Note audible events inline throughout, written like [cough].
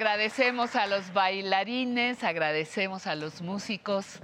Agradecemos a los bailarines, agradecemos a los músicos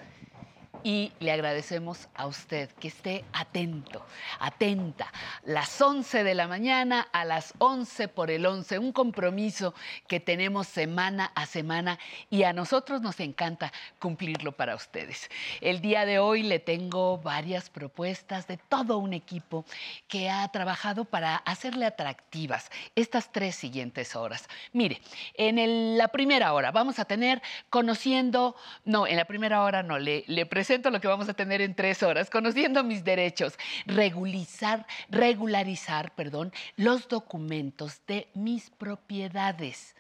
y le agradecemos a usted que esté atento, atenta. Las 11 de la mañana a las 11 por el 11, un compromiso que tenemos semana a semana y a nosotros nos encanta cumplirlo para ustedes. El día de hoy le tengo varias propuestas de todo un equipo que ha trabajado para hacerle atractivas estas tres siguientes horas. Mire, en la primera hora vamos a tener conociendo, no, en la primera hora no, le, presento lo que vamos a tener en tres horas, conociendo mis derechos, regularizar, regularizar, perdón, los documentos de mis propiedades.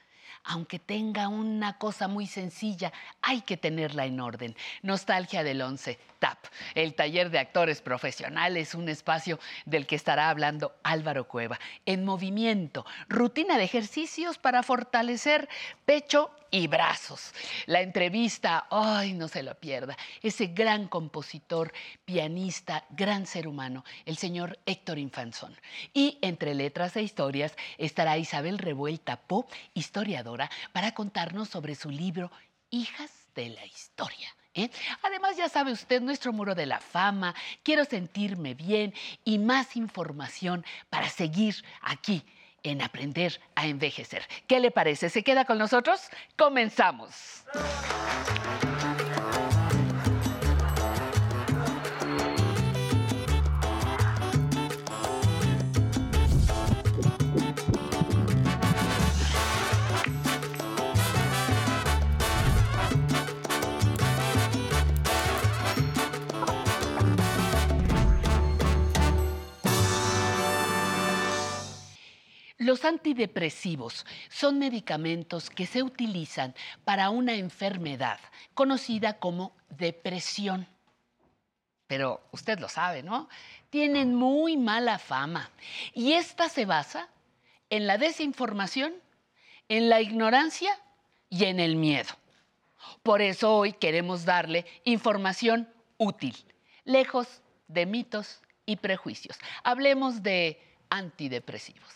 Aunque tenga una cosa muy sencilla, hay que tenerla en orden. Nostalgia del 11, TAP, el taller de actores profesionales, un espacio del que estará hablando Álvaro Cueva. En movimiento, rutina de ejercicios para fortalecer pecho y brazos. La entrevista, ay, no se la pierda. Ese gran compositor, pianista, gran ser humano, el señor Héctor Infanzón. Y entre letras e historias estará Isabel Revuelta Po, historiadora, para contarnos sobre su libro Hijas de la Historia. ¿eh? Además, ya sabe usted, nuestro muro de la fama, quiero sentirme bien y más información para seguir aquí en aprender a envejecer. ¿Qué le parece? ¿Se queda con nosotros? Comenzamos. Los antidepresivos son medicamentos que se utilizan para una enfermedad conocida como depresión. Pero usted lo sabe, ¿no? Tienen muy mala fama. Y esta se basa en la desinformación, en la ignorancia y en el miedo. Por eso hoy queremos darle información útil, lejos de mitos y prejuicios. Hablemos de antidepresivos.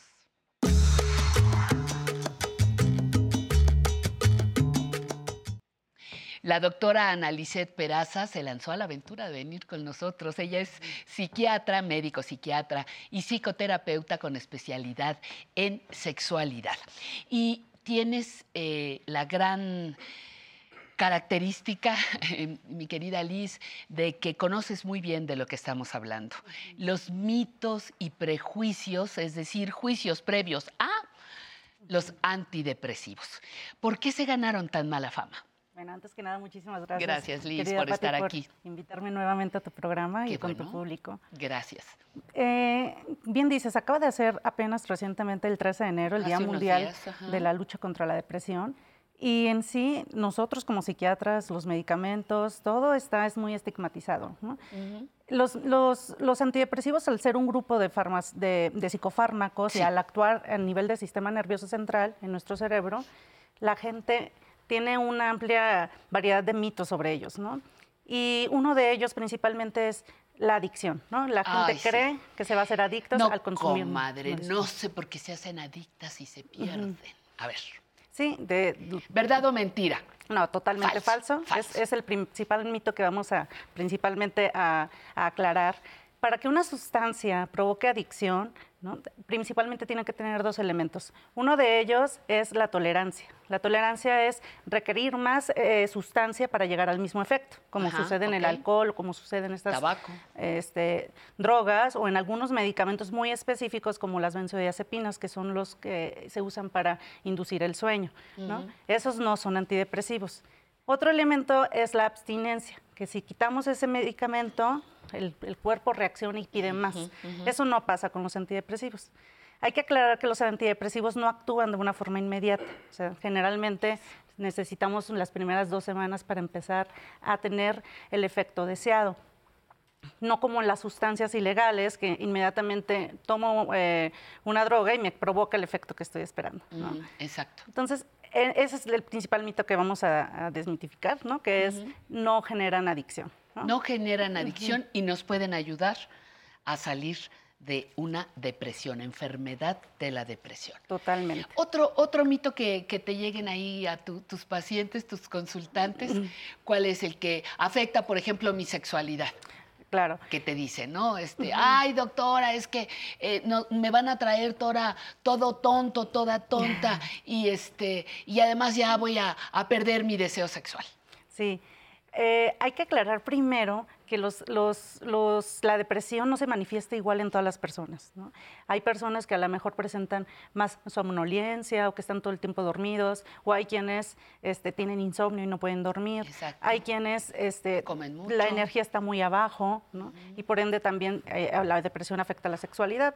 La doctora Ana Lisset Peraza se lanzó a la aventura de venir con nosotros. Ella es psiquiatra, médico psiquiatra y psicoterapeuta con especialidad en sexualidad. Y tienes eh, la gran característica, [laughs] eh, mi querida Liz, de que conoces muy bien de lo que estamos hablando. Los mitos y prejuicios, es decir, juicios previos a los antidepresivos. ¿Por qué se ganaron tan mala fama? Bueno, antes que nada, muchísimas gracias. Gracias, Liz, por Pati, estar aquí. invitarme nuevamente a tu programa Qué y con bueno. tu público. Gracias. Eh, bien dices, acaba de hacer apenas recientemente el 13 de enero, el Hace Día Mundial días, de la Lucha contra la Depresión. Y en sí, nosotros como psiquiatras, los medicamentos, todo está es muy estigmatizado. ¿no? Los, los- los antidepresivos, al ser un grupo de, farmas- de, de psicofármacos Sí. y al actuar a nivel del sistema nervioso central en nuestro cerebro, la gente tiene una amplia variedad de mitos sobre ellos, ¿no? Y uno de ellos principalmente es la adicción, ¿no? La gente Ay, sí. cree que se va a hacer adictos No, al consumir. comadre, medicina. no sé por qué se hacen adictas y se pierden. A ver, Sí, de, ¿verdad o mentira? No, totalmente Falso, falso. falso. Es, es el principal mito que vamos a principalmente a, a aclarar. Para que una sustancia provoque adicción, ¿no? principalmente tiene que tener dos elementos. Uno de ellos es la tolerancia. La tolerancia es requerir más eh, sustancia para llegar al mismo efecto, como Ajá, sucede en el alcohol, como sucede en estas Tabaco. este, drogas o en algunos medicamentos muy específicos como las benzodiazepinas, que son los que se usan para inducir el sueño. ¿no? Esos no son antidepresivos. Otro elemento es la abstinencia, que si quitamos ese medicamento, el, el cuerpo reacciona y pide más. Eso no pasa con los antidepresivos. Hay que aclarar que los antidepresivos no actúan de una forma inmediata. O sea, generalmente necesitamos las primeras dos semanas para empezar a tener el efecto deseado no como las sustancias ilegales, que inmediatamente tomo eh, una droga y me provoca el efecto que estoy esperando. ¿no? Mm, exacto. Entonces, e- ese es el principal mito que vamos a, a desmitificar, ¿no? que es no generan adicción. ¿No? No generan adicción y nos pueden ayudar a salir de una depresión, enfermedad de la depresión. Totalmente. Otro, otro mito que, te lleguen ahí a tus pacientes, tus consultantes, ¿cuál es el que afecta, por ejemplo, mi sexualidad? Claro. Que te dicen, ¿no? Este, ay, doctora, es que eh, no, me van a traer toda, todo tonto, toda tonta, y este, y además ya voy a, a perder mi deseo sexual. Sí. Eh, hay que aclarar primero que los, la depresión no se manifiesta igual en todas las personas. Hay personas que a lo mejor presentan más somnolencia o que están todo el tiempo dormidos, o hay quienes este, tienen insomnio y no pueden dormir. Hay quienes este, la energía está muy abajo y por ende también eh, la depresión afecta a la sexualidad.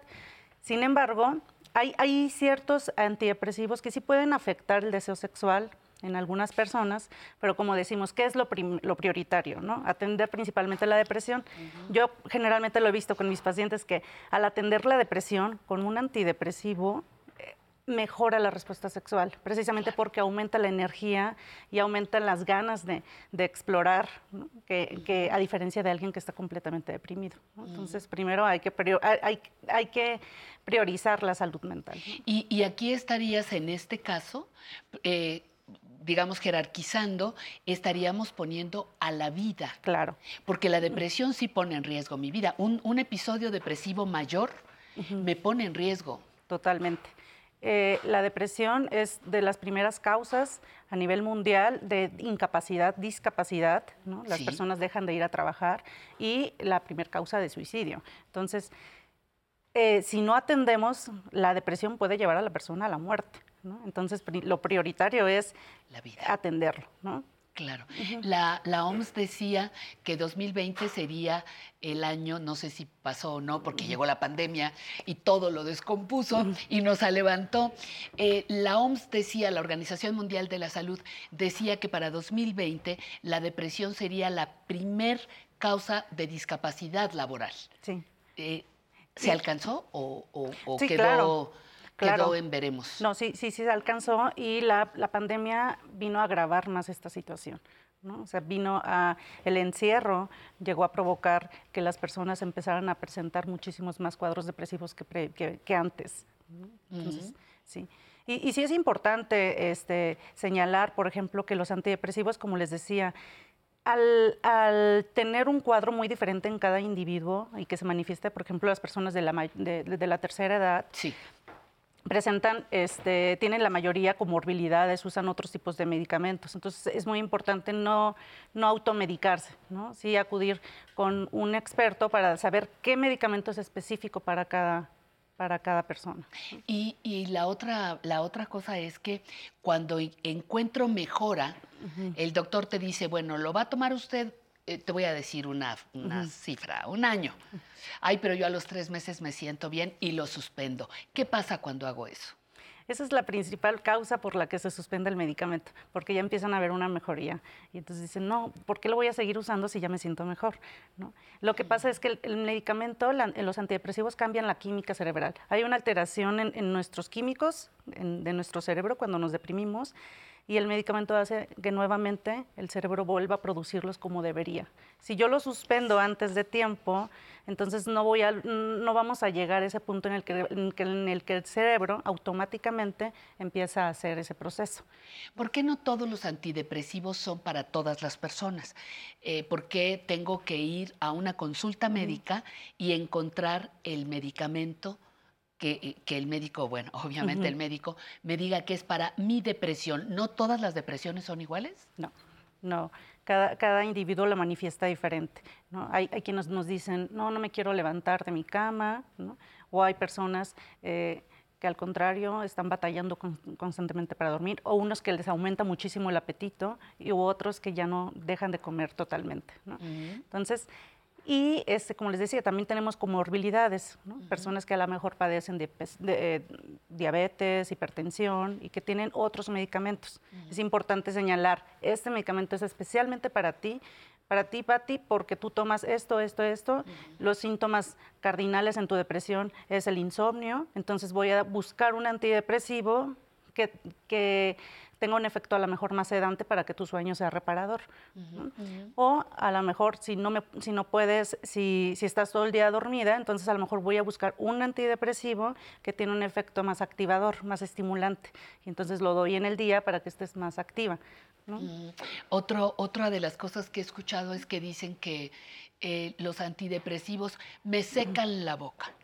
Sin embargo, hay, hay ciertos antidepresivos que sí pueden afectar el deseo sexual, en algunas personas, pero como decimos, ¿qué es lo, prioritario? ¿no? Atender principalmente la depresión. Yo generalmente lo he visto con mis pacientes que al atender la depresión con un antidepresivo, eh, mejora la respuesta sexual, precisamente porque aumenta la energía y aumentan las ganas de, explorar, que, a diferencia de alguien que está completamente deprimido. Entonces, primero hay que, hay, hay que priorizar la salud mental. Y, aquí estarías en este caso, eh, digamos, jerarquizando, estaríamos poniendo a la vida. Claro. Porque la depresión sí pone en riesgo mi vida. Un, episodio depresivo mayor me pone en riesgo. Totalmente. Eh, la depresión es de las primeras causas a nivel mundial de incapacidad, discapacidad, las personas dejan de ir a trabajar y la primera causa de suicidio. Entonces, eh, si no atendemos, la depresión puede llevar a la persona a la muerte. Entonces, lo prioritario es la vida. atenderlo. ¿no? Claro. la, OMS decía que 2020 sería el año, no sé si pasó o no, porque llegó la pandemia y todo lo descompuso y nos levantó. Eh, la OMS decía, la Organización Mundial de la Salud, decía que para 2020 la depresión sería la primer causa de discapacidad laboral. Sí. Eh, ¿Se alcanzó o, quedó quedó en veremos. No, sí, sí, sí se alcanzó y la, pandemia vino a agravar más esta situación. ¿no? O sea, vino a, el encierro llegó a provocar que las personas empezaran a presentar muchísimos más cuadros depresivos que, que, antes. Entonces, sí. Y, y, sí es importante este, señalar, por ejemplo, que los antidepresivos, como les decía, al, al, tener un cuadro muy diferente en cada individuo y que se manifieste, por ejemplo, las personas de la, de, de la tercera edad, sí presentan, este, tienen la mayoría comorbilidades, usan otros tipos de medicamentos. Entonces es muy importante no, no automedicarse, ¿no? sí acudir con un experto para saber qué medicamento es específico para cada, para cada persona. Y, y, la, otra, la otra cosa es que cuando encuentro mejora, el doctor te dice, bueno, lo va a tomar usted eh, te voy a decir una, cifra, un año. Ay, pero yo a los tres meses me siento bien y lo suspendo. ¿Qué pasa cuando hago eso? Esa es la principal causa por la que se suspende el medicamento, porque ya empiezan a ver una mejoría. Y entonces dicen, no, ¿por qué lo voy a seguir usando si ya me siento mejor? ¿No? Lo que pasa es que el, medicamento, los antidepresivos cambian la química cerebral. Hay una alteración en, nuestros químicos, de nuestro cerebro cuando nos deprimimos, y el medicamento hace que nuevamente el cerebro vuelva a producirlos como debería. Si yo lo suspendo antes de tiempo, entonces no, voy a, no vamos a llegar a ese punto en el, que, en, el que el cerebro automáticamente empieza a hacer ese proceso. ¿Por qué no todos los antidepresivos son para todas las personas? Eh, ¿Por qué tengo que ir a una consulta médica y encontrar el medicamento? Eh, que, el médico, bueno, [laughs] obviamente el médico, me diga que es para mi depresión. ¿No todas las depresiones son iguales? No, no. Cada, cada individuo la manifiesta diferente. ¿no? Hay, quienes nos dicen, no, no me quiero levantar de mi cama, ¿no? o hay personas eh, que al contrario están batallando constantemente para dormir, o unos que les aumenta muchísimo el apetito, y otros que ya no dejan de comer totalmente. ¿no? Entonces, y, este, como les decía, también tenemos comorbilidades, personas que a lo mejor padecen de, eh, diabetes, hipertensión y que tienen otros medicamentos. Es importante señalar, este medicamento es especialmente para ti, para ti, Pati, porque tú tomas esto, esto, esto. Los síntomas cardinales en tu depresión es el insomnio, entonces voy a buscar un antidepresivo que, que tenga un efecto a lo mejor más sedante para que tu sueño sea reparador. O a lo mejor si no, me, si no puedes, si, si estás todo el día dormida, entonces a lo mejor voy a buscar un antidepresivo que tiene un efecto más activador, más estimulante. Y entonces lo doy en el día para que estés más activa. Otro, otra de las cosas que he escuchado es que dicen que eh, los antidepresivos me secan la boca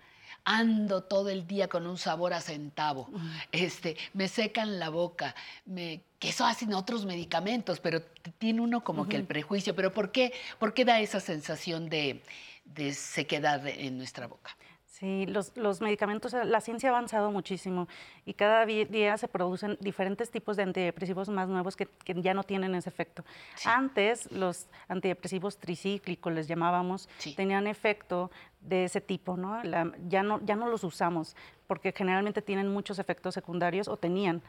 ando todo el día con un sabor a centavo, este, me secan la boca, me, que eso hacen otros medicamentos, pero tiene uno como que el prejuicio. Pero ¿por qué, por qué da esa sensación de, de sequedad en nuestra boca? Sí, los, medicamentos, la ciencia ha avanzado muchísimo y cada día se producen diferentes tipos de antidepresivos más nuevos que, ya no tienen ese efecto. Antes los antidepresivos tricíclicos, les llamábamos, tenían efecto de ese tipo, ¿no? ya ¿no? Ya no los usamos porque generalmente tienen muchos efectos secundarios o tenían.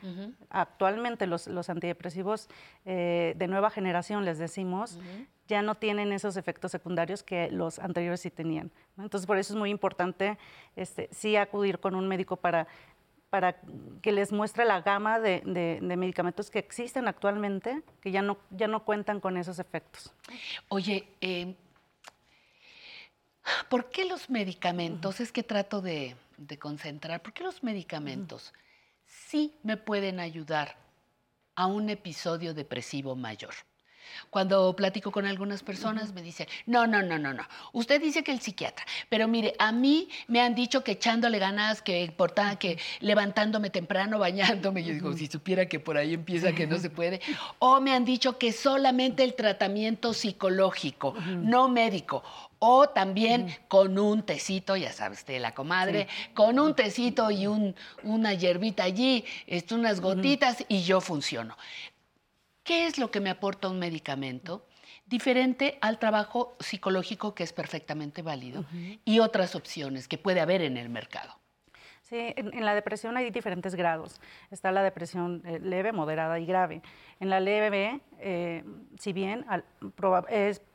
Actualmente los, los antidepresivos eh, de nueva generación, les decimos, ya no tienen esos efectos secundarios que los anteriores sí tenían. Entonces, por eso es muy importante este, sí acudir con un médico para, para que les muestre la gama de, medicamentos que existen actualmente, que ya no, ya no cuentan con esos efectos. Oye, eh, ¿por qué los medicamentos, es que trato de, de concentrar, ¿por qué los medicamentos sí me pueden ayudar a un episodio depresivo mayor? Cuando platico con algunas personas me dicen, no, no, no, no, no. Usted dice que el psiquiatra, pero mire, a mí me han dicho que echándole ganas, que, que levantándome temprano, bañándome, yo digo, si supiera que por ahí empieza que no se [laughs] puede, o me han dicho que solamente el tratamiento psicológico, no médico, o también con un tecito, ya sabes, de la comadre, con un tecito y un, una hierbita allí, este, unas gotitas y yo funciono. ¿Qué es lo que me aporta un medicamento? Diferente al trabajo psicológico que es perfectamente válido y otras opciones que puede haber en el mercado. Sí, en, la depresión hay diferentes grados. Está la depresión eh, leve, moderada y grave. En la leve, eh, si bien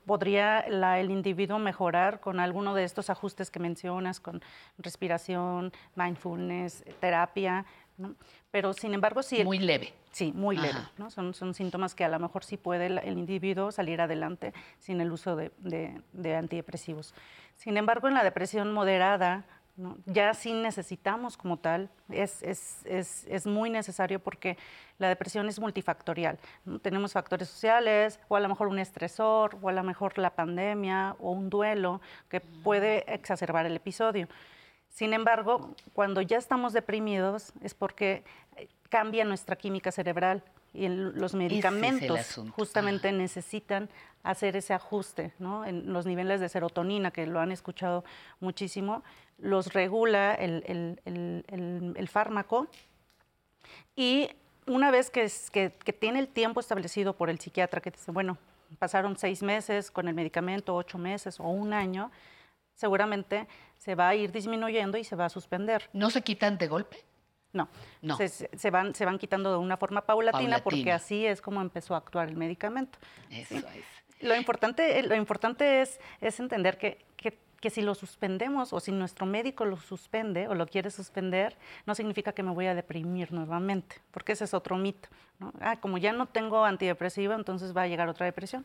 podría el individuo mejorar con alguno de estos ajustes que mencionas, con respiración, mindfulness, terapia, pero sin embargo, sí. Muy leve. Sí, muy leve. ¿no? Son, son, síntomas que a lo mejor sí puede el, individuo salir adelante sin el uso de, de, antidepresivos. Sin embargo, en la depresión moderada, ya sí necesitamos como tal, es, es, es, es, muy necesario porque la depresión es multifactorial. Tenemos factores sociales, o a lo mejor un estresor, o a lo mejor la pandemia, o un duelo que puede exacerbar el episodio. Sin embargo, cuando ya estamos deprimidos es porque eh, cambia nuestra química cerebral y los medicamentos justamente necesitan hacer ese ajuste, ¿no? En los niveles de serotonina, que lo han escuchado muchísimo, los regula el, fármaco. Y una vez que, que, tiene el tiempo establecido por el psiquiatra, que dice, bueno, pasaron seis meses con el medicamento, ocho meses o un año, seguramente se va a ir disminuyendo y se va a suspender. ¿No se quitan de golpe? No, no. Se, van, se van quitando de una forma paulatina, porque así es como empezó a actuar el medicamento. Eso es. Lo importante, lo importante es, es entender que, que, si lo suspendemos o si nuestro médico lo suspende o lo quiere suspender, no significa que me voy a deprimir nuevamente, porque ese es otro mito. Ah, como ya no tengo antidepresiva, entonces va a llegar otra depresión.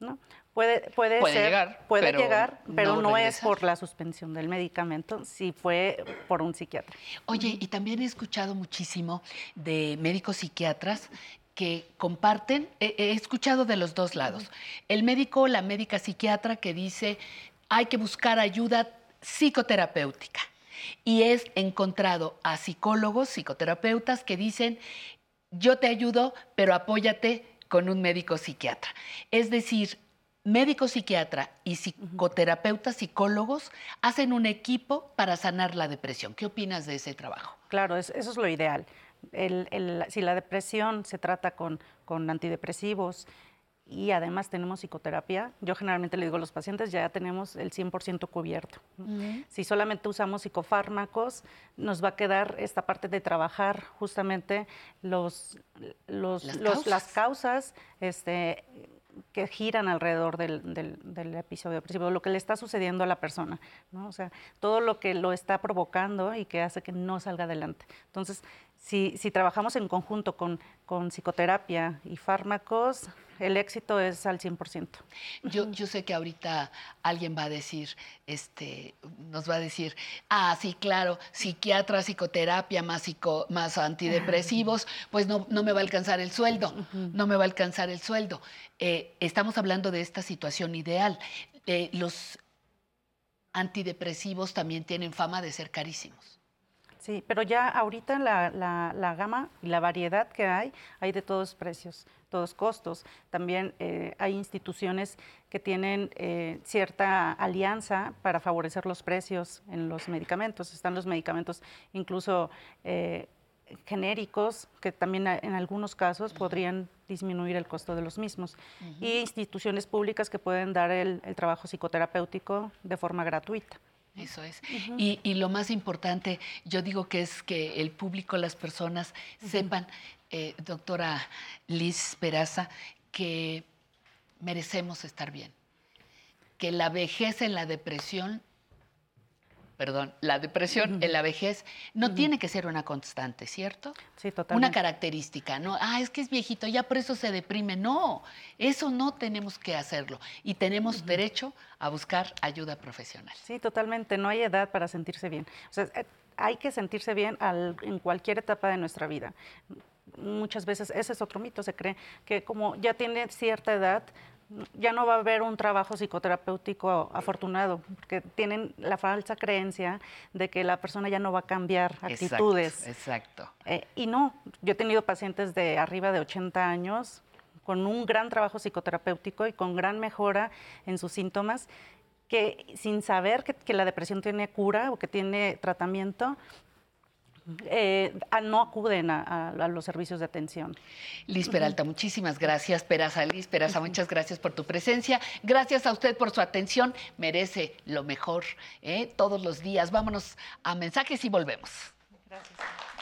¿No? Puede, puede, ser, llegar, puede pero llegar, pero no, es por la suspensión del medicamento, si fue por un psiquiatra. Oye, y también he escuchado muchísimo de médicos psiquiatras que comparten, he, escuchado de los dos lados, el médico, la médica psiquiatra que dice hay que buscar ayuda psicoterapéutica. Y es encontrado a psicólogos, psicoterapeutas que dicen, yo te ayudo, pero apóyate con un médico psiquiatra. Es decir, médico psiquiatra y psicoterapeutas, psicólogos, hacen un equipo para sanar la depresión. ¿Qué opinas de ese trabajo? Claro, eso es lo ideal. si la depresión se trata con, con antidepresivos, y además tenemos psicoterapia, yo generalmente le digo a los pacientes, ya tenemos el 100% cubierto. Si solamente usamos psicofármacos, nos va a quedar esta parte de trabajar justamente los, los, las, causas. este, que giran alrededor del, del, episodio depresivo, lo que le está sucediendo a la persona, ¿no? O sea, todo lo que lo está provocando y que hace que no salga adelante. Entonces, si, si trabajamos en conjunto con, con psicoterapia y fármacos, el éxito es al 100%. Yo, yo sé que ahorita alguien va a decir, este, nos va a decir, ah, sí, claro, psiquiatra, psicoterapia, más, más antidepresivos, [laughs] pues no, no, me va a alcanzar el sueldo, no me va a alcanzar el sueldo. Eh, estamos hablando de esta situación ideal. Eh, los antidepresivos también tienen fama de ser carísimos. Sí, pero ya ahorita la, la, gama y la variedad que hay, hay de todos precios, todos costos. También eh, hay instituciones que tienen eh, cierta alianza para favorecer los precios en los medicamentos. Están los medicamentos incluso eh, genéricos, que también en algunos casos podrían disminuir el costo de los mismos. Y instituciones públicas que pueden dar el trabajo psicoterapéutico de forma gratuita. Eso es. y, lo más importante, yo digo que es que el público, las personas sepan, eh, doctora Liz Peraza, que merecemos estar bien. Que la vejez en la depresión perdón, la depresión en la vejez no tiene que ser una constante, ¿cierto? Sí, totalmente. Una característica, ¿no? Ah, es que es viejito, ya por eso se deprime. No, eso no tenemos que hacerlo y tenemos derecho a buscar ayuda profesional. Sí, totalmente, no hay edad para sentirse bien. O sea, eh, hay que sentirse bien en cualquier etapa de nuestra vida muchas veces ese es otro mito, se cree que como ya tiene cierta edad, ya no va a haber un trabajo psicoterapéutico afortunado, porque tienen la falsa creencia de que la persona ya no va a cambiar actitudes. Exacto. Eh, y no, yo he tenido pacientes de arriba de 80 años con un gran trabajo psicoterapéutico y con gran mejora en sus síntomas, que sin saber que la depresión tiene cura o que tiene tratamiento, eh, no acuden a, los servicios de atención. Liz Peralta, muchísimas gracias. Peraza, Liz Peraza, muchas gracias por tu presencia. Gracias a usted por su atención. Merece lo mejor ¿eh? todos los días. Vámonos a mensajes y volvemos. Gracias.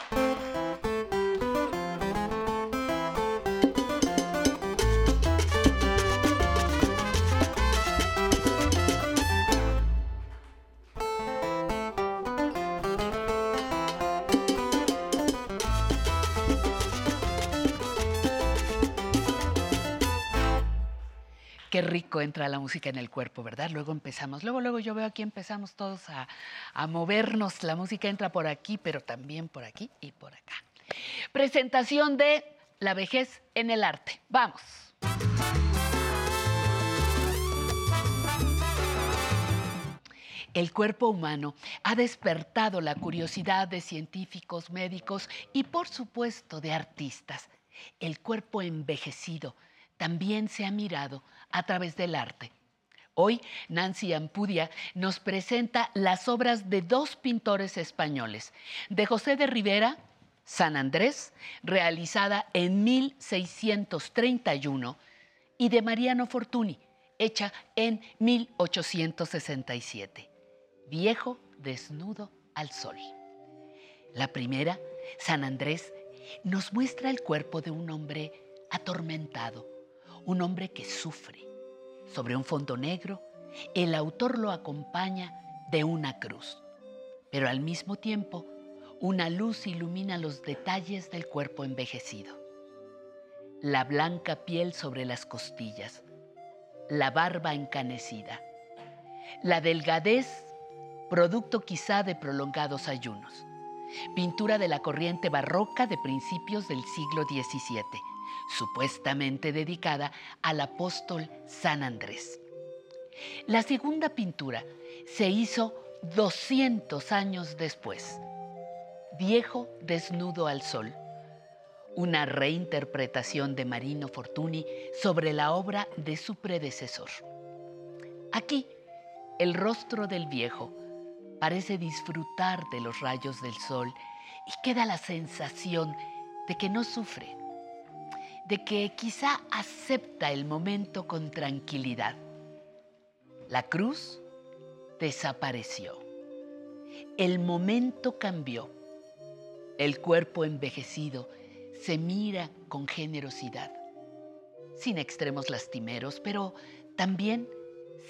Qué rico entra la música en el cuerpo, ¿verdad? Luego empezamos, luego, luego yo veo aquí empezamos todos a, movernos. La música entra por aquí, pero también por aquí y por acá. Presentación de La vejez en el arte. Vamos. El cuerpo humano ha despertado la curiosidad de científicos, médicos y por supuesto de artistas. El cuerpo envejecido también se ha mirado a través del arte. Hoy Nancy Ampudia nos presenta las obras de dos pintores españoles, de José de Rivera, San Andrés, realizada en 1631, y de Mariano Fortuny, hecha en 1867, Viejo desnudo al sol. La primera, San Andrés, nos muestra el cuerpo de un hombre atormentado, un hombre que sufre. Sobre un fondo negro, el autor lo acompaña de una cruz, pero al mismo tiempo una luz ilumina los detalles del cuerpo envejecido. La blanca piel sobre las costillas, la barba encanecida, la delgadez, producto quizá de prolongados ayunos, pintura de la corriente barroca de principios del siglo XVII supuestamente dedicada al apóstol San Andrés. La segunda pintura se hizo 200 años después, Viejo desnudo al sol, una reinterpretación de Marino Fortuny sobre la obra de su predecesor. Aquí, el rostro del viejo parece disfrutar de los rayos del sol y queda la sensación de que no sufre, de que quizá acepta el momento con tranquilidad. La cruz desapareció. El momento cambió. El cuerpo envejecido se mira con generosidad, sin extremos lastimeros, pero también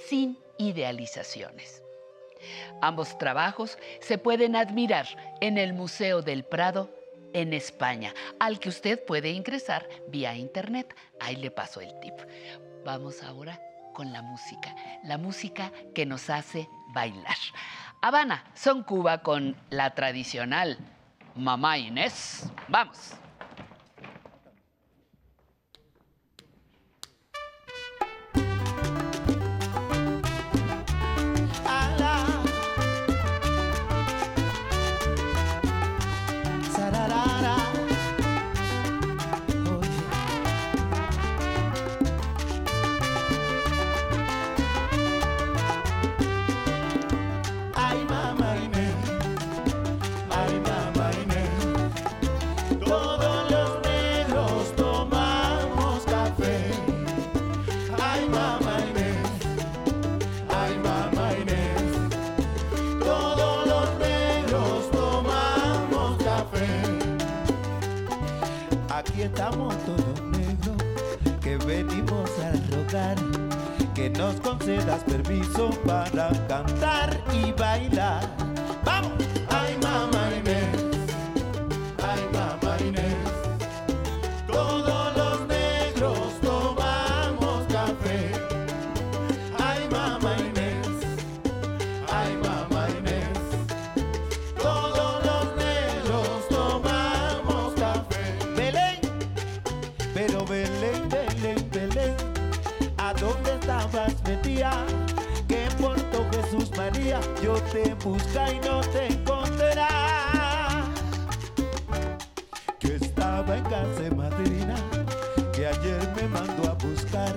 sin idealizaciones. Ambos trabajos se pueden admirar en el Museo del Prado en España, al que usted puede ingresar vía internet. Ahí le paso el tip. Vamos ahora con la música, la música que nos hace bailar. Habana, son Cuba con la tradicional Mamá Inés. Vamos. Estamos todos negros que venimos a rogar que nos concedas permiso para cantar y bailar. Yo te busca y no te encontrará. Yo estaba en casa de madrina, que ayer me mandó a buscar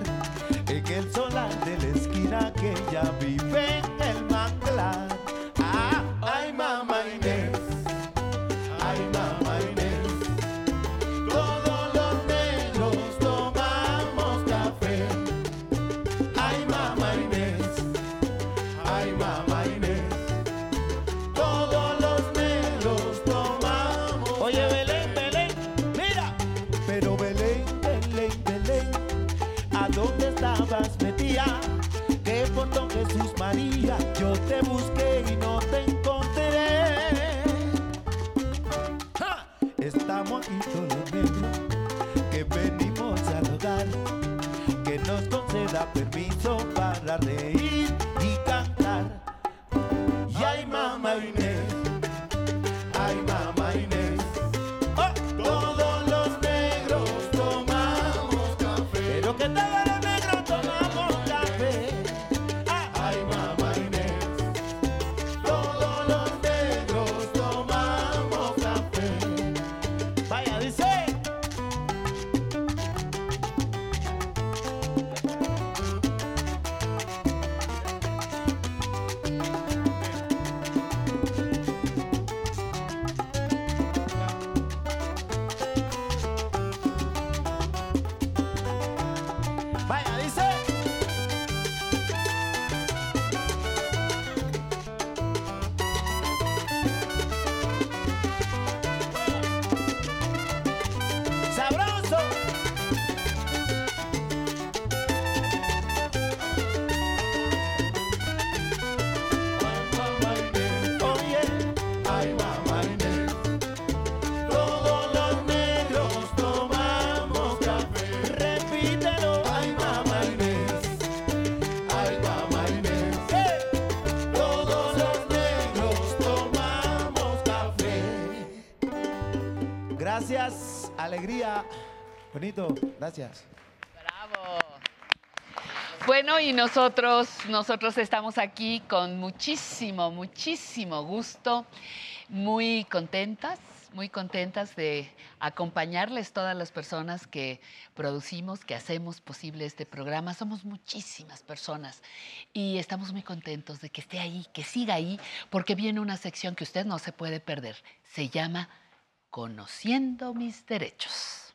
en el solar de la esquina que ya vive permiso alegría. Bonito, gracias. Bravo. Bueno, y nosotros, nosotros estamos aquí con muchísimo, muchísimo gusto, muy contentas, muy contentas de acompañarles todas las personas que producimos, que hacemos posible este programa. Somos muchísimas personas y estamos muy contentos de que esté ahí, que siga ahí, porque viene una sección que usted no se puede perder. Se llama Conociendo mis derechos.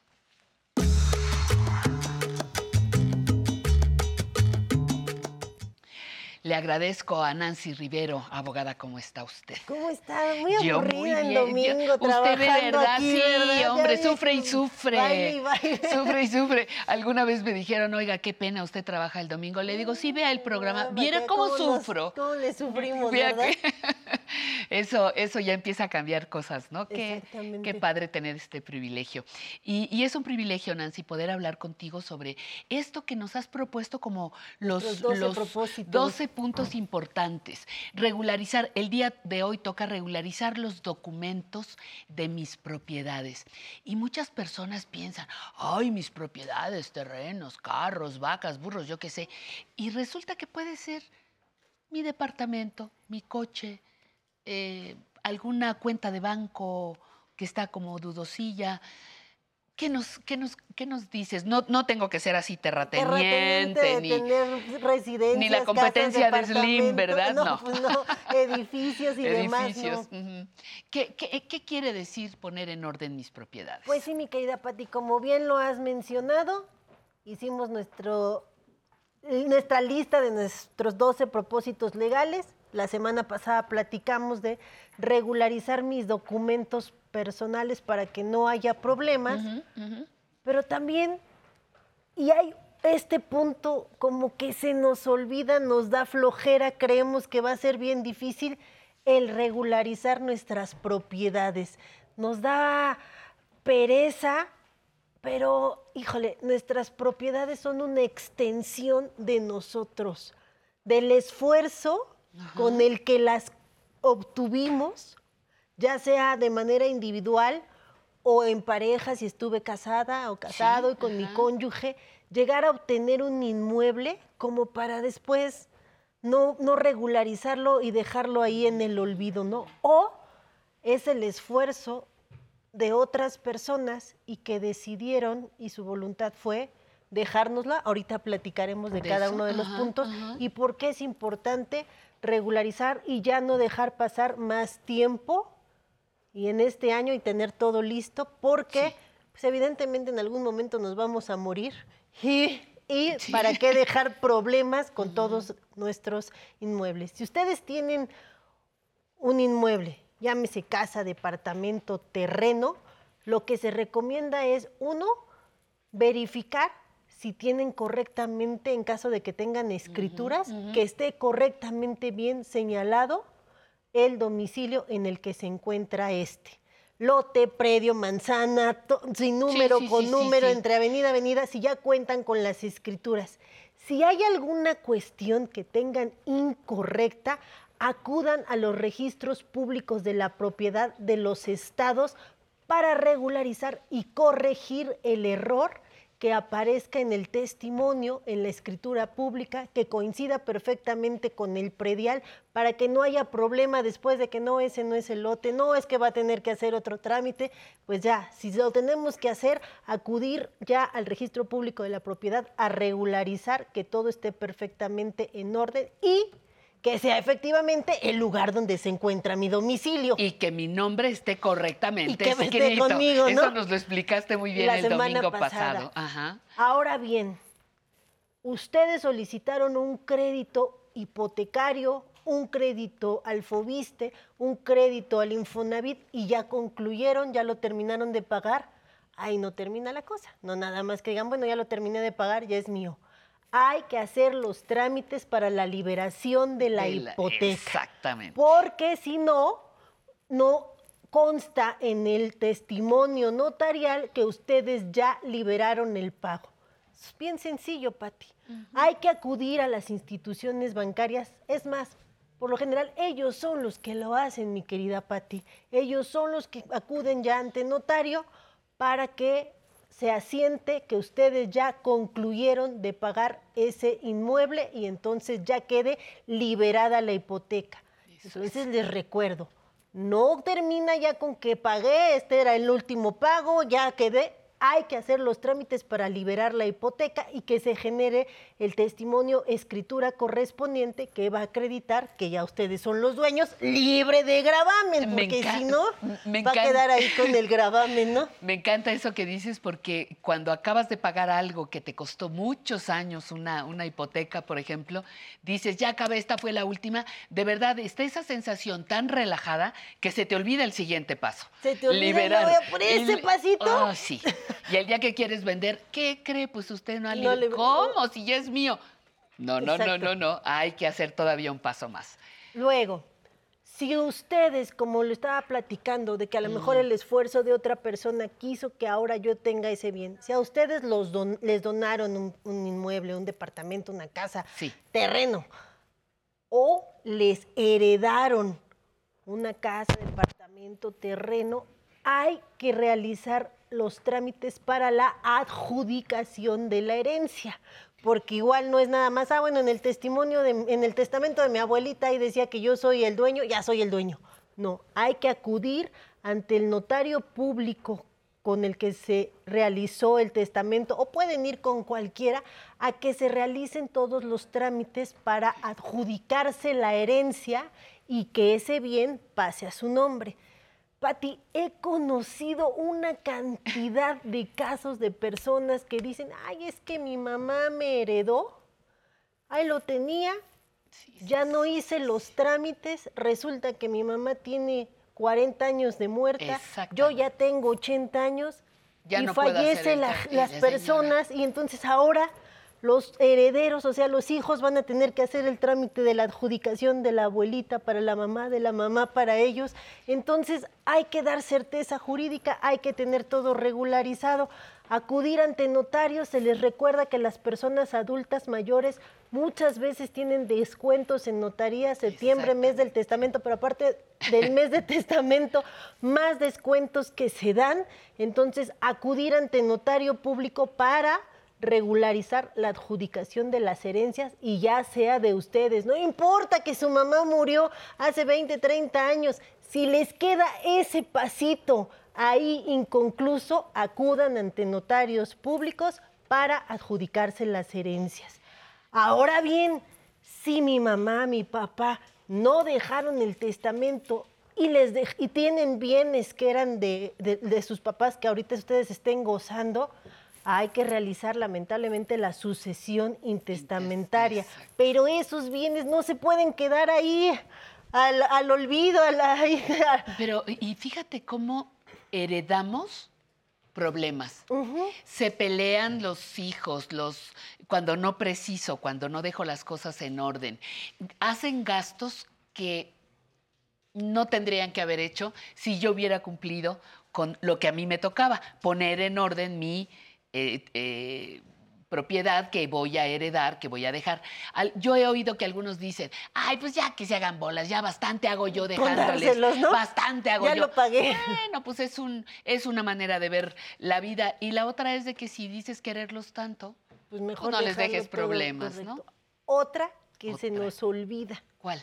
Le agradezco a Nancy Rivero, abogada, ¿cómo está usted? ¿Cómo está? Muy Yo aburrida muy en bien. domingo Yo- Usted de trabajando verdad, aquí, sí, hombre, sufre y que sufre. baile baile. [laughs] Sufre y sufre. Alguna vez me dijeron, oiga, qué pena, usted trabaja el domingo. Le digo, sí, vea el programa. Ah, Viera cómo nos- sufro. ¿Cómo le sufrimos, verdad? que- [laughs] eso, eso ya empieza a cambiar cosas, ¿no? Qué, Exactamente. qué padre tener este privilegio. Y, y es un privilegio, Nancy, poder hablar contigo sobre esto que nos has propuesto como los, Los 12 propósitos. 12 puntos importantes. Regularizar, el día de hoy toca regularizar los documentos de mis propiedades. Y muchas personas piensan, ay, mis propiedades, terrenos, carros, vacas, burros, yo qué sé. Y resulta que puede ser mi departamento, mi coche, eh, alguna cuenta de banco que está como dudosilla. ¿Qué nos, qué nos, qué nos dices? No, no tengo que ser así terrateniente, ni... tener residencias, ni la casas, competencia de Slim, ¿verdad? No, No. pues no, edificios y demás, no. ¿Qué, qué, qué quiere decir poner en orden mis propiedades? Pues sí, mi querida Pati, como bien lo has mencionado, hicimos nuestro, nuestra lista de nuestros 12 propósitos legales. La semana pasada platicamos de regularizar mis documentos personales para que no haya problemas, pero también, y hay este punto como que se nos olvida, nos da flojera, creemos que va a ser bien difícil el regularizar nuestras propiedades. Nos da pereza, pero híjole, nuestras propiedades son una extensión de nosotros, del esfuerzo con el que las obtuvimos, ya sea de manera individual o en pareja, si estuve casada o casado y con mi cónyuge, llegar a obtener un inmueble como para después no, no regularizarlo y dejarlo ahí en el olvido, ¿no? O es el esfuerzo de otras personas y que decidieron y su voluntad fue dejárnosla. Ahorita platicaremos de, De cada eso, uno de los ajá, puntos ajá. y por qué es importante regularizar y ya no dejar pasar más tiempo y en este año y tener todo listo porque Sí. pues evidentemente en algún momento nos vamos a morir y, y para qué [laughs] dejar problemas con todos nuestros inmuebles. Si ustedes tienen un inmueble, llámese casa, departamento, terreno, lo que se recomienda es, uno, verificar si tienen correctamente, en caso de que tengan escrituras, que esté correctamente bien señalado el domicilio en el que se encuentra este. Lote, predio, manzana, sin número, sí, sí, con sí, número, entre avenida, avenida, si ya cuentan con las escrituras. Si hay alguna cuestión que tengan incorrecta, acudan a los registros públicos de la propiedad de los estados para regularizar y corregir el error que aparezca en el testimonio, en la escritura pública, que coincida perfectamente con el predial, para que no haya problema después de que no, ese no es el lote, no es que va a tener que hacer otro trámite, pues ya, si lo tenemos que hacer, acudir ya al registro público de la propiedad a regularizar que todo esté perfectamente en orden y que sea efectivamente el lugar donde se encuentra mi domicilio. Y que mi nombre esté correctamente Y que me esté conmigo, ¿no? Eso nos lo explicaste muy bien La el semana domingo pasada. pasado. Ajá. Ahora bien, ustedes solicitaron un crédito hipotecario, un crédito al Fobiste, un crédito al Infonavit y ya concluyeron, ya lo terminaron de pagar. Ahí no termina la cosa. No nada más que digan, bueno, ya lo terminé de pagar, ya es mío. Hay que hacer los trámites para la liberación de la De la- hipoteca. Exactamente. Porque si no, no consta en el testimonio notarial que ustedes ya liberaron el pago. Es bien sencillo, Pati. Hay que acudir a las instituciones bancarias. Es más, por lo general, ellos son los que lo hacen, mi querida Pati. Ellos son los que acuden ya ante notario para que se asiente que ustedes ya concluyeron de pagar ese inmueble y entonces ya quede liberada la hipoteca. Entonces les recuerdo, no termina ya con que pagué, este era el último pago, ya quedé. Hay que hacer los trámites para liberar la hipoteca y que se genere el testimonio escritura correspondiente que va a acreditar que ya ustedes son los dueños, libre de gravamen, Me porque si no, me va a quedar ahí con el gravamen, ¿no? [laughs] Me encanta eso que dices porque cuando acabas de pagar algo que te costó muchos años, una, una hipoteca, por ejemplo, dices, ya acabé, esta fue la última, de verdad está esa sensación tan relajada que se te olvida el siguiente paso. Se te olvida, ya voy a por ese El- pasito. Ah, sí. [laughs] [laughs] Y el día que quieres vender, ¿qué cree? Pues usted no ha No le- ¿Cómo? Si ya es mío. No, no, no, no, no. Hay que hacer todavía un paso más. Luego, Si ustedes, como lo estaba platicando, de que a lo mejor el esfuerzo de otra persona quiso que ahora yo tenga ese bien, si a ustedes los don- les donaron un, un inmueble, un departamento, una casa, Sí. terreno, o les heredaron una casa, departamento, terreno, hay que realizar los trámites para la adjudicación de la herencia. Porque igual no es nada más, ah, bueno, en el testimonio, de, en el testamento de mi abuelita y decía que yo soy el dueño, ya soy el dueño. No, hay que acudir ante el notario público con el que se realizó el testamento, o pueden ir con cualquiera, a que se realicen todos los trámites para adjudicarse la herencia y que ese bien pase a su nombre. Pati, he conocido una cantidad de casos de personas que dicen, ay, es que mi mamá me heredó, ahí lo tenía, ya no hice los trámites, resulta que mi mamá tiene 40 años de muerta, yo ya tengo 80 años Ya y no fallece la- las personas y entonces ahora los herederos, o sea, los hijos van a tener que hacer el trámite de la adjudicación de la abuelita para la mamá, de la mamá para ellos. Entonces hay que dar certeza jurídica, hay que tener todo regularizado. Acudir ante notarios, se les recuerda que las personas adultas mayores muchas veces tienen descuentos en notaría, septiembre, mes del testamento, pero aparte del mes de testamento, más descuentos que se dan. Entonces, acudir ante notario público para regularizar la adjudicación de las herencias y ya sea de ustedes. No importa que su mamá murió hace 20, 30 años, si les queda ese pasito ahí inconcluso, acudan ante notarios públicos para adjudicarse las herencias. Ahora bien, si mi mamá, mi papá no dejaron el testamento y, les y tienen bienes que eran de, de- de sus papás que ahorita ustedes estén gozando, hay que realizar lamentablemente la sucesión intestamentaria. Exacto. Pero esos bienes no se pueden quedar ahí al, al olvido, a la- Pero, y fíjate cómo heredamos problemas. Se pelean los hijos, los cuando no preciso, cuando no dejo las cosas en orden. Hacen gastos que no tendrían que haber hecho si yo hubiera cumplido con lo que a mí me tocaba, poner en orden mi eh, eh, propiedad que voy a heredar, que voy a dejar. Al- yo he oído que algunos dicen, ay, pues ya que se hagan bolas, ya bastante hago yo dejándoles, ¿no? bastante hago Ya yo. lo pagué. Bueno, pues es, un, es una manera de ver la vida. Y la otra es de que si dices quererlos tanto, Pues mejor no les dejes problemas, ¿no? Otra que se nos olvida. ¿cuál?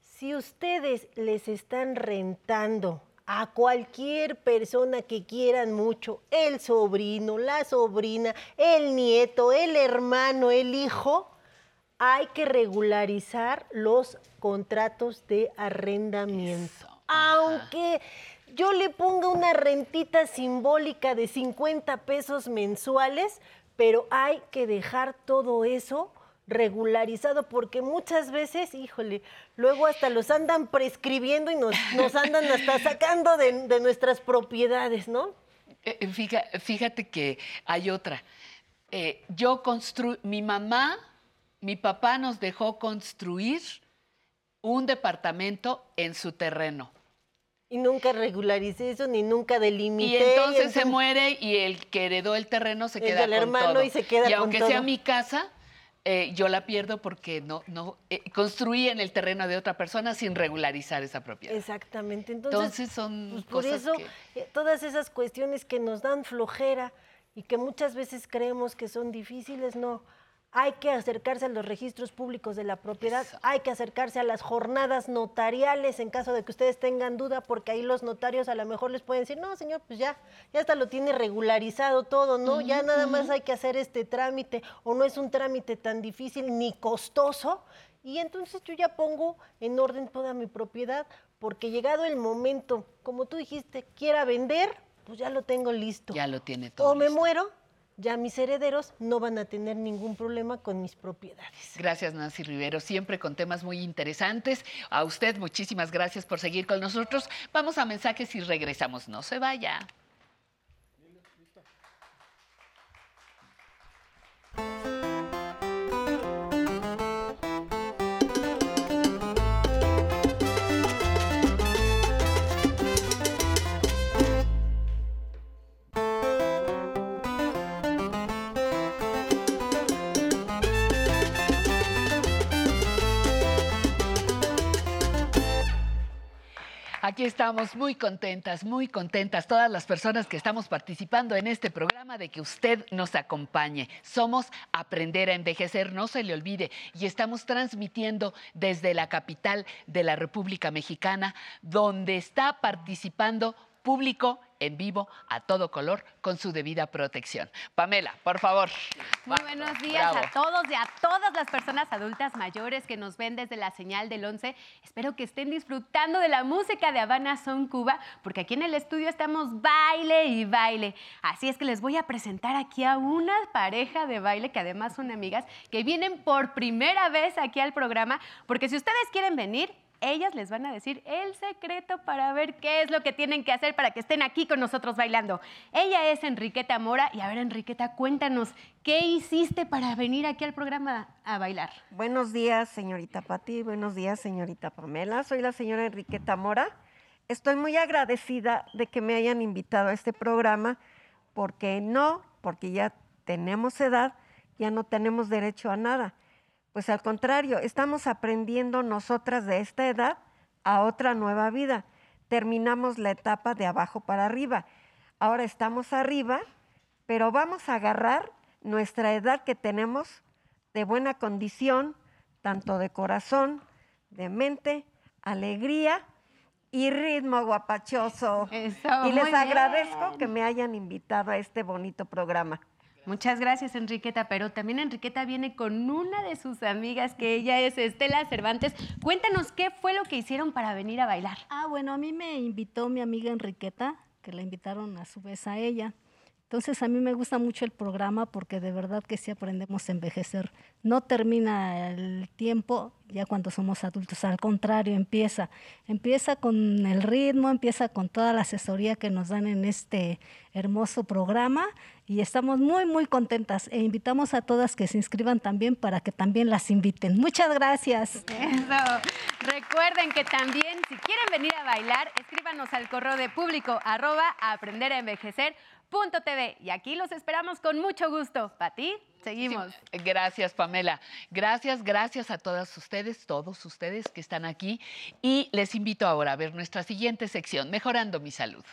Si ustedes les están rentando a cualquier persona que quieran mucho, el sobrino, la sobrina, el nieto, el hermano, el hijo, hay que regularizar los contratos de arrendamiento. Eso. Aunque yo le ponga una rentita simbólica de 50 pesos mensuales, pero hay que dejar todo eso regularizado porque muchas veces, híjole, luego hasta los andan prescribiendo y nos, nos andan hasta sacando de, de nuestras propiedades, ¿no? Eh, eh, Fíjate que hay otra. Eh, yo construí, mi mamá, mi papá nos dejó construir un departamento en su terreno. Y nunca regularicé eso, ni nunca delimité. Y entonces se entonces- muere y el que heredó el terreno se El queda del con hermano todo. y se queda y con aunque sea mi casa, eh, yo la pierdo porque no, no eh, construí en el terreno de otra persona sin regularizar esa propiedad. Exactamente. Entonces, Entonces son pues por cosas eso que- eh, todas esas cuestiones que nos dan flojera y que muchas veces creemos que son difíciles, no. Hay que acercarse a los registros públicos de la propiedad, Eso. hay que acercarse a las jornadas notariales en caso de que ustedes tengan duda, porque ahí los notarios a lo mejor les pueden decir, no, señor, pues ya, ya hasta lo tiene regularizado todo, ¿no? ya nada más hay que hacer este trámite, o no es un trámite tan difícil ni costoso, y entonces yo ya pongo en orden toda mi propiedad, porque llegado el momento, como tú dijiste, quiera vender, pues ya lo tengo listo. Ya lo tiene todo. o me listo. muero, ya mis herederos no van a tener ningún problema con mis propiedades. Gracias, Nancy Rivero, siempre con temas muy interesantes. A usted, muchísimas gracias por seguir con nosotros. Vamos a mensajes y regresamos. No se vaya. Aquí estamos muy contentas, muy contentas, todas las personas que estamos participando en este programa de que usted nos acompañe. Somos Aprender a Envejecer, no se le olvide, y estamos transmitiendo desde la capital de la República Mexicana, donde está participando público en vivo a todo color con su debida protección. Pamela, por favor. Muy buenos días a todos y a todas las personas adultas mayores que nos ven desde la señal del 11. Espero que estén disfrutando de la música de Habana Son Cuba, porque aquí en el estudio estamos baile y baile. Así es que les voy a presentar aquí a una pareja de baile que además son amigas que vienen por primera vez aquí al programa, porque si ustedes quieren venir, ellas les van a decir el secreto para ver qué es lo que tienen que hacer para que estén aquí con nosotros bailando. Ella es Enriqueta Mora y a ver Enriqueta, cuéntanos, ¿qué hiciste para venir aquí al programa a bailar? Buenos días, señorita Pati, buenos días, señorita Pamela. Soy la señora Enriqueta Mora. Estoy muy agradecida de que me hayan invitado a este programa porque no, porque ya tenemos edad, ya no tenemos derecho a nada. Pues al contrario, estamos aprendiendo nosotras de esta edad a otra nueva vida. Terminamos la etapa de abajo para arriba. Ahora estamos arriba, pero vamos a agarrar nuestra edad que tenemos de buena condición, tanto de corazón, de mente, alegría y ritmo guapachoso. y les agradezco que me hayan invitado a este bonito programa. Muchas gracias, Enriqueta. Pero también Enriqueta viene con una de sus amigas, que ella es Estela Cervantes. Cuéntanos qué fue lo que hicieron para venir a bailar. Ah, bueno, a mí me invitó mi amiga Enriqueta, que la invitaron a su vez a ella. Entonces a mí me gusta mucho el programa porque de verdad que sí aprendemos a envejecer. No termina el tiempo ya cuando somos adultos, al contrario, empieza. Empieza con el ritmo, empieza con toda la asesoría que nos dan en este hermoso programa y estamos muy, muy contentas e invitamos a todas que se inscriban también para que también las inviten. Muchas gracias. Recuerden que también si quieren venir a bailar, escríbanos al correo de público arroba aprender a envejecer TV. Y aquí los esperamos con mucho gusto. Para ti, seguimos. gracias, Pamela. Gracias, gracias a todas ustedes, todos ustedes que están aquí. Y les invito ahora a ver nuestra siguiente sección, Mejorando mi Salud.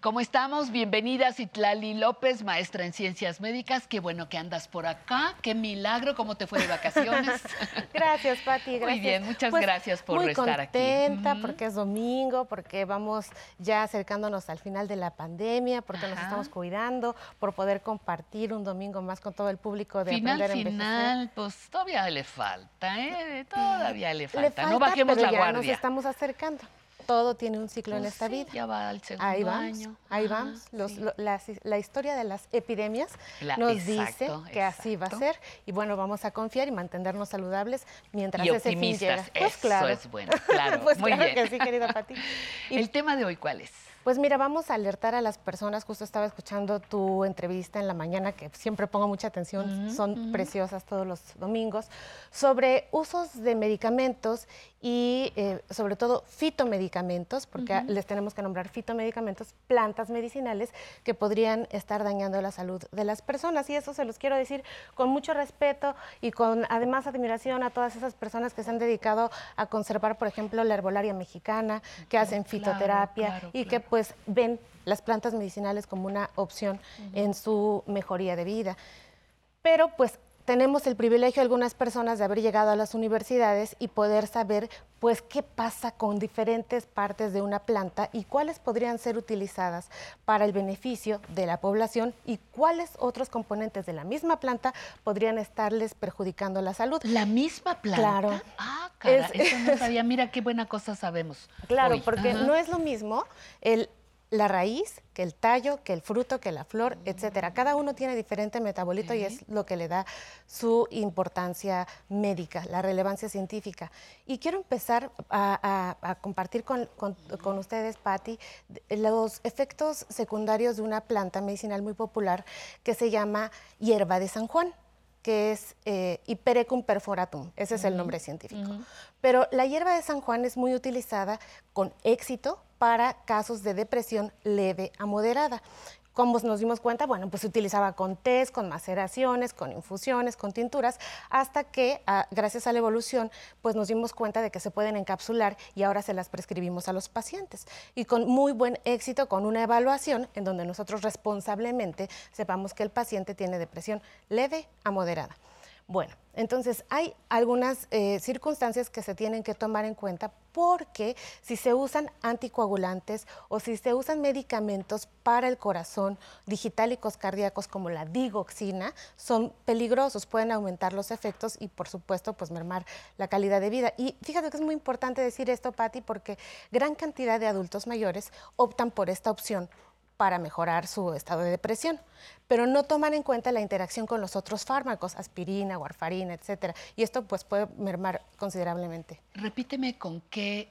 ¿Cómo estamos? Bienvenida Citlali López, maestra en ciencias médicas. Qué bueno que andas por acá. Qué milagro. ¿Cómo te fue de vacaciones? [laughs] gracias, Pati. Muy bien, muchas pues, gracias por estar aquí. Muy contenta porque es domingo, porque vamos ya acercándonos al final de la pandemia, porque nos estamos cuidando, por poder compartir un domingo más con todo el público de final, Aprender Final, pues todavía le falta, ¿eh? Todavía le falta. no bajemos la guardia. Nos estamos acercando todo tiene un ciclo en pues esta vida. Ya va al segundo ahí vamos, año. Ahí vamos. la, historia de las epidemias nos dice que así va a ser. Y bueno, vamos a confiar y mantenernos saludables mientras y ese fin llega. Pues claro. Eso es bueno, claro. [laughs] pues Muy claro bien. que sí, querida Pati. [laughs] ¿El tema de hoy cuál es? Pues mira, vamos a alertar a las personas, justo estaba escuchando tu entrevista en la mañana, que siempre pongo mucha atención, son preciosas todos los domingos, sobre usos de medicamentos y eh, sobre todo fitomedicamentos, porque les tenemos que nombrar fitomedicamentos, plantas medicinales que podrían estar dañando la salud de las personas. Y eso se los quiero decir con mucho respeto y con además admiración a todas esas personas que se han dedicado a conservar, por ejemplo, la herbolaria mexicana, que hacen fitoterapia y que pues ven las plantas medicinales como una opción en su mejoría de vida. Pero pues tenemos el privilegio algunas personas de haber llegado a las universidades y poder saber pues qué pasa con diferentes partes de una planta y cuáles podrían ser utilizadas para el beneficio de la población y cuáles otros componentes de la misma planta podrían estarles perjudicando la salud. ¿La misma planta? Claro. Ah, cara, eso no [laughs] sabía. Mira qué buena cosa sabemos. Claro, porque no es lo mismo el la raíz, que el tallo, que el fruto, que la flor, etcétera. Cada uno tiene diferente metabolito y es lo que le da su importancia médica, la relevancia científica. Y quiero empezar a, compartir con, ustedes, Patti, los efectos secundarios de una planta medicinal muy popular que se llama hierba de San Juan que es eh, Hypericum perforatum, ese es el nombre científico. Pero la hierba de San Juan es muy utilizada con éxito para casos de depresión leve a moderada. ¿Cómo nos dimos cuenta? Bueno, pues se utilizaba con test, con maceraciones, con infusiones, con tinturas, hasta que, ah, gracias a la evolución, pues nos dimos cuenta de que se pueden encapsular y ahora se las prescribimos a los pacientes. Y con muy buen éxito, con una evaluación en donde nosotros responsablemente sepamos que el paciente tiene depresión leve a moderada. Bueno, entonces hay algunas eh, circunstancias que se tienen que tomar en cuenta porque si se usan anticoagulantes o si se usan medicamentos para el corazón, digitálicos cardíacos como la digoxina, son peligrosos, pueden aumentar los efectos y por supuesto pues mermar la calidad de vida. Y fíjate que es muy importante decir esto, Patti, porque gran cantidad de adultos mayores optan por esta opción para mejorar su estado de depresión, pero no toman en cuenta la interacción con los otros fármacos, aspirina, warfarina, etcétera, y esto pues puede mermar considerablemente. Repíteme con qué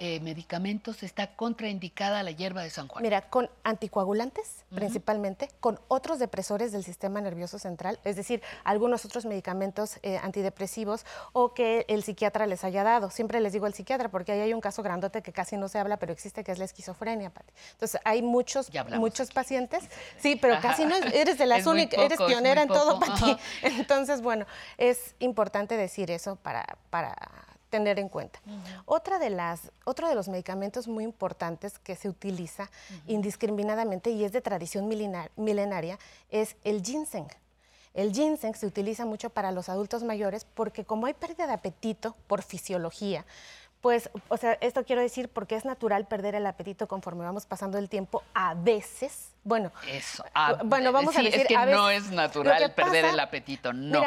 eh, medicamentos está contraindicada la hierba de San Juan? Mira, con anticoagulantes principalmente, con otros depresores del sistema nervioso central, es decir, algunos otros medicamentos eh, antidepresivos o que el psiquiatra les haya dado. Siempre les digo al psiquiatra porque ahí hay un caso grandote que casi no se habla, pero existe, que es la esquizofrenia, Pati. Entonces, hay muchos, muchos pacientes. Sí, pero casi no eres de las [laughs] únicas, eres pionera en todo, Pati. [laughs] Entonces, bueno, es importante decir eso para, para tener en cuenta. Otra de las, otro de los medicamentos muy importantes que se utiliza indiscriminadamente y es de tradición milenaria es el ginseng. El ginseng se utiliza mucho para los adultos mayores porque como hay pérdida de apetito por fisiología, pues, o sea, esto quiero decir porque es natural perder el apetito conforme vamos pasando el tiempo a veces. Bueno, eso. bueno, vamos a decir es que no es natural perder el apetito, no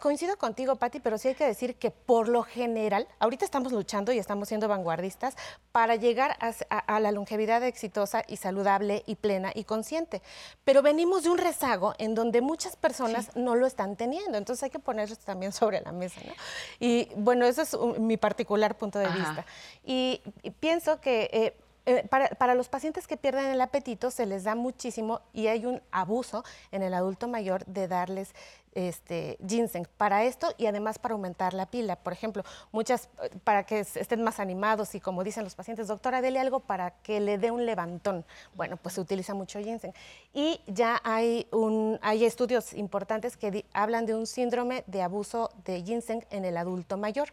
coincido contigo, Patti, pero sí hay que decir que por lo general, ahorita estamos luchando y estamos siendo vanguardistas para llegar a, la longevidad exitosa y saludable y plena y consciente. Pero venimos de un rezago en donde muchas personas no lo están teniendo, entonces hay que ponerlo también [laughs] sobre la mesa. ¿no? Y bueno, eso es mi particular punto de vista. Y, pienso que... Eh, eh, para, para, los pacientes que pierden el apetito se les da muchísimo y hay un abuso en el adulto mayor de darles este, ginseng para esto y además para aumentar la pila. Por ejemplo, muchas, para que estén más animados y como dicen los pacientes, doctora, dele algo para que le dé un levantón. Bueno, pues se utiliza mucho ginseng. Y ya hay, un, hay estudios importantes que hablan de un síndrome de abuso de ginseng en el adulto mayor,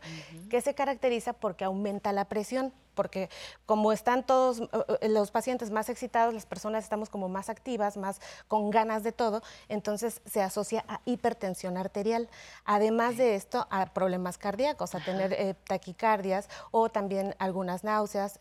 que se caracteriza porque aumenta la presión porque como están todos eh, eh, los pacientes más excitados, las personas estamos como más activas, más con ganas de todo, entonces se asocia a hipertensión arterial. Además de esto, a problemas cardíacos, a tener eh, taquicardias o también algunas náuseas,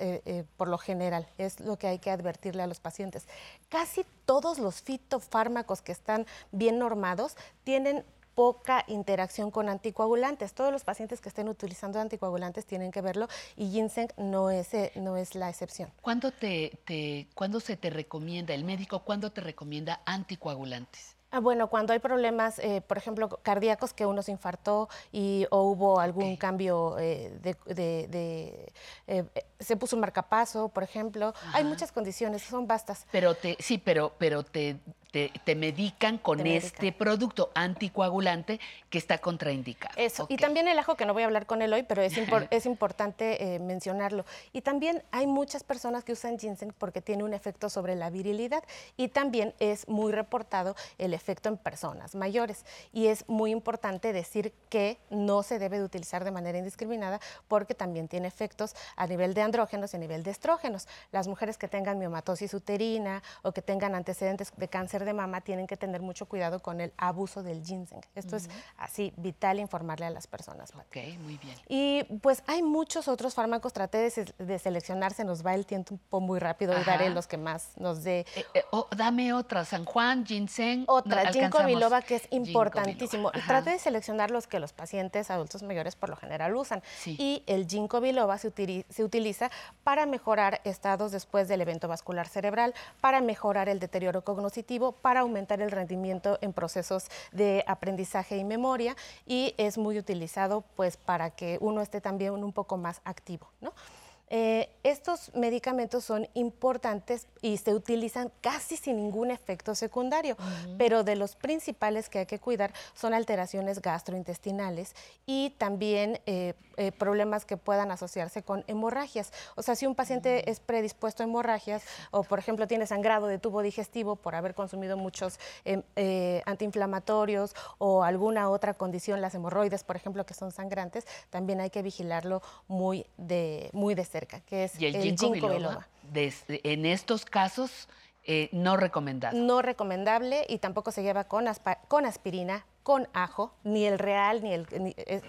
por lo general. Es lo que hay que advertirle a los pacientes. Casi todos los fitofármacos que están bien normados tienen poca interacción con anticoagulantes. Todos los pacientes que estén utilizando anticoagulantes tienen que verlo y ginseng no es, eh, no es la excepción. ¿Cuándo, te, te, ¿Cuándo se te recomienda, el médico, cuándo te recomienda anticoagulantes? Ah, bueno, cuando hay problemas, eh, por ejemplo, cardíacos, que uno se infartó y, o hubo algún cambio eh, de... se puso un marcapaso, por ejemplo. Hay muchas condiciones, son vastas. Pero te, sí, pero, pero te te, medican con este producto anticoagulante que está contraindicado. Eso. Y también el ajo, que no voy a hablar con él hoy, pero es, [laughs] es importante eh, mencionarlo. Y también hay muchas personas que usan ginseng porque tiene un efecto sobre la virilidad y también es muy reportado el efecto en personas mayores. Y es muy importante decir que no se debe de utilizar de manera indiscriminada porque también tiene efectos a nivel de andrógenos y a nivel de estrógenos. Las mujeres que tengan miomatosis uterina o que tengan antecedentes de cáncer de mama tienen que tener mucho cuidado con el abuso del ginseng. Esto es así vital informarle a las personas. Ok, muy bien. Y pues hay muchos otros fármacos, traté de, seleccionar, se nos va el tiempo muy rápido y daré los que más nos dé. Eh, eh, dame otra, San Juan, ginseng. Otra, ginkgo biloba, que es importantísimo. Traté de seleccionar los que los pacientes adultos mayores por lo general usan. Y el ginkgo biloba se, se utiliza para mejorar estados después del evento vascular cerebral, para mejorar el deterioro cognitivo, para aumentar el rendimiento en procesos de aprendizaje y memoria y es muy utilizado pues para que uno esté también un poco más activo, ¿no? Eh, estos medicamentos son importantes y se utilizan casi sin ningún efecto secundario, pero de los principales que hay que cuidar son alteraciones gastrointestinales y también eh, eh, problemas que puedan asociarse con hemorragias. O sea, si un paciente es predispuesto a hemorragias o, por ejemplo, tiene sangrado de tubo digestivo por haber consumido muchos em, antiinflamatorios o alguna otra condición, las hemorroides, por ejemplo, que son sangrantes, también hay que vigilarlo muy de, muy de cerca, que es y el, ginkgo, biloba, en estos casos, eh, no recomendable. No recomendable y tampoco se lleva con, con aspirina, con ajo, ni el real, ni el...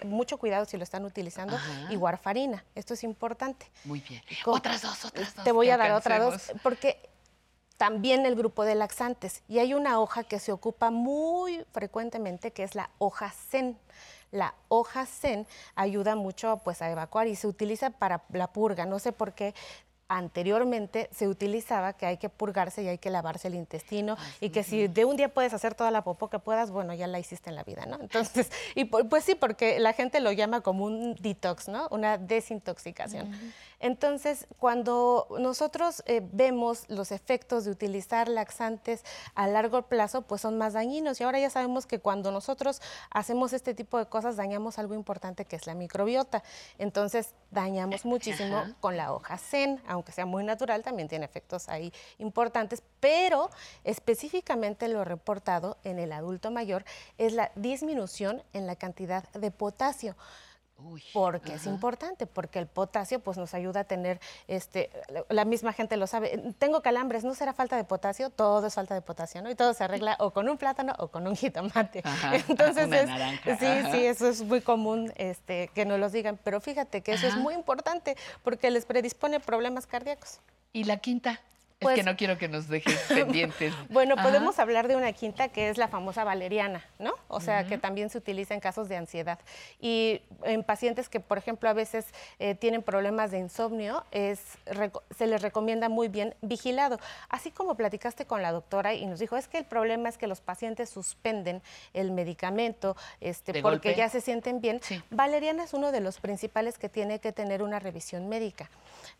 mucho cuidado si lo están utilizando, y warfarina. Esto es importante. Muy bien. otras dos, otras dos. Te voy a dar otras dos, porque también el grupo de laxantes. Y hay una hoja que se ocupa muy frecuentemente, que es la hoja zen. La hoja zen ayuda mucho pues, a evacuar y se utiliza para la purga. No sé por qué anteriormente se utilizaba que hay que purgarse y hay que lavarse el intestino y que si de un día puedes hacer toda la popó que puedas, bueno, ya la hiciste en la vida, ¿no? Entonces, y pues sí, porque la gente lo llama como un detox, ¿no? Una desintoxicación. Entonces, cuando nosotros eh, vemos los efectos de utilizar laxantes a largo plazo, pues son más dañinos. Y ahora ya sabemos que cuando nosotros hacemos este tipo de cosas, dañamos algo importante que es la microbiota. Entonces, dañamos muchísimo con la hoja zen, aunque sea muy natural, también tiene efectos ahí importantes, pero específicamente lo reportado en el adulto mayor es la disminución en la cantidad de potasio porque es importante, porque el potasio pues nos ayuda a tener, este, la misma gente lo sabe, tengo calambres, ¿no será falta de potasio? Todo es falta de potasio, ¿no? Y todo se arregla o con un plátano o con un [laughs] jitomate. Entonces, sí, sí, eso es muy común este, que nos lo digan, pero fíjate que eso es muy importante porque les predispone problemas cardíacos. ¿Y la quinta? Es que pues no quiero que nos dejes [laughs] pendientes. bueno, podemos hablar de una quinta que es la famosa valeriana, ¿no? O sea, que también se utiliza en casos de ansiedad. Y en pacientes que, por ejemplo, a veces eh, tienen problemas de insomnio, es, se les recomienda muy bien vigilado. Así como platicaste con la doctora y nos dijo, es que el problema es que los pacientes suspenden el medicamento este, porque ya se sienten bien. Valeriana es uno de los principales que tiene que tener una revisión médica.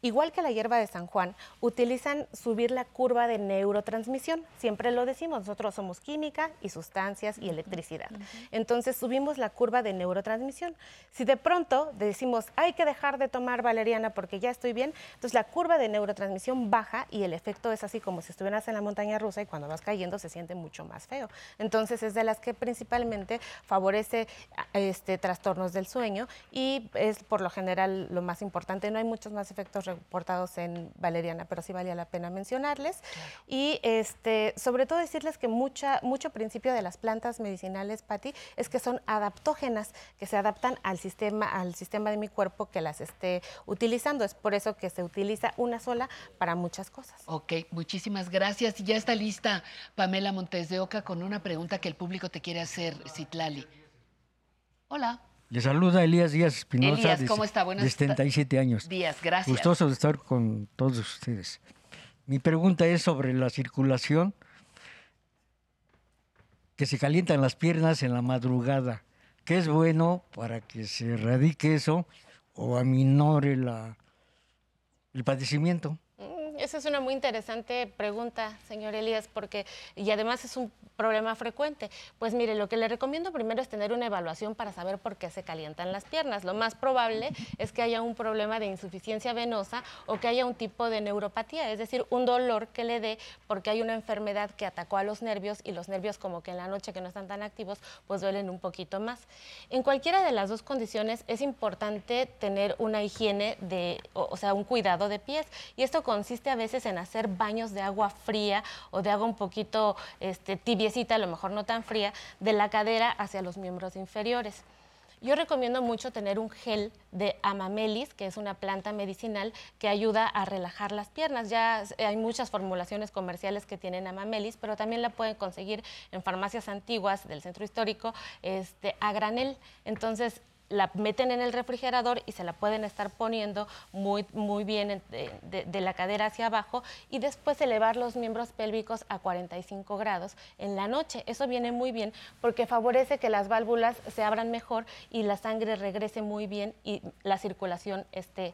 Igual que la hierba de San Juan, utilizan subir la curva de neurotransmisión. Siempre lo decimos, nosotros somos química y sustancias y electricidad. Entonces subimos la curva de neurotransmisión. Si de pronto decimos, hay que dejar de tomar valeriana porque ya estoy bien, entonces la curva de neurotransmisión baja y el efecto es así como si estuvieras en la montaña rusa y cuando vas cayendo se siente mucho más feo. Entonces es de las que principalmente favorece este, trastornos del sueño y es por lo general lo más importante. No hay muchos más efectos reportados en valeriana, pero sí valía la pena mencionarles. Y este, sobre todo decirles que mucha, mucho principio de las plantas medicinales, Patti, es que son adaptógenas, que se adaptan al sistema, al sistema de mi cuerpo que las esté utilizando. Es por eso que se utiliza una sola para muchas cosas. Ok, muchísimas gracias. Y ya está lista Pamela Montes de Oca con una pregunta que el público te quiere hacer, Citlali. Hola. Le saluda Elías Díaz Espinosa. Elías, ¿cómo está? Buenas de 77 años. Díaz, gracias. Gustoso de estar con todos ustedes. Mi pregunta es sobre la circulación, que se calientan las piernas en la madrugada. ¿Qué es bueno para que se erradique eso o aminore la, el padecimiento? Esa es una muy interesante pregunta, señor Elías, porque, y además es un problema frecuente. Pues mire, lo que le recomiendo primero es tener una evaluación para saber por qué se calientan las piernas. Lo más probable es que haya un problema de insuficiencia venosa o que haya un tipo de neuropatía, es decir, un dolor que le dé porque hay una enfermedad que atacó a los nervios y los nervios como que en la noche que no están tan activos, pues duelen un poquito más. En cualquiera de las dos condiciones es importante tener una higiene de, o, o sea, un cuidado de pies y esto consiste a veces en hacer baños de agua fría o de agua un poquito este, tibiecita, a lo mejor no tan fría, de la cadera hacia los miembros inferiores. Yo recomiendo mucho tener un gel de amamelis, que es una planta medicinal que ayuda a relajar las piernas. Ya hay muchas formulaciones comerciales que tienen amamelis, pero también la pueden conseguir en farmacias antiguas del centro histórico este, a granel. Entonces, la meten en el refrigerador y se la pueden estar poniendo muy, muy bien de, la cadera hacia abajo y después elevar los miembros pélvicos a 45 grados en la noche. Eso viene muy bien porque favorece que las válvulas se abran mejor y la sangre regrese muy bien y la circulación esté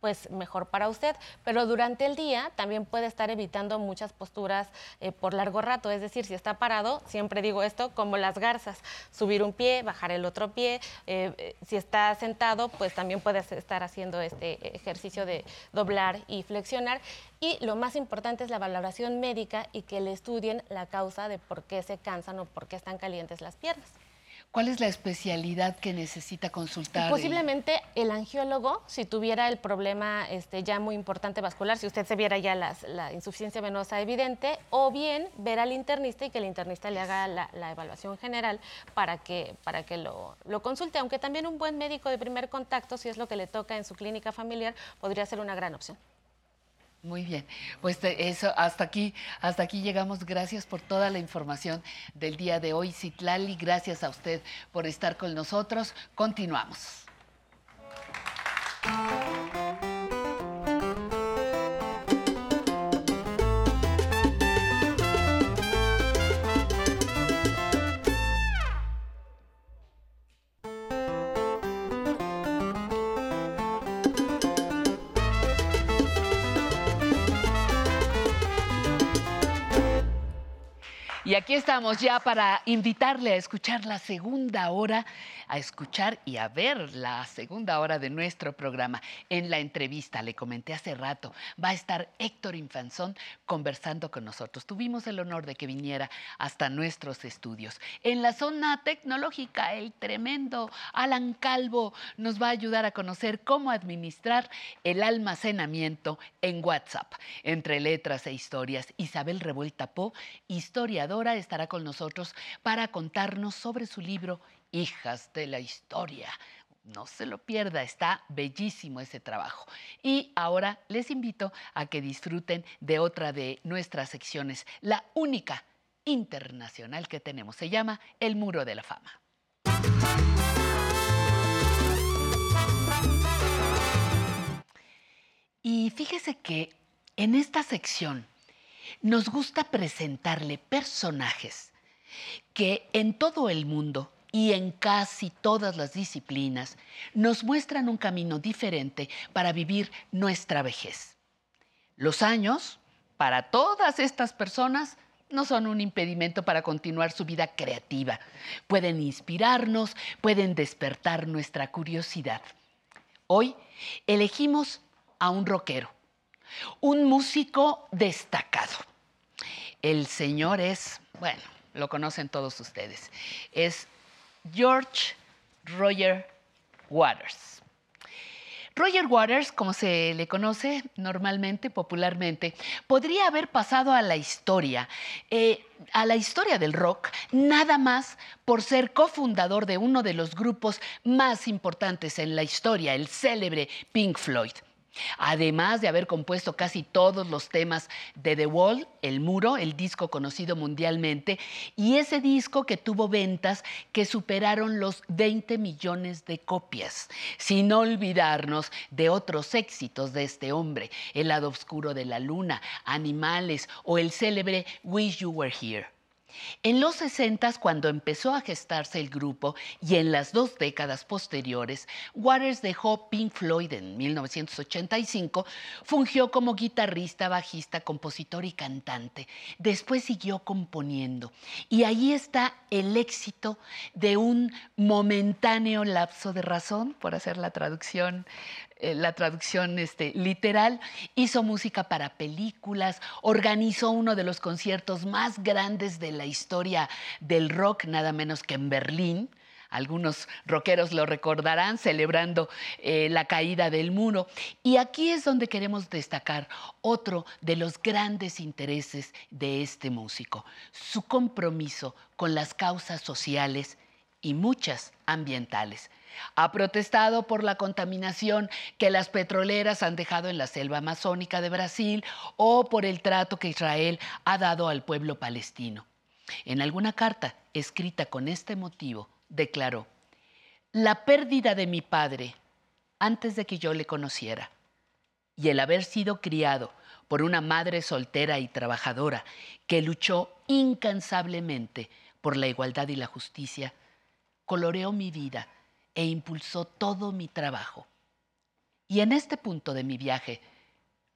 pues mejor para usted. Pero durante el día también puede estar evitando muchas posturas eh, por largo rato. Es decir, si está parado, siempre digo esto, como las garzas, subir un pie, bajar el otro pie. Eh, eh, si está sentado, pues también puede estar haciendo este ejercicio de doblar y flexionar. Y lo más importante es la valoración médica y que le estudien la causa de por qué se cansan o por qué están calientes las piernas. ¿Cuál es la especialidad que necesita consultar? Posiblemente el angiólogo, si tuviera el problema este, ya muy importante vascular, si usted se viera ya la insuficiencia venosa evidente, o bien ver al internista y que el internista le haga la, evaluación general para que, para que lo, lo consulte, aunque también un buen médico de primer contacto, si es lo que le toca en su clínica familiar, podría ser una gran opción. Muy bien, pues eso hasta aquí, hasta aquí llegamos. Gracias por toda la información del día de hoy, Citlali. Gracias a usted por estar con nosotros. Continuamos. Y aquí estamos ya para invitarle a escuchar la segunda hora, a escuchar y a ver la segunda hora de nuestro programa. En la entrevista, le comenté hace rato, va a estar Héctor Infanzón conversando con nosotros. Tuvimos el honor de que viniera hasta nuestros estudios. En la zona tecnológica, el tremendo Alan Calvo nos va a ayudar a conocer cómo administrar el almacenamiento en WhatsApp. Entre letras e historias, Isabel Revuelta Po, estará con nosotros para contarnos sobre su libro Hijas de la Historia. No se lo pierda, está bellísimo ese trabajo. Y ahora les invito a que disfruten de otra de nuestras secciones, la única internacional que tenemos. Se llama El Muro de la Fama. Y fíjese que en esta sección nos gusta presentarle personajes que en todo el mundo y en casi todas las disciplinas nos muestran un camino diferente para vivir nuestra vejez. Los años, para todas estas personas, no son un impedimento para continuar su vida creativa. Pueden inspirarnos, pueden despertar nuestra curiosidad. Hoy elegimos a un rockero un músico destacado. El señor es, bueno, lo conocen todos ustedes, es George Roger Waters. Roger Waters, como se le conoce normalmente, popularmente, podría haber pasado a la historia, eh, a la historia del rock, nada más por ser cofundador de uno de los grupos más importantes en la historia, el célebre Pink Floyd. Además de haber compuesto casi todos los temas de The Wall, El Muro, el disco conocido mundialmente, y ese disco que tuvo ventas que superaron los 20 millones de copias, sin olvidarnos de otros éxitos de este hombre, El lado oscuro de la luna, Animales o el célebre Wish You Were Here. En los 60, cuando empezó a gestarse el grupo, y en las dos décadas posteriores, Waters dejó Pink Floyd en 1985, fungió como guitarrista, bajista, compositor y cantante. Después siguió componiendo. Y ahí está el éxito de un momentáneo lapso de razón, por hacer la traducción eh, la traducción este, literal, hizo música para películas, organizó uno de los conciertos más grandes de la historia del rock, nada menos que en Berlín. Algunos rockeros lo recordarán celebrando eh, la caída del muro. Y aquí es donde queremos destacar otro de los grandes intereses de este músico, su compromiso con las causas sociales y muchas ambientales. Ha protestado por la contaminación que las petroleras han dejado en la selva amazónica de Brasil o por el trato que Israel ha dado al pueblo palestino. En alguna carta escrita con este motivo, declaró, la pérdida de mi padre antes de que yo le conociera y el haber sido criado por una madre soltera y trabajadora que luchó incansablemente por la igualdad y la justicia, coloreó mi vida e impulsó todo mi trabajo. Y en este punto de mi viaje,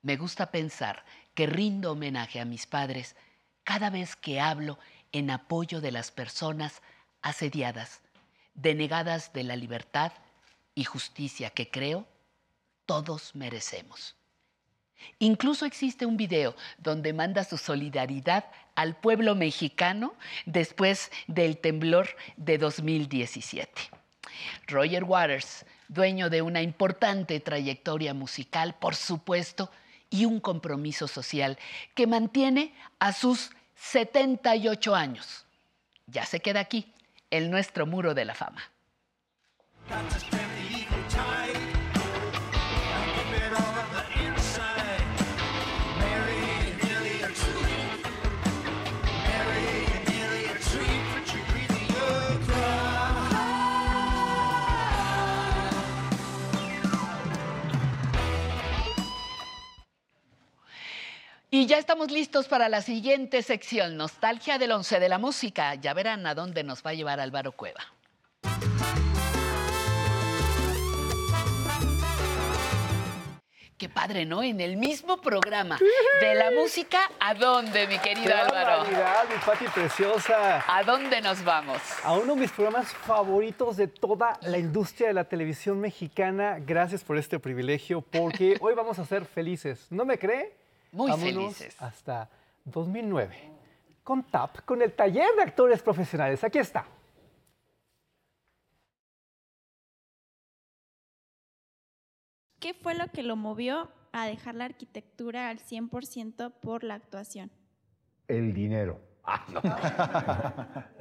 me gusta pensar que rindo homenaje a mis padres cada vez que hablo en apoyo de las personas asediadas, denegadas de la libertad y justicia que creo todos merecemos. Incluso existe un video donde manda su solidaridad al pueblo mexicano después del temblor de 2017. Roger Waters, dueño de una importante trayectoria musical, por supuesto, y un compromiso social que mantiene a sus 78 años. Ya se queda aquí, en nuestro muro de la fama. Y ya estamos listos para la siguiente sección, Nostalgia del Once de la Música. Ya verán a dónde nos va a llevar Álvaro Cueva. Qué padre, ¿no? En el mismo programa de la música, ¿a dónde, mi querido ¡Qué Álvaro? mi Pati preciosa! ¿A dónde nos vamos? A uno de mis programas favoritos de toda la industria de la televisión mexicana. Gracias por este privilegio, porque [laughs] hoy vamos a ser felices. ¿No me cree? Muy Vámonos felices. Hasta 2009. Con TAP, con el taller de actores profesionales. Aquí está. ¿Qué fue lo que lo movió a dejar la arquitectura al 100% por la actuación? El dinero. Ah, no.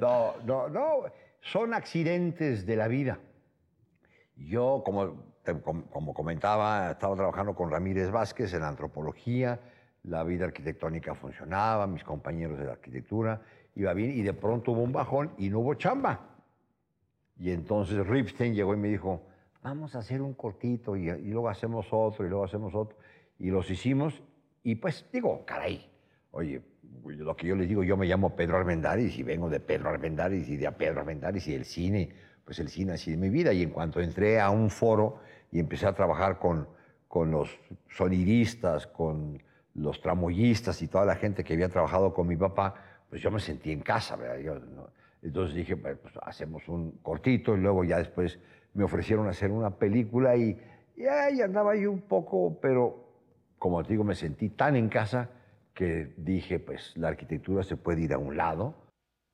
[laughs] no, no, no. Son accidentes de la vida. Yo, como, como comentaba, estaba trabajando con Ramírez Vázquez en antropología, la vida arquitectónica funcionaba, mis compañeros de la arquitectura, iba bien, y de pronto hubo un bajón y no hubo chamba. Y entonces Ripstein llegó y me dijo, vamos a hacer un cortito y, luego hacemos otro y luego hacemos otro. Y los hicimos y pues digo, caray, oye, lo que yo les digo, yo me llamo Pedro Armendáriz y vengo de Pedro Armendáriz y de a Pedro Armendáriz y el cine, pues el cine ha sido mi vida. Y en cuanto entré a un foro y empecé a trabajar con, con los sonidistas, con los tramoyistas y toda la gente que había trabajado con mi papá, pues yo me sentí en casa, ¿verdad? Yo, no- entonces dije, pues pues, hacemos un cortito y luego ya después me ofrecieron hacer una película y, y ahí andaba yo un poco, pero como te digo, me sentí tan en casa que dije, pues la arquitectura se puede ir a un lado.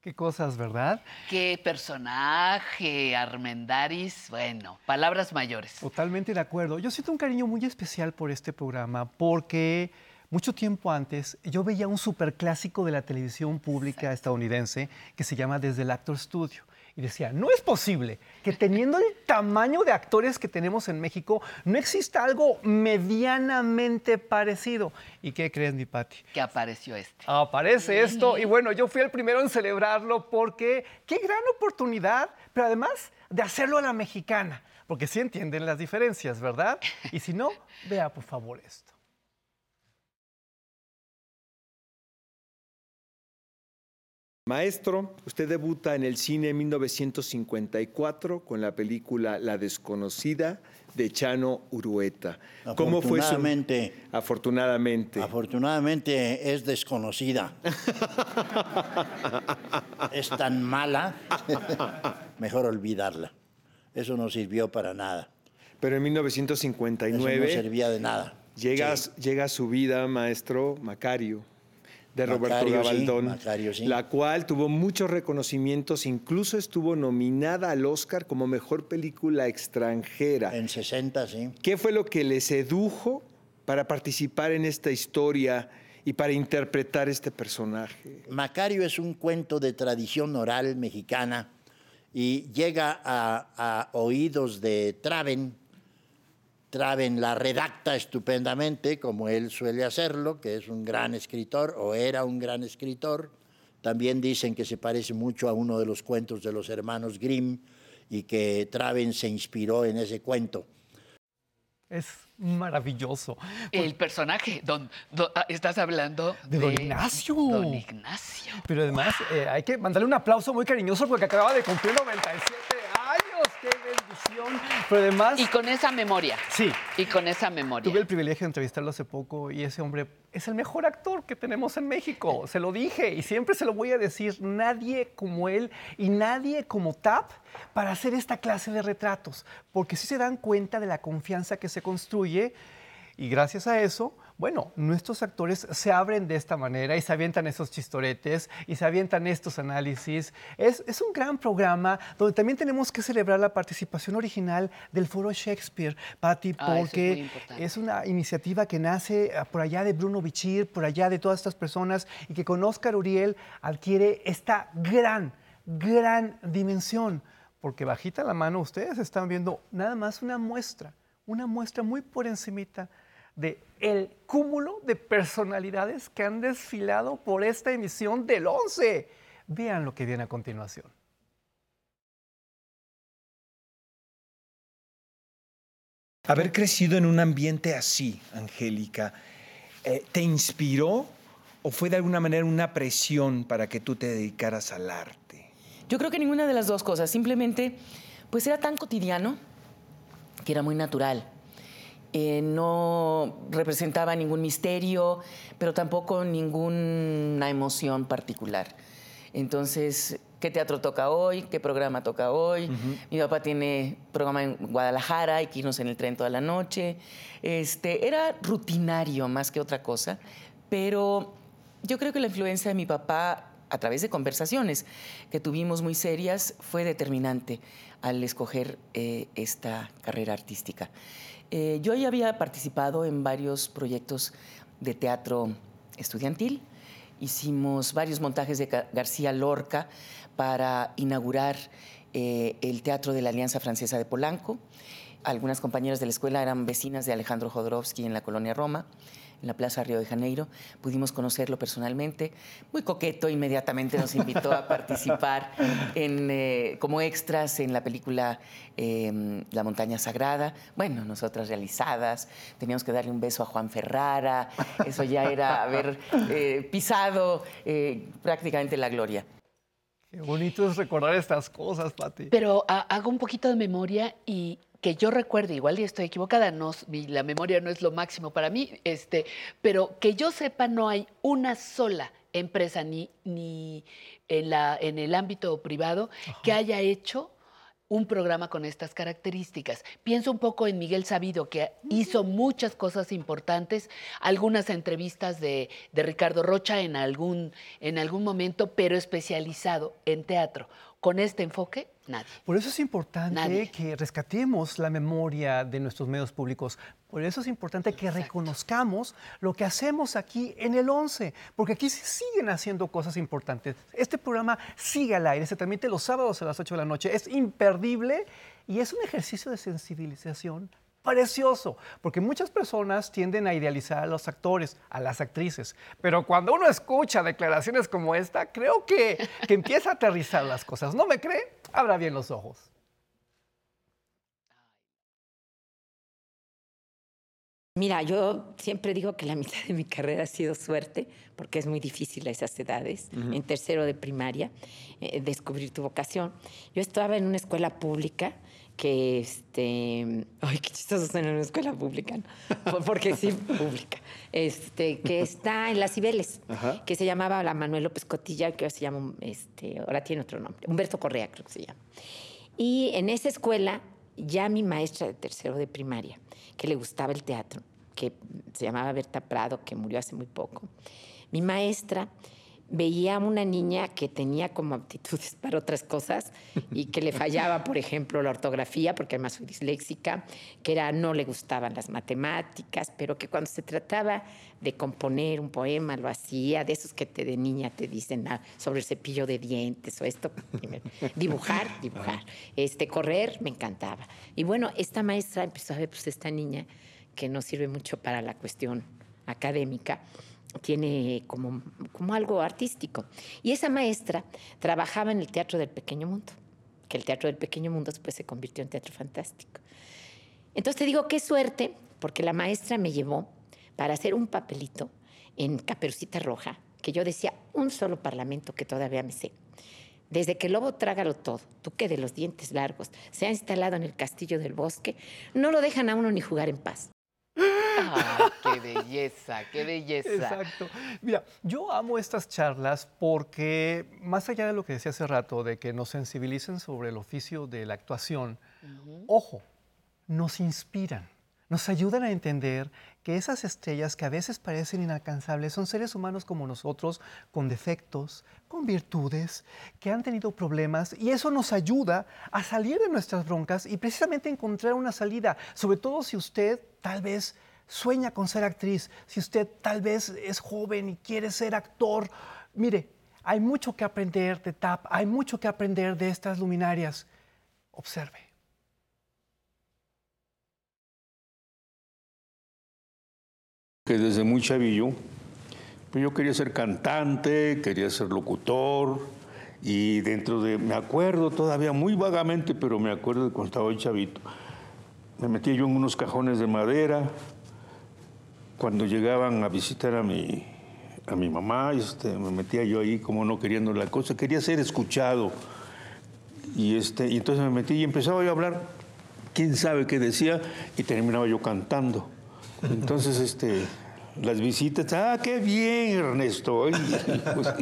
Qué cosas, ¿verdad? Qué personaje, Armendaris. Bueno, palabras mayores. Totalmente de acuerdo. Yo siento un cariño muy especial por este programa porque mucho tiempo antes yo veía un superclásico de la televisión pública estadounidense que se llama Desde el Actor Studio. Y decía, no es posible que teniendo el tamaño de actores que tenemos en México, no exista algo medianamente parecido. ¿Y qué crees, mi Pati? Que apareció este. Aparece esto y bueno, yo fui el primero en celebrarlo porque qué gran oportunidad, pero además de hacerlo a la mexicana, porque sí entienden las diferencias, ¿verdad? [laughs] Y si no, vea por favor esto. Maestro, usted debuta en el cine en 1954 con la película La desconocida de Chano Urueta. ¿Cómo fue su- Afortunadamente. Afortunadamente. Afortunadamente es desconocida. [laughs] es tan mala, [laughs] mejor olvidarla. Eso no sirvió para nada. Pero en Eso 1959 no servía de nada. llega, llega a su vida, maestro, Macario, de Roberto Macario, sí, Gabaldón, Macario, sí. la cual tuvo muchos reconocimientos, incluso estuvo nominada al Oscar como mejor película extranjera. En 60, sí. ¿Qué fue lo que le sedujo para participar en esta historia y para interpretar este personaje? Macario es un cuento de tradición oral mexicana y llega a, a oídos de Traven. Traven la redacta estupendamente, como él suele hacerlo, que es un gran escritor o era un gran escritor. También dicen que se parece mucho a uno de los cuentos de los hermanos Grimm y que Traven se inspiró en ese cuento. Es maravilloso. El personaje, don, don- ah, estás hablando De don Ignacio. Don Ignacio. Pero además eh, hay que mandarle un aplauso muy cariñoso porque acababa de cumplir 97 Y con esa memoria. Sí. Y con esa memoria. Tuve el privilegio de entrevistarlo hace poco y ese hombre es el mejor actor que tenemos en México. Se lo dije y siempre se lo voy a decir. Nadie como él y nadie como TAP para hacer esta clase de retratos. Porque sí se dan cuenta de la confianza que se construye y gracias a eso, bueno, nuestros actores se abren de esta manera y se avientan esos chistoretes y se avientan estos análisis. Es, es un gran programa donde también tenemos que celebrar la participación original del Foro Shakespeare, Patti, Ah, es porque importante. es una iniciativa que nace ah, por allá de Bruno Bichir, por allá de todas estas personas y que con Oscar Uriel adquiere esta gran, gran dimensión. Porque bajita la mano ustedes están viendo nada más una muestra, una muestra muy por encimita de el cúmulo de personalidades que han desfilado por esta emisión del 11. Vean lo que viene a continuación. Haber crecido en un ambiente así, Angélica, eh, ¿te inspiró o fue de alguna manera una presión para que tú te dedicaras al arte? Yo creo que ninguna de las dos cosas. Simplemente, pues era tan cotidiano que era muy natural. Eh, no representaba ningún misterio, pero tampoco ninguna emoción particular. Entonces, ¿qué teatro toca hoy? ¿Qué programa toca hoy? Mi papá tiene programa en Guadalajara, hay que irnos en el tren toda la noche. Este, era rutinario más que otra cosa, pero yo creo que la influencia de mi papá a través de conversaciones que tuvimos muy serias fue determinante al escoger eh, esta carrera artística. Eh, yo había participado en varios proyectos de teatro estudiantil. Hicimos varios montajes de Ga- García Lorca para inaugurar eh, el Teatro de la Alianza Francesa de Polanco. Algunas compañeras de la escuela eran vecinas de Alejandro Jodorowsky en la colonia Roma, en la Plaza Río de Janeiro. Pudimos conocerlo personalmente. Muy coqueto, inmediatamente nos invitó a participar en, eh, como extras en la película eh, La Montaña Sagrada. Bueno, nosotras realizadas. Teníamos que darle un beso a Juan Ferrara. Eso ya era haber eh, pisado eh, prácticamente la gloria. Qué bonito es recordar estas cosas, Pati. Pero ha- hago un poquito de memoria y que yo recuerde, igual y estoy equivocada, no, mi- la memoria no es lo máximo para mí, este, pero que yo sepa no hay una sola empresa ni, ni en, la, en el ámbito privado que haya hecho un programa con estas características. Pienso un poco en Miguel Sabido, que hizo muchas cosas importantes, algunas entrevistas de, de Ricardo Rocha en algún, en algún momento, pero especializado en teatro. Con este enfoque, nadie. Por eso es importante Nadie. que rescatemos la memoria de nuestros medios públicos. Por eso es importante que reconozcamos lo que hacemos aquí en el 11, porque aquí se siguen haciendo cosas importantes. Este programa sigue al aire, se transmite los sábados a las 8 de la noche. Es imperdible y es un ejercicio de sensibilización precioso, porque muchas personas tienden a idealizar a los actores, a las actrices, pero cuando uno escucha declaraciones como esta, creo que, que empieza a aterrizar las cosas. ¿No me cree? Abra bien los ojos. Mira, yo siempre digo que la mitad de mi carrera ha sido suerte, porque es muy difícil a esas edades, en tercero de primaria, eh, descubrir tu vocación. Yo estaba en una escuela pública que, este, ay, qué chistoso suena en una escuela pública, ¿no? Por- porque sí, pública, este, que está en Las Cibeles, Ajá. que se llamaba la Manuel López Cotilla, que ahora se llama, este, ahora tiene otro nombre, Humberto Correa creo que se llama. Y en esa escuela, ya mi maestra de tercero de primaria, que le gustaba el teatro, que se llamaba Berta Prado, que murió hace muy poco, mi maestra veía a una niña que tenía como aptitudes [laughs] para otras cosas y que le fallaba, por ejemplo, la ortografía, porque además soy disléxica, que era, no le gustaban las matemáticas, pero que cuando se trataba de componer un poema lo hacía, de esos que te, de niña te dicen ah, sobre el cepillo de dientes o esto, dibujar, [laughs] dibujar, este, correr, me encantaba. Y bueno, esta maestra empezó a ver, pues esta niña que no sirve mucho para la cuestión académica, tiene como, como algo artístico. Y esa maestra trabajaba en el Teatro del Pequeño Mundo, que el Teatro del Pequeño Mundo después se convirtió en Teatro Fantástico. Entonces te digo, qué suerte, porque la maestra me llevó para hacer un papelito en Caperucita Roja, que yo decía un solo parlamento que todavía me sé. desde que el lobo trágalo todo, duque de los dientes largos, se ha instalado en el castillo del bosque, no lo dejan a uno ni jugar en paz. Ah, [laughs] qué belleza, qué belleza. Exacto. Mira, yo amo estas charlas porque, más allá de lo que decía hace rato, de que nos sensibilicen sobre el oficio de la actuación, ojo, nos inspiran, nos ayudan a entender que esas estrellas que a veces parecen inalcanzables son seres humanos como nosotros, con defectos, con virtudes, que han tenido problemas y eso nos ayuda a salir de nuestras broncas y precisamente encontrar una salida, sobre todo si usted tal vez sueña con ser actriz, si usted tal vez es joven y quiere ser actor. Mire, hay mucho que aprender de TAP, hay mucho que aprender de estas luminarias. Observe. Que desde muy chavillo, pues yo quería ser cantante, quería ser locutor, y dentro de, me acuerdo todavía muy vagamente, pero me acuerdo de cuando estaba ahí chavito, me metía yo en unos cajones de madera, cuando llegaban a visitar a mi, a mi mamá, este, me metía yo ahí como no queriendo la cosa, quería ser escuchado. Y, este, y entonces me metí y empezaba yo a hablar, quién sabe qué decía, y terminaba yo cantando. Entonces, este, las visitas, ah, qué bien, Ernesto. Pues,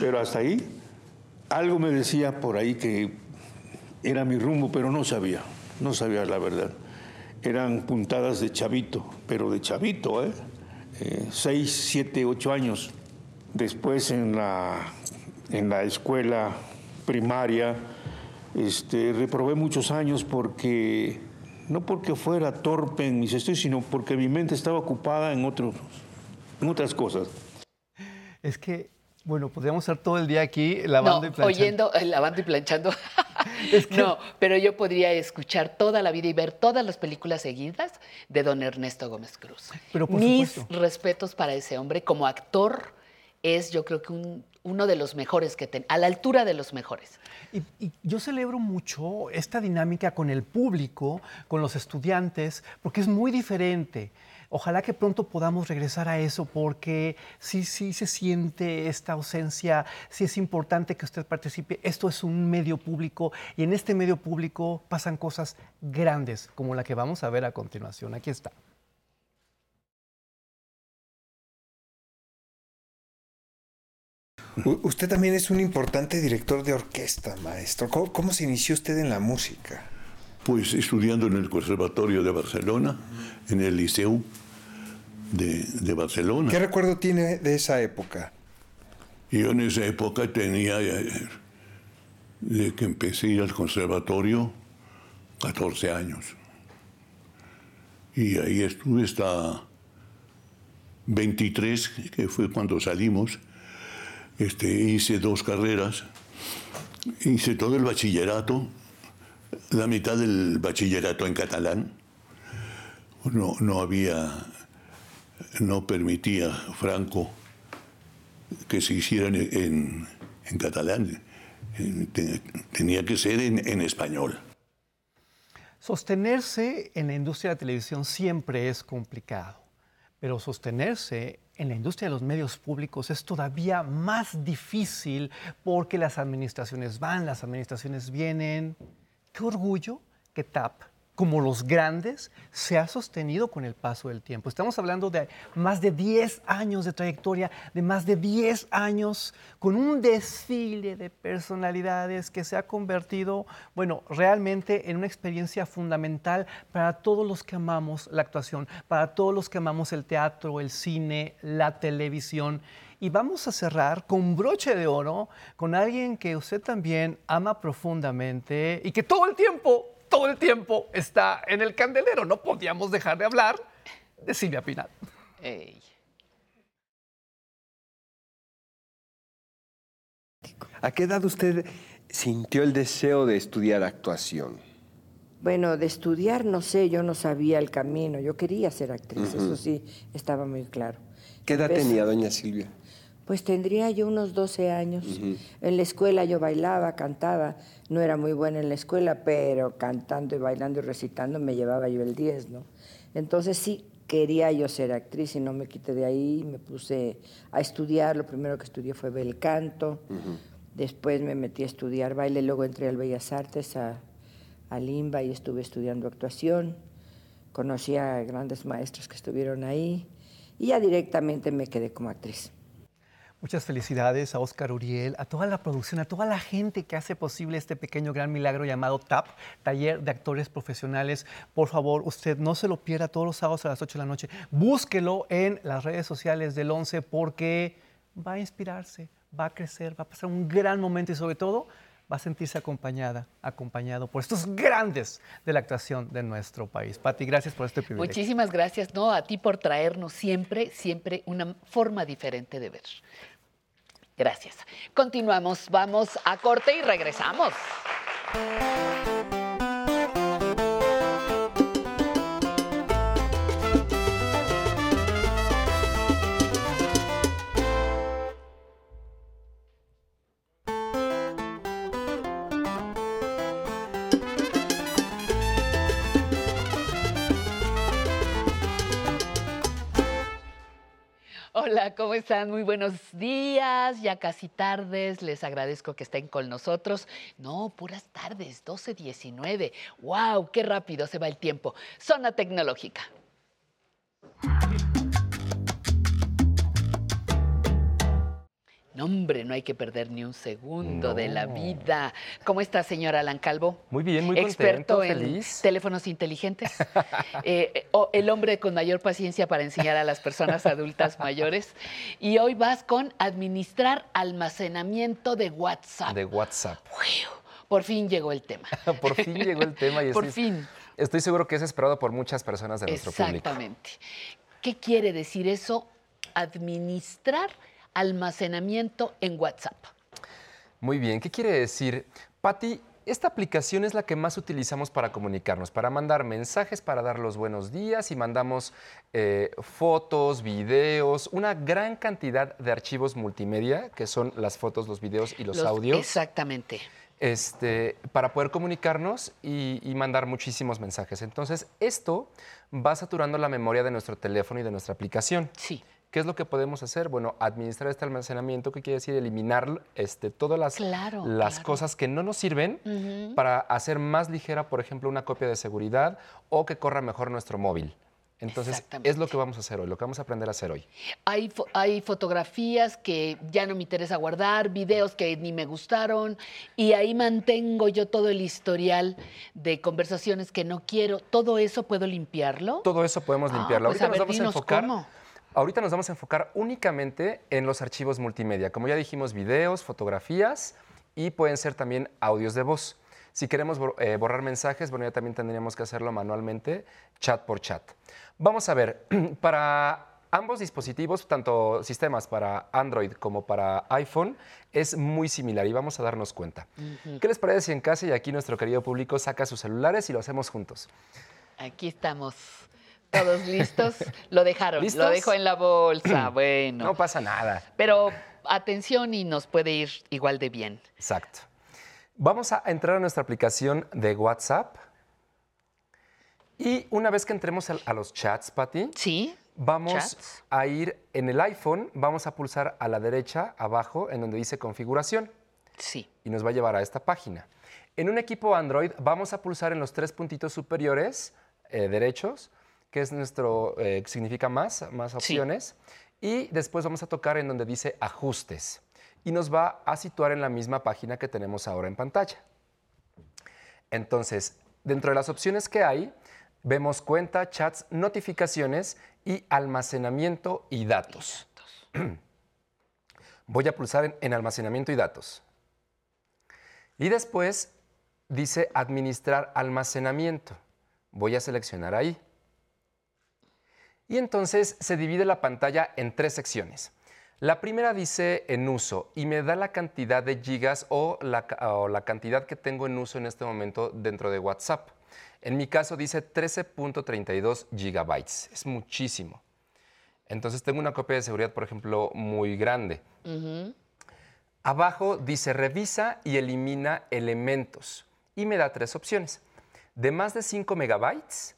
pero hasta ahí, algo me decía por ahí que era mi rumbo, pero no sabía, no sabía la verdad. Eran puntadas de chavito, pero de chavito, ¿eh? Eh, seis, siete, ocho años. Después en la, en la escuela primaria, este, reprobé muchos años porque no porque fuera torpe en mis estudios, sino porque mi mente estaba ocupada en, otros, en otras cosas. Es que, bueno, podríamos estar todo el día aquí lavando no, y planchando. oyendo, eh, lavando y planchando. [laughs] No, pero yo podría escuchar toda la vida y ver todas las películas seguidas de don Ernesto Gómez Cruz. Pero por Mis supuesto. respetos para ese hombre. Como actor, es yo creo que un- uno de los mejores que ten, a la altura de los mejores. Y, yo celebro mucho esta dinámica con el público, con los estudiantes, porque es muy diferente. Ojalá que pronto podamos regresar a eso porque sí, sí se siente esta ausencia, sí es importante que usted participe. Esto es un medio público y en este medio público pasan cosas grandes como la que vamos a ver a continuación. Aquí está. U- Usted también es un importante director de orquesta, maestro. ¿Cómo, cómo se inició usted en la música? Pues estudiando en el Conservatorio de Barcelona, en el Liceu de, de Barcelona. ¿Qué recuerdo tiene de esa época? Yo en esa época tenía, eh, de que empecé a ir al conservatorio, 14 años. Y ahí estuve hasta 23, que fue cuando salimos. Este, hice dos carreras. Hice todo el bachillerato, la mitad del bachillerato en catalán. No, no había, no permitía Franco que se hicieran en, en- catalán. En- te- Tenía que ser en, en español. Sostenerse en la industria de la televisión siempre es complicado, pero sostenerse en la industria de los medios públicos es todavía más difícil porque las administraciones van, las administraciones vienen. Qué orgullo que TAP, como los grandes, se ha sostenido con el paso del tiempo. Estamos hablando de más de 10 años de trayectoria, de más de 10 años con un desfile de personalidades que se ha convertido, bueno, realmente en una experiencia fundamental para todos los que amamos la actuación, para todos los que amamos el teatro, el cine, la televisión. Y vamos a cerrar con broche de oro con alguien que usted también ama profundamente y que todo el tiempo, todo el tiempo está en el candelero. No podíamos dejar de hablar de Silvia Pinal. Ey. ¿A qué edad usted sintió el deseo de estudiar actuación? Bueno, de estudiar, no sé, yo no sabía el camino. Yo quería ser actriz, eso sí, estaba muy claro. ¿Qué edad Empecé- tenía doña Silvia? Pues tendría yo unos 12 años. En la escuela yo bailaba, cantaba. No era muy buena en la escuela, pero cantando y bailando y recitando me llevaba yo el 10, ¿no? Entonces sí quería yo ser actriz y no me quité de ahí. Me puse a estudiar. Lo primero que estudié fue bel canto. Después me metí a estudiar baile, luego entré al Bellas Artes, a, a Limba y estuve estudiando actuación. Conocí a grandes maestros que estuvieron ahí y ya directamente me quedé como actriz. Muchas felicidades a Oscar Uriel, a toda la producción, a toda la gente que hace posible este pequeño gran milagro llamado TAP, Taller de Actores Profesionales. Por favor, usted no se lo pierda todos los sábados a las 8 de la noche. Búsquelo en las redes sociales del 11 porque va a inspirarse, va a crecer, va a pasar un gran momento y sobre todo va a sentirse acompañada, acompañado por estos grandes de la actuación de nuestro país. Pati, gracias por este privilegio. Muchísimas gracias, no, a ti por traernos siempre, siempre una forma diferente de ver. Gracias. Continuamos, vamos a corte y regresamos. Hola, ¿cómo están? Muy buenos días, ya casi tardes. Les agradezco que estén con nosotros. No, puras tardes, 12.19. ¡Wow! ¡Qué rápido se va el tiempo! Zona tecnológica. No, hombre, no hay que perder ni un segundo de la vida. ¿Cómo está, señora Alan Calvo? Muy bien, muy Experto contento, en feliz. teléfonos inteligentes. [laughs] Eh, eh, o el hombre con mayor paciencia para enseñar a las personas adultas mayores. Y hoy vas con administrar almacenamiento de WhatsApp. De WhatsApp. Por fin llegó el tema. [laughs] Por fin llegó el tema y [laughs] Por estoy, fin. estoy seguro que es esperado por muchas personas de nuestro público. Exactamente. ¿Qué quiere decir eso? Administrar almacenamiento en WhatsApp. Muy bien, ¿qué quiere decir? Patti, esta aplicación es la que más utilizamos para comunicarnos, para mandar mensajes, para dar los buenos días y mandamos eh, fotos, videos, una gran cantidad de archivos multimedia, que son las fotos, los videos y los, audios. Exactamente. este, para poder comunicarnos y, y mandar muchísimos mensajes. Entonces, esto va saturando la memoria de nuestro teléfono y de nuestra aplicación. Sí. ¿Qué es lo que podemos hacer? Bueno, administrar este almacenamiento, que quiere decir eliminar este, todas las, Claro, las claro. cosas que no nos sirven para hacer más ligera, por ejemplo, una copia de seguridad o que corra mejor nuestro móvil. Entonces, es lo que vamos a hacer hoy, lo que vamos a aprender a hacer hoy. Hay, fo- hay fotografías que ya no me interesa guardar, videos que ni me gustaron, y ahí mantengo yo todo el historial de conversaciones que no quiero. ¿Todo eso puedo limpiarlo? Todo eso podemos Ah, limpiarlo. pues ahorita a ver, nos vamos a enfocar. cómo. Ahorita nos vamos a enfocar únicamente en los archivos multimedia. Como ya dijimos, videos, fotografías y pueden ser también audios de voz. Si queremos eh, borrar mensajes, bueno, ya también tendríamos que hacerlo manualmente, chat por chat. Vamos a ver, [clears throat] para ambos dispositivos, tanto sistemas para Android como para iPhone, es muy similar y vamos a darnos cuenta. ¿Qué les parece si en casa y aquí nuestro querido público saca sus celulares y lo hacemos juntos? Aquí estamos. Todos listos. Lo dejaron. Lo ¿Listos? dejo en la bolsa. Bueno. No pasa nada. Pero atención y nos puede ir igual de bien. Exacto. Vamos a entrar a nuestra aplicación de WhatsApp. Y una vez que entremos a, los chats, Pati, ¿Sí? vamos Chats. a ir en el iPhone, vamos a pulsar a la derecha, abajo, en donde dice configuración. Sí. Y nos va a llevar a esta página. En un equipo Android, vamos a pulsar en los tres puntitos superiores eh, derechos, que es nuestro, eh, significa más, más opciones. Y después vamos a tocar en donde dice ajustes. Y nos va a situar en la misma página que tenemos ahora en pantalla. Entonces, dentro de las opciones que hay, vemos cuenta, chats, notificaciones y almacenamiento y datos. [clears throat] Voy a pulsar en, en almacenamiento y datos. Y después dice administrar almacenamiento. Voy a seleccionar ahí. Y entonces se divide la pantalla en tres secciones. La primera dice en uso y me da la cantidad de gigas o la, ca- o la cantidad que tengo en uso en este momento dentro de WhatsApp. En mi caso dice 13.32 gigabytes. Es muchísimo. Entonces tengo una copia de seguridad, por ejemplo, muy grande. Abajo dice revisa y elimina elementos y me da tres opciones. De más de 5 megabytes,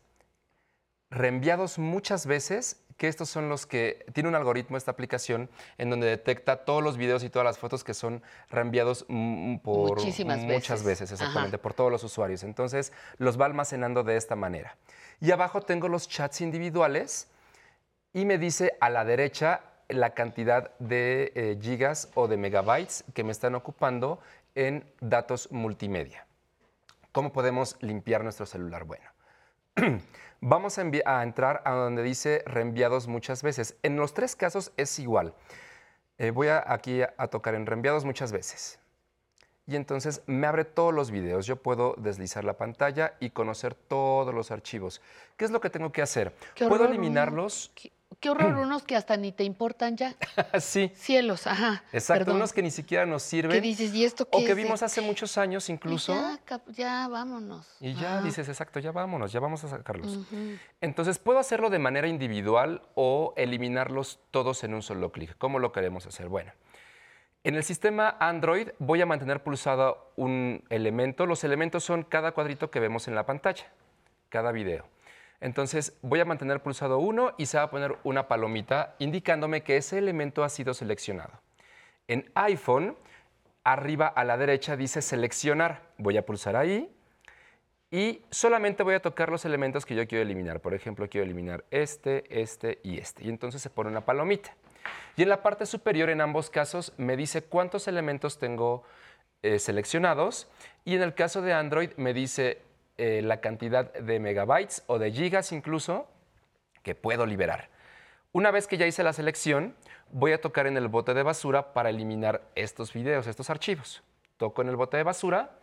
reenviados muchas veces, que estos son los que tiene un algoritmo esta aplicación en donde detecta todos los videos y todas las fotos que son reenviados mm, por Muchísimas muchas veces. veces, exactamente, Ajá. por todos los usuarios. Entonces los va almacenando de esta manera. Y abajo tengo los chats individuales y me dice a la derecha la cantidad de eh, gigas o de megabytes que me están ocupando en datos multimedia. ¿Cómo podemos limpiar nuestro celular? Bueno, [clears throat] vamos a, entrar a donde dice reenviados muchas veces. En los tres casos es igual. Eh, voy a, aquí a, a tocar en reenviados muchas veces. Y entonces me abre todos los videos. Yo puedo deslizar la pantalla y conocer todos los archivos. ¿Qué es lo que tengo que hacer? Qué Puedo horror, eliminarlos. Qué horror, unos que hasta ni te importan ya. [laughs] sí. Cielos, ajá. Exacto, Perdón. unos que ni siquiera nos sirven. ¿Qué dices? ¿Y esto qué O que es de- vimos hace muchos años incluso. Ya, cap- ya, vámonos. Y ya dices, exacto, ya vámonos, ya vamos a sacarlos. Entonces, puedo hacerlo de manera individual o eliminarlos todos en un solo clic. ¿Cómo lo queremos hacer? Bueno, en el sistema Android voy a mantener pulsado un elemento. Los elementos son cada cuadrito que vemos en la pantalla, cada video. Entonces, voy a mantener pulsado uno y se va a poner una palomita indicándome que ese elemento ha sido seleccionado. En iPhone, arriba a la derecha dice seleccionar. Voy a pulsar ahí y solamente voy a tocar los elementos que yo quiero eliminar. Por ejemplo, quiero eliminar este, este y este. Y entonces se pone una palomita. Y en la parte superior, en ambos casos, me dice cuántos elementos tengo eh, seleccionados. Y en el caso de Android, me dice eh, la cantidad de megabytes o de gigas incluso que puedo liberar. Una vez que ya hice la selección, voy a tocar en el bote de basura para eliminar estos videos, estos archivos. Toco en el bote de basura,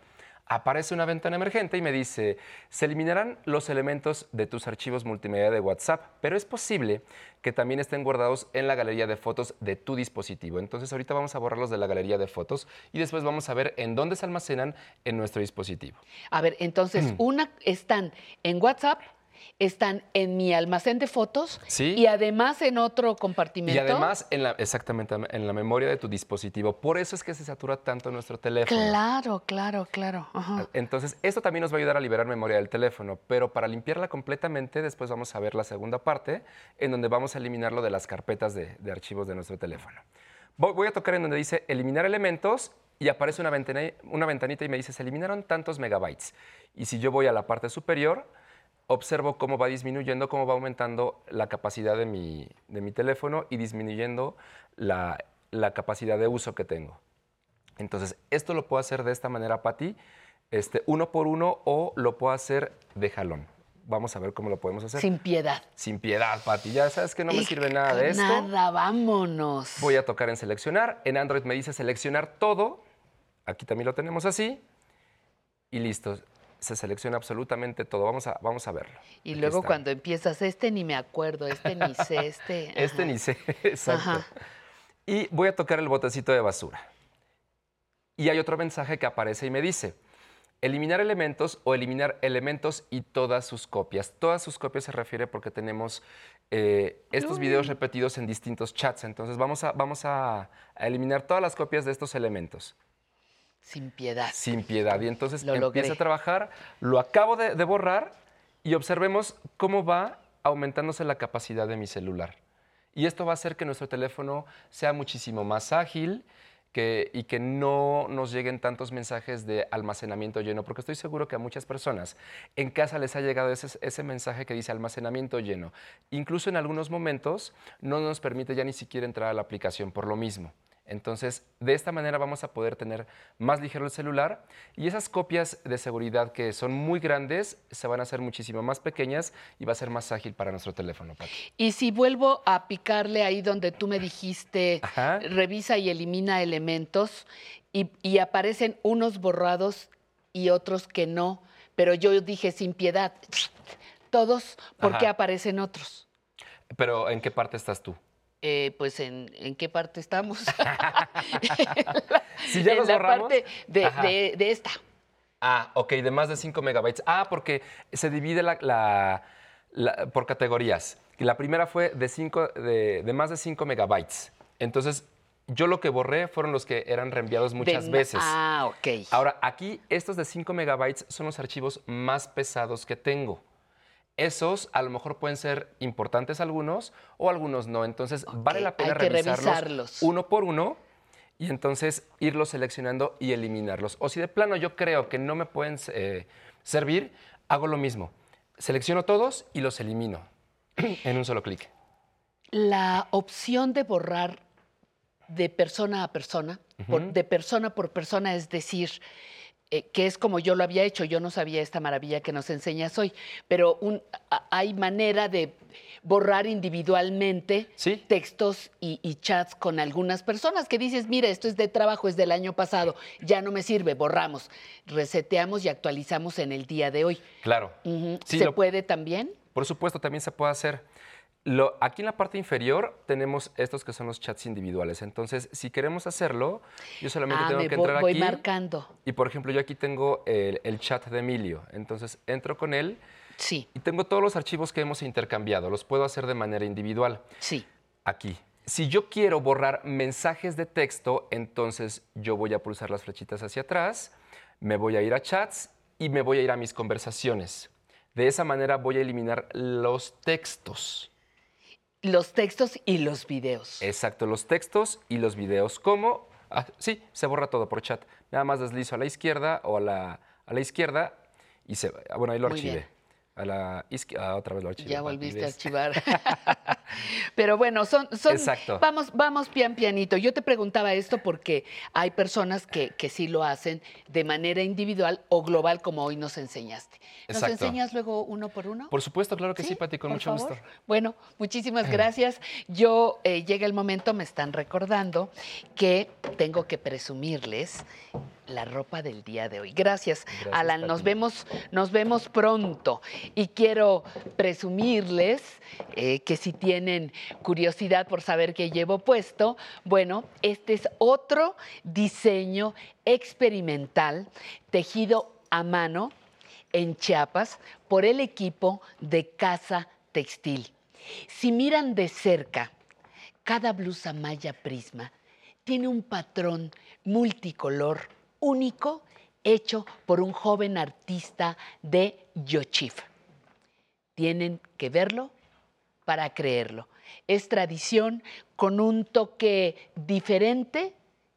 aparece una ventana emergente y me dice, se eliminarán los elementos de tus archivos multimedia de WhatsApp, pero es posible que también estén guardados en la galería de fotos de tu dispositivo. Entonces ahorita vamos a borrarlos de la galería de fotos y después vamos a ver en dónde se almacenan en nuestro dispositivo. A ver, entonces, [clears throat] una están en WhatsApp, están en mi almacén de fotos Sí. y además en otro compartimento. Y además, en la, exactamente, en la memoria de tu dispositivo. Por eso es que se satura tanto nuestro teléfono. Claro, claro, claro. Ajá. Entonces, esto también nos va a ayudar a liberar memoria del teléfono, pero para limpiarla completamente, después vamos a ver la segunda parte, en donde vamos a eliminarlo de las carpetas de, de archivos de nuestro teléfono. Voy, a tocar en donde dice eliminar elementos y aparece una, ventana- una ventanita y me dice se eliminaron tantos megabytes. Y si yo voy a la parte superior, observo cómo va disminuyendo, cómo va aumentando la capacidad de mi, de mi teléfono y disminuyendo la, la capacidad de uso que tengo. Entonces, esto lo puedo hacer de esta manera, Pati, este, uno por uno o lo puedo hacer de jalón. Vamos a ver cómo lo podemos hacer. Sin piedad. Sin piedad, Pati. Ya sabes que no me sirve nada de esto. Nada, vámonos. Voy a tocar en seleccionar. En Android me dice seleccionar todo. Aquí también lo tenemos así. Y listo. Se selecciona absolutamente todo. Vamos a, vamos a verlo. Y Aquí luego está. cuando empiezas, este ni me acuerdo, este ni sé, este. [laughs] Este ni sé, [laughs] exacto. Ajá. Y voy a tocar el botecito de basura. Y hay otro mensaje que aparece y me dice, eliminar elementos o eliminar elementos y todas sus copias. Todas sus copias se refiere porque tenemos eh, estos videos repetidos en distintos chats. Entonces vamos, a, vamos a, a eliminar todas las copias de estos elementos. Sin piedad. Sin piedad. Y entonces Lo empieza a trabajar, lo acabo de, de borrar y observemos cómo va aumentándose la capacidad de mi celular. Y esto va a hacer que nuestro teléfono sea muchísimo más ágil que- y que no nos lleguen tantos mensajes de almacenamiento lleno, porque estoy seguro que a muchas personas en casa les ha llegado ese, ese mensaje que dice almacenamiento lleno. Incluso en algunos momentos no nos permite ya ni siquiera entrar a la aplicación por lo mismo. Entonces, de esta manera vamos a poder tener más ligero el celular y esas copias de seguridad que son muy grandes se van a hacer muchísimo más pequeñas y va a ser más ágil para nuestro teléfono, Pati. Y si vuelvo a picarle ahí donde tú me dijiste, Ajá. revisa y elimina elementos, y, y aparecen unos borrados y otros que no, pero yo dije sin piedad, todos, ¿por qué Ajá. aparecen otros? Pero, ¿en qué parte estás tú? Eh, pues en, ¿en qué parte estamos? [laughs] [laughs] Si ya en la borramos. parte de, Ajá. de- de esta. Ah, ok, de más de 5 megabytes. Ah, porque se divide la, la- la- por categorías. La primera fue de, cinco, de, de más de 5 megabytes. Entonces, yo lo que borré fueron los que eran reenviados muchas De- veces. Ah, ok. Ahora, aquí estos de 5 megabytes son los archivos más pesados que tengo. Esos a lo mejor pueden ser importantes algunos o algunos no. Entonces, vale la pena revisarlos revisarlos. uno por uno y entonces irlos seleccionando y eliminarlos. O si de plano yo creo que no me pueden eh, servir, hago lo mismo. Selecciono todos y los elimino [clears throat] en un solo clic. La opción de borrar de persona a persona, por- de persona por persona, es decir, eh, que es como yo lo había hecho, yo no sabía esta maravilla que nos enseñas hoy, pero un- a- hay manera de borrar individualmente textos y, y chats con algunas personas que dices, mira, esto es de trabajo, es del año pasado, ya no me sirve, borramos, reseteamos y actualizamos en el día de hoy. Claro. Sí, ¿Se lo- puede también? Por supuesto, también se puede hacer. Lo- aquí en la parte inferior tenemos estos que son los chats individuales. Entonces, si queremos hacerlo, yo solamente Ah, tengo que entrar voy aquí. marcando. Y por ejemplo, yo aquí tengo el, el chat de Emilio. Entonces, entro con él. Sí. Y tengo todos los archivos que hemos intercambiado. Los puedo hacer de manera individual. Sí. Aquí. Si yo quiero borrar mensajes de texto, entonces yo voy a pulsar las flechitas hacia atrás, me voy a ir a chats y me voy a ir a mis conversaciones. De esa manera voy a eliminar los textos. Los textos y los videos. Exacto, los textos y los videos. ¿Cómo? Ah, sí, se borra todo por chat. Nada más deslizo a la izquierda o a la, a la izquierda y se... ah, Bueno, ahí lo Muy archivé. bien. A la izquierda, otra vez lo archivé. Ya volviste a archivar. [laughs] [laughs] Pero bueno, son, son Exacto. vamos, vamos pian pianito. Yo te preguntaba esto porque hay personas que, que sí lo hacen de manera individual o global, como hoy nos enseñaste. ¿Nos Exacto. enseñas luego uno por uno? Por supuesto, claro que sí, Pati, con por mucho favor. gusto. Bueno, muchísimas [clears throat] gracias. Yo eh, llega el momento, me están recordando que tengo que presumirles la ropa del día de hoy. Gracias, Gracias, Alan. Nos vemos, nos vemos pronto. Y quiero presumirles eh, que si tienen curiosidad por saber qué llevo puesto, bueno, este es otro diseño experimental tejido a mano en Chiapas por el equipo de Casa Textil. Si miran de cerca, cada blusa malla prisma tiene un patrón multicolor único hecho por un joven artista de Yochif. Tienen que verlo para creerlo. Es tradición con un toque diferente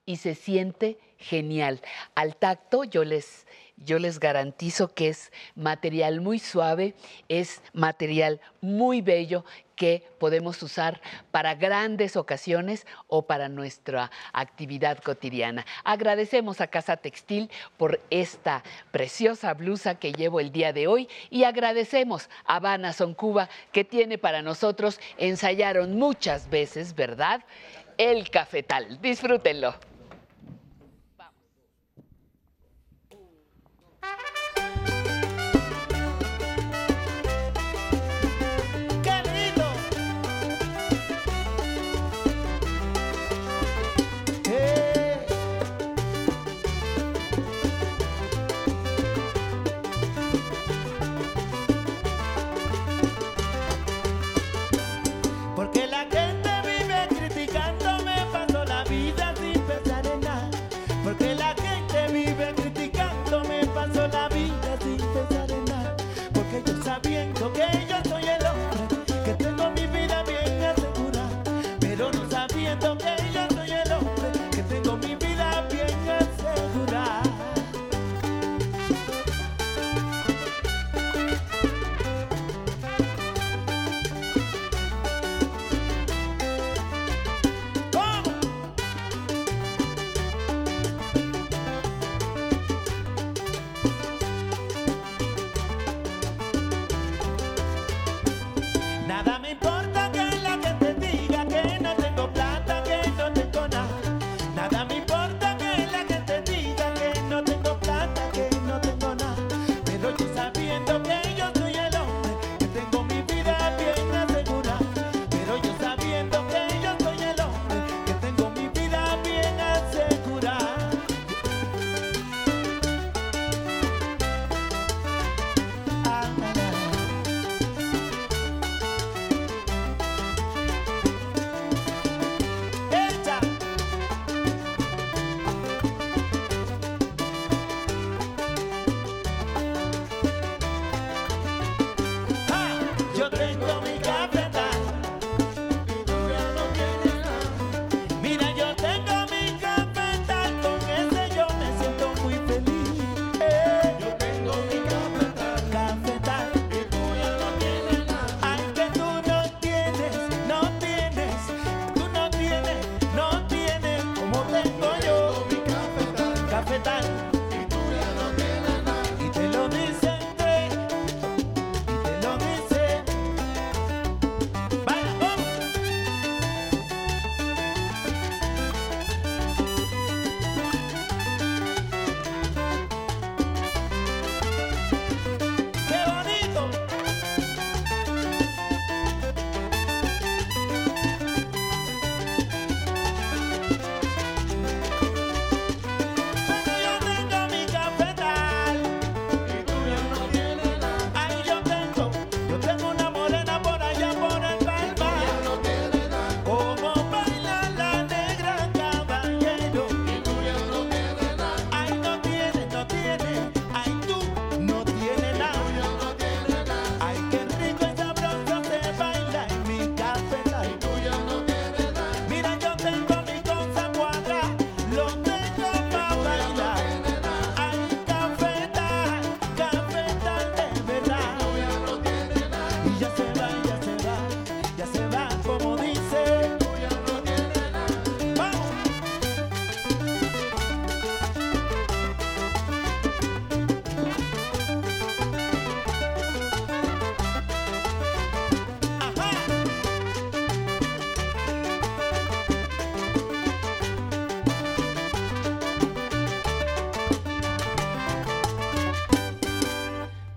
y se siente genial. Al tacto yo les, yo les garantizo que es material muy suave, es material muy bello que podemos usar para grandes ocasiones o para nuestra actividad cotidiana. Agradecemos a Casa Textil por esta preciosa blusa que llevo el día de hoy y agradecemos a Habana Son Cuba que tiene para nosotros, ensayaron muchas veces, ¿verdad? El cafetal. Disfrútenlo.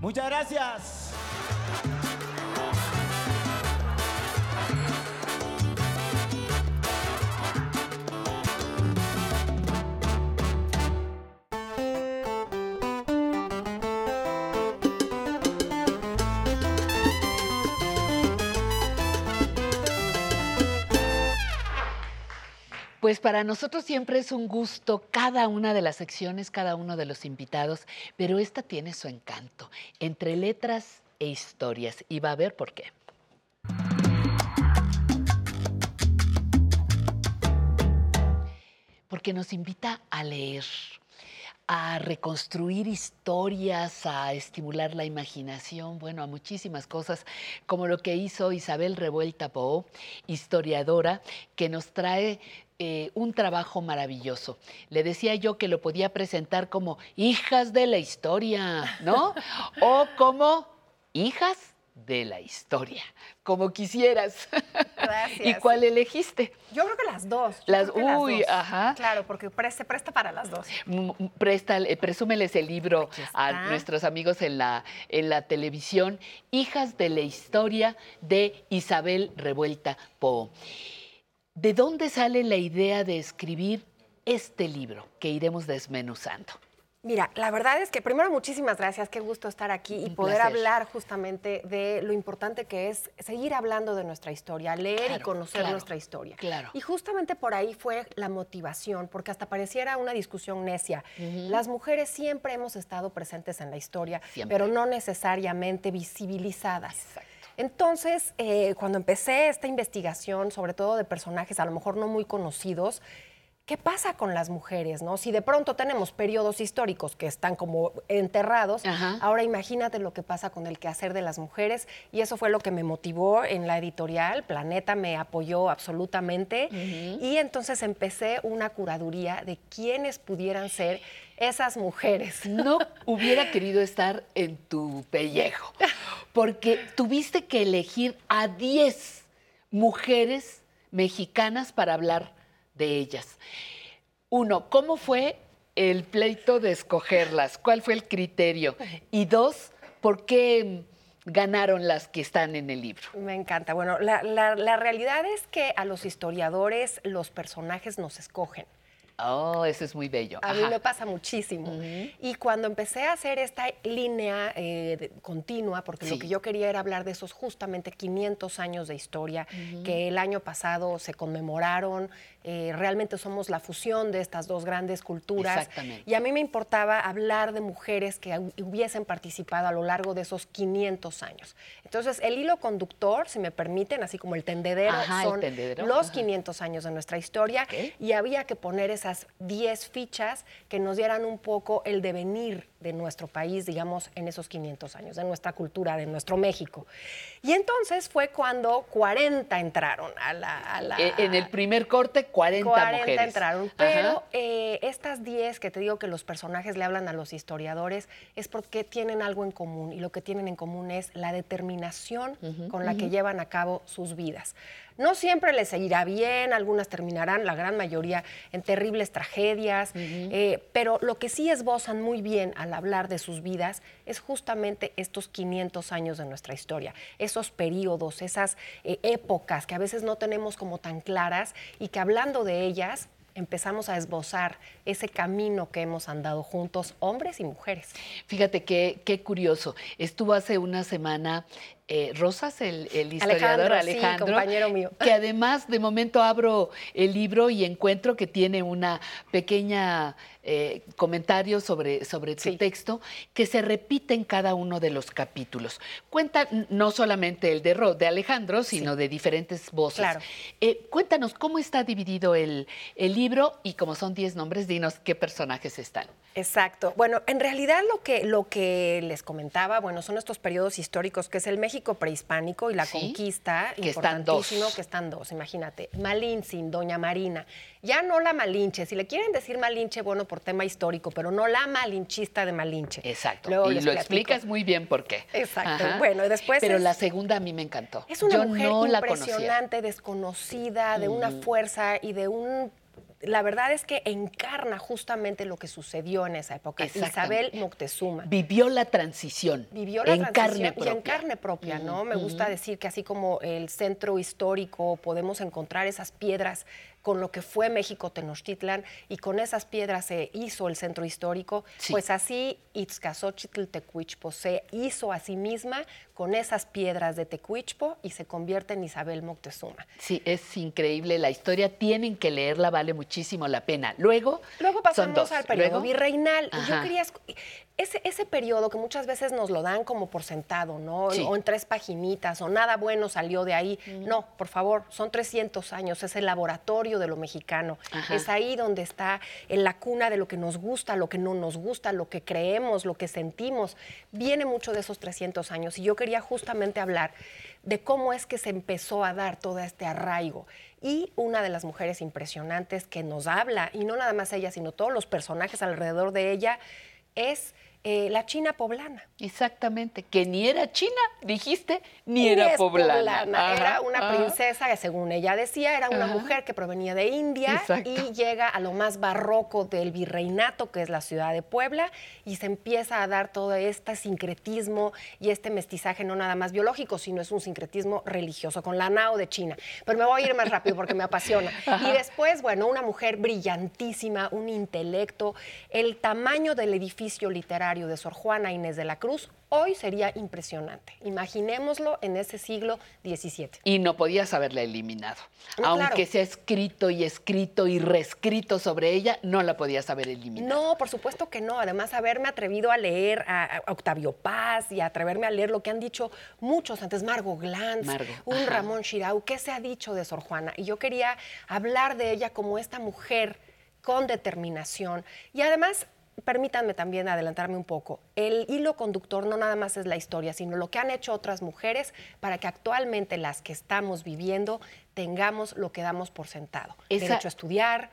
Muchas gracias. Pues para nosotros siempre es un gusto cada una de las secciones, cada uno de los invitados, pero esta tiene su encanto, entre letras e historias, y va a ver por qué. Porque nos invita a leer, a reconstruir historias, a estimular la imaginación, bueno, a muchísimas cosas, como lo que hizo Isabel Revuelta Poe, historiadora, que nos trae eh, un trabajo maravilloso. Le decía yo que lo podía presentar como hijas de la historia, ¿no? [laughs] o como hijas de la historia, como quisieras. Gracias. ¿Y cuál elegiste? Yo creo que las dos. yo Las- uy, dos. ajá. Claro, porque se presta para las dos. M- m- Préstale, presúmeles el libro a nuestros amigos en la, en la televisión, Hijas de la Historia de Isabel Revuelta Poe. ¿De dónde sale la idea de escribir este libro que iremos desmenuzando? Mira, la verdad es que primero muchísimas gracias, qué gusto estar aquí y Un poder placer. hablar justamente de lo importante que es seguir hablando de nuestra historia, leer y conocer claro, nuestra historia. claro. Y justamente por ahí fue la motivación, porque hasta pareciera una discusión necia. Las mujeres siempre hemos estado presentes en la historia, Siempre. pero no necesariamente visibilizadas. Entonces, eh, cuando empecé esta investigación, sobre todo de personajes a lo mejor no muy conocidos, ¿qué pasa con las mujeres? No? Si de pronto tenemos periodos históricos que están como enterrados, ahora imagínate lo que pasa con el quehacer de las mujeres. Y eso fue lo que me motivó en la editorial. Planeta me apoyó absolutamente. Y entonces empecé una curaduría de quiénes pudieran ser esas mujeres. No hubiera querido estar en tu pellejo, porque tuviste que elegir a 10 mujeres mexicanas para hablar de ellas. Uno, ¿cómo fue el pleito de escogerlas? ¿Cuál fue el criterio? Y dos, ¿por qué ganaron las que están en el libro? Me encanta. Bueno, la, la- la realidad es que a los historiadores los personajes nos escogen. Oh, eso es muy bello. A mí me pasa muchísimo. Y cuando empecé a hacer esta línea eh, continua, porque lo que yo quería era hablar de esos justamente 500 años de historia que el año pasado se conmemoraron, eh, realmente somos la fusión de estas dos grandes culturas. Exactamente. Y a mí me importaba hablar de mujeres que hubiesen participado a lo largo de esos 500 años. Entonces, el hilo conductor, si me permiten, así como el tendedero, son los 500 años de nuestra historia y había que poner esas 10 fichas que nos dieran un poco el devenir de nuestro país, digamos, en esos 500 años, de nuestra cultura, de nuestro México. Y entonces fue cuando 40 entraron a la... E, en el primer corte, 40, 40 entraron, pero eh, estas 10 que te digo que los personajes le hablan a los historiadores es porque tienen algo en común y lo que tienen en común es la determinación con la que llevan a cabo sus vidas. No siempre les seguirá bien, algunas terminarán, la gran mayoría, en terribles tragedias, eh, pero lo que sí esbozan muy bien al hablar de sus vidas es justamente estos 500 años de nuestra historia, esos periodos, esas eh, épocas que a veces no tenemos como tan claras y que hablando de ellas empezamos a esbozar ese camino que hemos andado juntos, hombres y mujeres. Fíjate qué, qué curioso. Estuvo hace una semana eh, Rosas, el, historiador Alejandro, compañero mío. que además de momento abro el libro y encuentro que tiene una pequeña eh, comentario sobre, sobre tu texto que se repite en cada uno de los capítulos. Cuenta no solamente el de, de Alejandro, sino de diferentes voces. Claro. Eh, cuéntanos cómo está dividido el, el libro y como son 10 nombres, dinos qué personajes están. Exacto. Bueno, en realidad lo que, lo que les comentaba, bueno, son estos periodos históricos que es el México prehispánico y la conquista, que están dos. que están dos, imagínate. Malintzin, Doña Marina. Ya no la Malinche, si le quieren decir Malinche, bueno, por tema histórico, pero no la malinchista de Malinche. Exacto. y lo explicas muy bien por qué. Exacto. Bueno, y después. Pero la segunda a mí me encantó. Es una mujer impresionante, desconocida, de una fuerza y de un la verdad es que encarna justamente lo que sucedió en esa época. Isabel Moctezuma. Vivió la transición. Vivió la en transición carne y en carne propia, ¿no? Me gusta decir que así como el centro histórico podemos encontrar esas piedras con lo que fue México Tenochtitlan y con esas piedras se hizo el centro histórico, pues así Itzcazochitl Tecuichpo se hizo a sí misma con esas piedras de Tecuichpo y se convierte en Isabel Moctezuma. Sí, es increíble la historia, tienen que leerla, vale muchísimo la pena. Luego, Luego pasamos al periodo virreinal. Yo quería ese, ese periodo que muchas veces nos lo dan como por sentado, ¿no? O en tres paginitas, o nada bueno salió de ahí. No, por favor, son 300 años, es el laboratorio de lo mexicano. Es ahí donde está en la cuna de lo que nos gusta, lo que no nos gusta, lo que creemos, lo que sentimos. Viene mucho de esos 300 años y yo quería justamente hablar de cómo es que se empezó a dar todo este arraigo. Y una de las mujeres impresionantes que nos habla, y no nada más ella, sino todos los personajes alrededor de ella, es eh, la China poblana. Exactamente, que ni era china, dijiste, ni, era poblana. era una princesa que según ella decía, era una mujer que provenía de India y llega a lo más barroco del virreinato, que es la ciudad de Puebla, y se empieza a dar todo este sincretismo y este mestizaje no nada más biológico, sino es un sincretismo religioso con la Nao de China. Pero me voy a ir más rápido porque me apasiona. [laughs] Y después, bueno, una mujer brillantísima, un intelecto, el tamaño del edificio literario de Sor Juana Inés de la Cruz hoy sería impresionante. Imaginémoslo en ese siglo XVII. Y no podías haberla eliminado. Aunque se ha escrito y escrito y reescrito sobre ella, no la podías haber eliminado. No, por supuesto que no. Además, haberme atrevido a leer a, Octavio Paz y atreverme a leer lo que han dicho muchos antes, Margot Glantz, un Ramón Chirau, ¿qué se ha dicho de Sor Juana? Y yo quería hablar de ella como esta mujer con determinación y además permítanme también adelantarme un poco. El hilo conductor no nada más es la historia, sino lo que han hecho otras mujeres para que actualmente las que estamos viviendo tengamos lo que damos por sentado. Derecho a estudiar.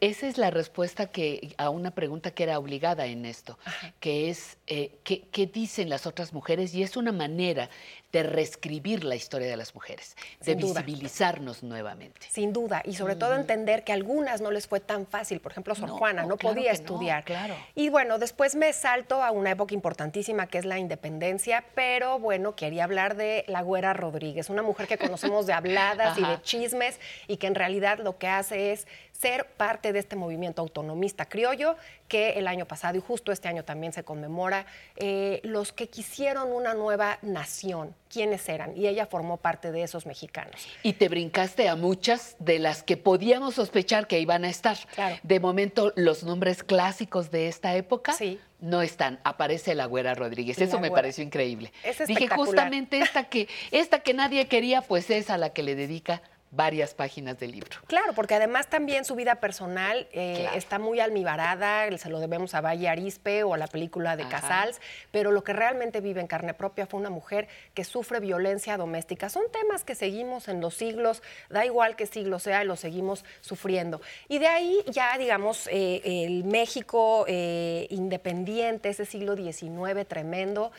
esa es la respuesta que a una pregunta que era obligada en esto, que es eh, ¿qué, dicen las otras mujeres? Y es una manera de reescribir la historia de las mujeres, de visibilizarnos nuevamente. Sin duda, y sobre todo entender que a algunas no les fue tan fácil. Por ejemplo, Sor Juana no, podía estudiar. claro. Y bueno, después me salto a una época importantísima que es la independencia, pero bueno, quería hablar de la Güera Rodríguez, una mujer que [laughs] conocemos de habladas y de de chismes y que en realidad lo que hace es ser parte de este movimiento autonomista criollo que el año pasado y justo este año también se conmemora eh, los que quisieron una nueva nación, quiénes eran, y ella formó parte de esos mexicanos. Y te brincaste a muchas de las que podíamos sospechar que iban a estar. De momento, los nombres clásicos de esta época no están. Aparece la Güera Rodríguez. Eso me pareció increíble. Dije, justamente esta que, esta que nadie quería, pues es a la que le dedica varias páginas del libro. Claro, porque además también su vida personal eh, está muy almibarada, se lo debemos a Valle Arispe o a la película de Casals, pero lo que realmente vive en carne propia fue una mujer que sufre violencia doméstica. Son temas que seguimos en los siglos, da igual qué siglo sea, lo seguimos sufriendo. Y de ahí ya, digamos, eh, el México eh, independiente, ese siglo XIX tremendo,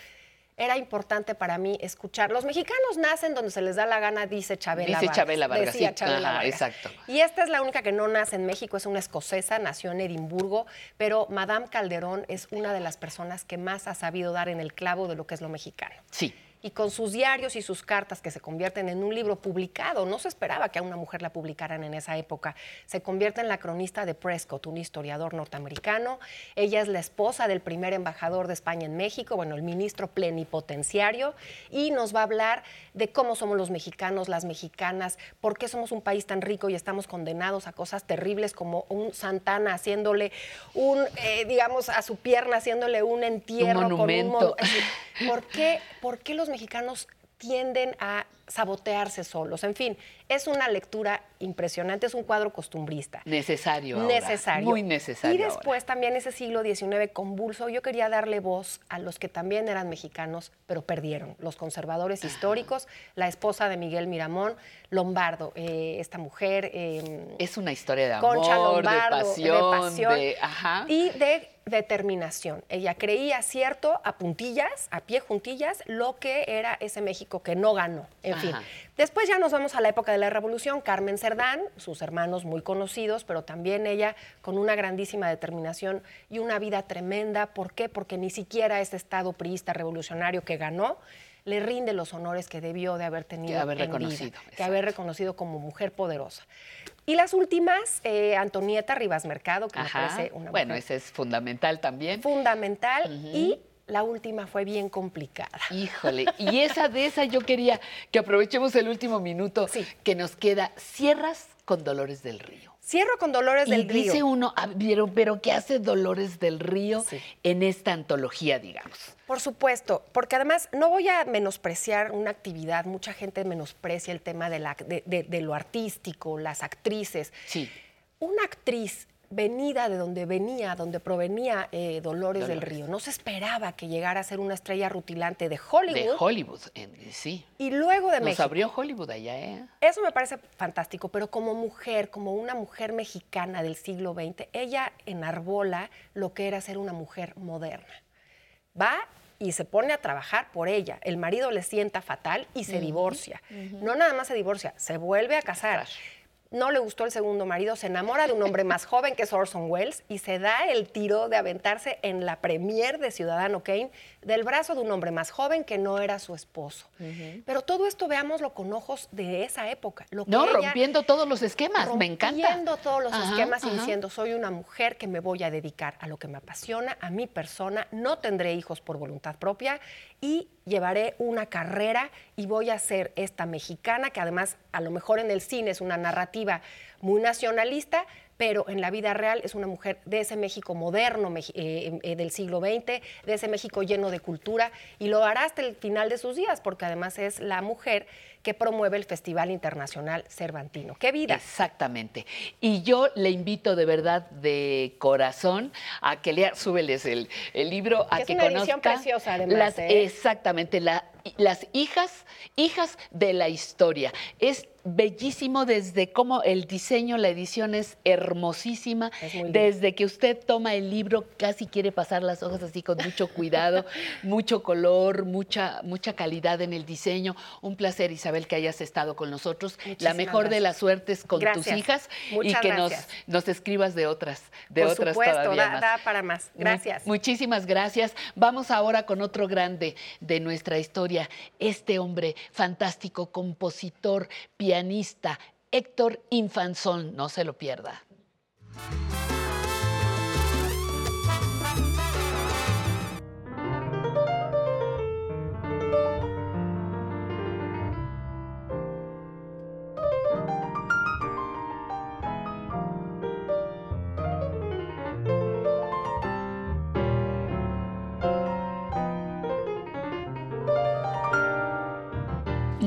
era importante para mí escuchar. Los mexicanos nacen donde se les da la gana, dice Chabela Dice Chabela Vargas. Decía Chabela Vargas. Exacto. Y esta es la única que no nace en México, es una escocesa, nació en Edimburgo, pero Madame Calderón es una de las personas que más ha sabido dar en el clavo de lo que es lo mexicano. Sí y con sus diarios y sus cartas que se convierten en un libro publicado. No se esperaba que a una mujer la publicaran en esa época. Se convierte en la cronista de Prescott, un historiador norteamericano. Ella es la esposa del primer embajador de España en México, bueno, el ministro plenipotenciario, y nos va a hablar de cómo somos los mexicanos, las mexicanas, por qué somos un país tan rico y estamos condenados a cosas terribles como un Santana haciéndole un, eh, digamos, a su pierna haciéndole un entierro. Un monumento. Con un, ¿por, qué, ¿Por qué los mexicanos tienden a sabotearse solos. En fin, es una lectura impresionante, es un cuadro costumbrista. Necesario. Necesario. muy necesario. Y después también ese siglo XIX convulso, yo quería darle voz a los que también eran mexicanos, pero perdieron. Los conservadores históricos, la esposa de Miguel Miramón, Lombardo, eh, esta mujer. Eh, es una historia de amor, Concha Lombardo, de pasión, de pasión de- ajá. y de determinación. Ella creía, cierto, a puntillas, a pie juntillas, lo que era ese México que no ganó. En fin. Después ya nos vamos a la época de la Revolución. Carmen Cerdán, sus hermanos muy conocidos, pero también ella con una grandísima determinación y una vida tremenda. ¿Por qué? Porque ni siquiera ese Estado priista revolucionario que ganó le rinde los honores que debió de haber tenido Que haber en vida, reconocido, que haber reconocido como mujer poderosa. Y las últimas, eh, Antonieta Rivas Mercado, que Ajá. me parece una bueno, mujer ese es fundamental también. fundamental y la última fue bien complicada. Híjole, y esa de esa yo quería que aprovechemos el último minuto que nos queda. Cierras con Dolores del Río. Cierro con Dolores y del dice Río. uno, ah, pero, pero ¿qué hace Dolores del Río en esta antología, digamos? Por supuesto, porque además no voy a menospreciar una actividad, mucha gente menosprecia el tema de, la, de, de- de lo artístico, las actrices. Sí. Una actriz venida de donde venía, donde provenía eh, Dolores, del. Río, no se esperaba que llegara a ser una estrella rutilante de Hollywood. De Hollywood, en- sí. Y luego de Nos México. abrió Hollywood allá, ¿eh? Eso me parece fantástico, pero como mujer, como una mujer mexicana del siglo XX, ella enarbola lo que era ser una mujer moderna. Va y se pone a trabajar por ella. El marido le sienta fatal y se divorcia. No nada más se divorcia, se vuelve a casar. No le gustó el segundo marido, se enamora de un hombre más joven que es Orson Welles y se da el tiro de aventarse en la premier de Ciudadano Kane del brazo de un hombre más joven que no era su esposo. Pero todo esto veámoslo con ojos de esa época. Lo que No, ella- rompiendo todos los esquemas, me encanta. rompiendo todos los Ajá, esquemas y diciendo, soy una mujer que me voy a dedicar a lo que me apasiona, a mi persona, no tendré hijos por voluntad propia y llevaré una carrera y voy a ser esta mexicana, que además a lo mejor en el cine es una narrativa muy nacionalista, pero en la vida real es una mujer de ese México moderno eh, eh, del siglo XX, de ese México lleno de cultura, y lo hará hasta el final de sus días, porque además es la mujer que promueve el Festival Internacional Cervantino. ¡Qué vida! Exactamente. Y yo le invito de verdad, de corazón, a que lea, súbeles el, el libro, a Que es que una edición conozca preciosa, además, las- ¿eh? Exactamente, la- las hijas, hijas de la historia. Es bellísimo desde cómo el diseño, la edición es hermosísima, desde que usted toma el libro casi quiere pasar las hojas así con mucho cuidado, [laughs] mucho color, mucha mucha calidad en el diseño. Un placer Isabel que hayas estado con nosotros. la mejor de las suertes con tus hijas Muchas y que nos, gracias. nos escribas de otras, de Por otras supuesto, todavía da, más. da para más. Gracias. muchísimas gracias. Vamos ahora con otro grande de nuestra historia. Este hombre fantástico, compositor, pianista pianista Héctor Infanzón. No se lo pierda.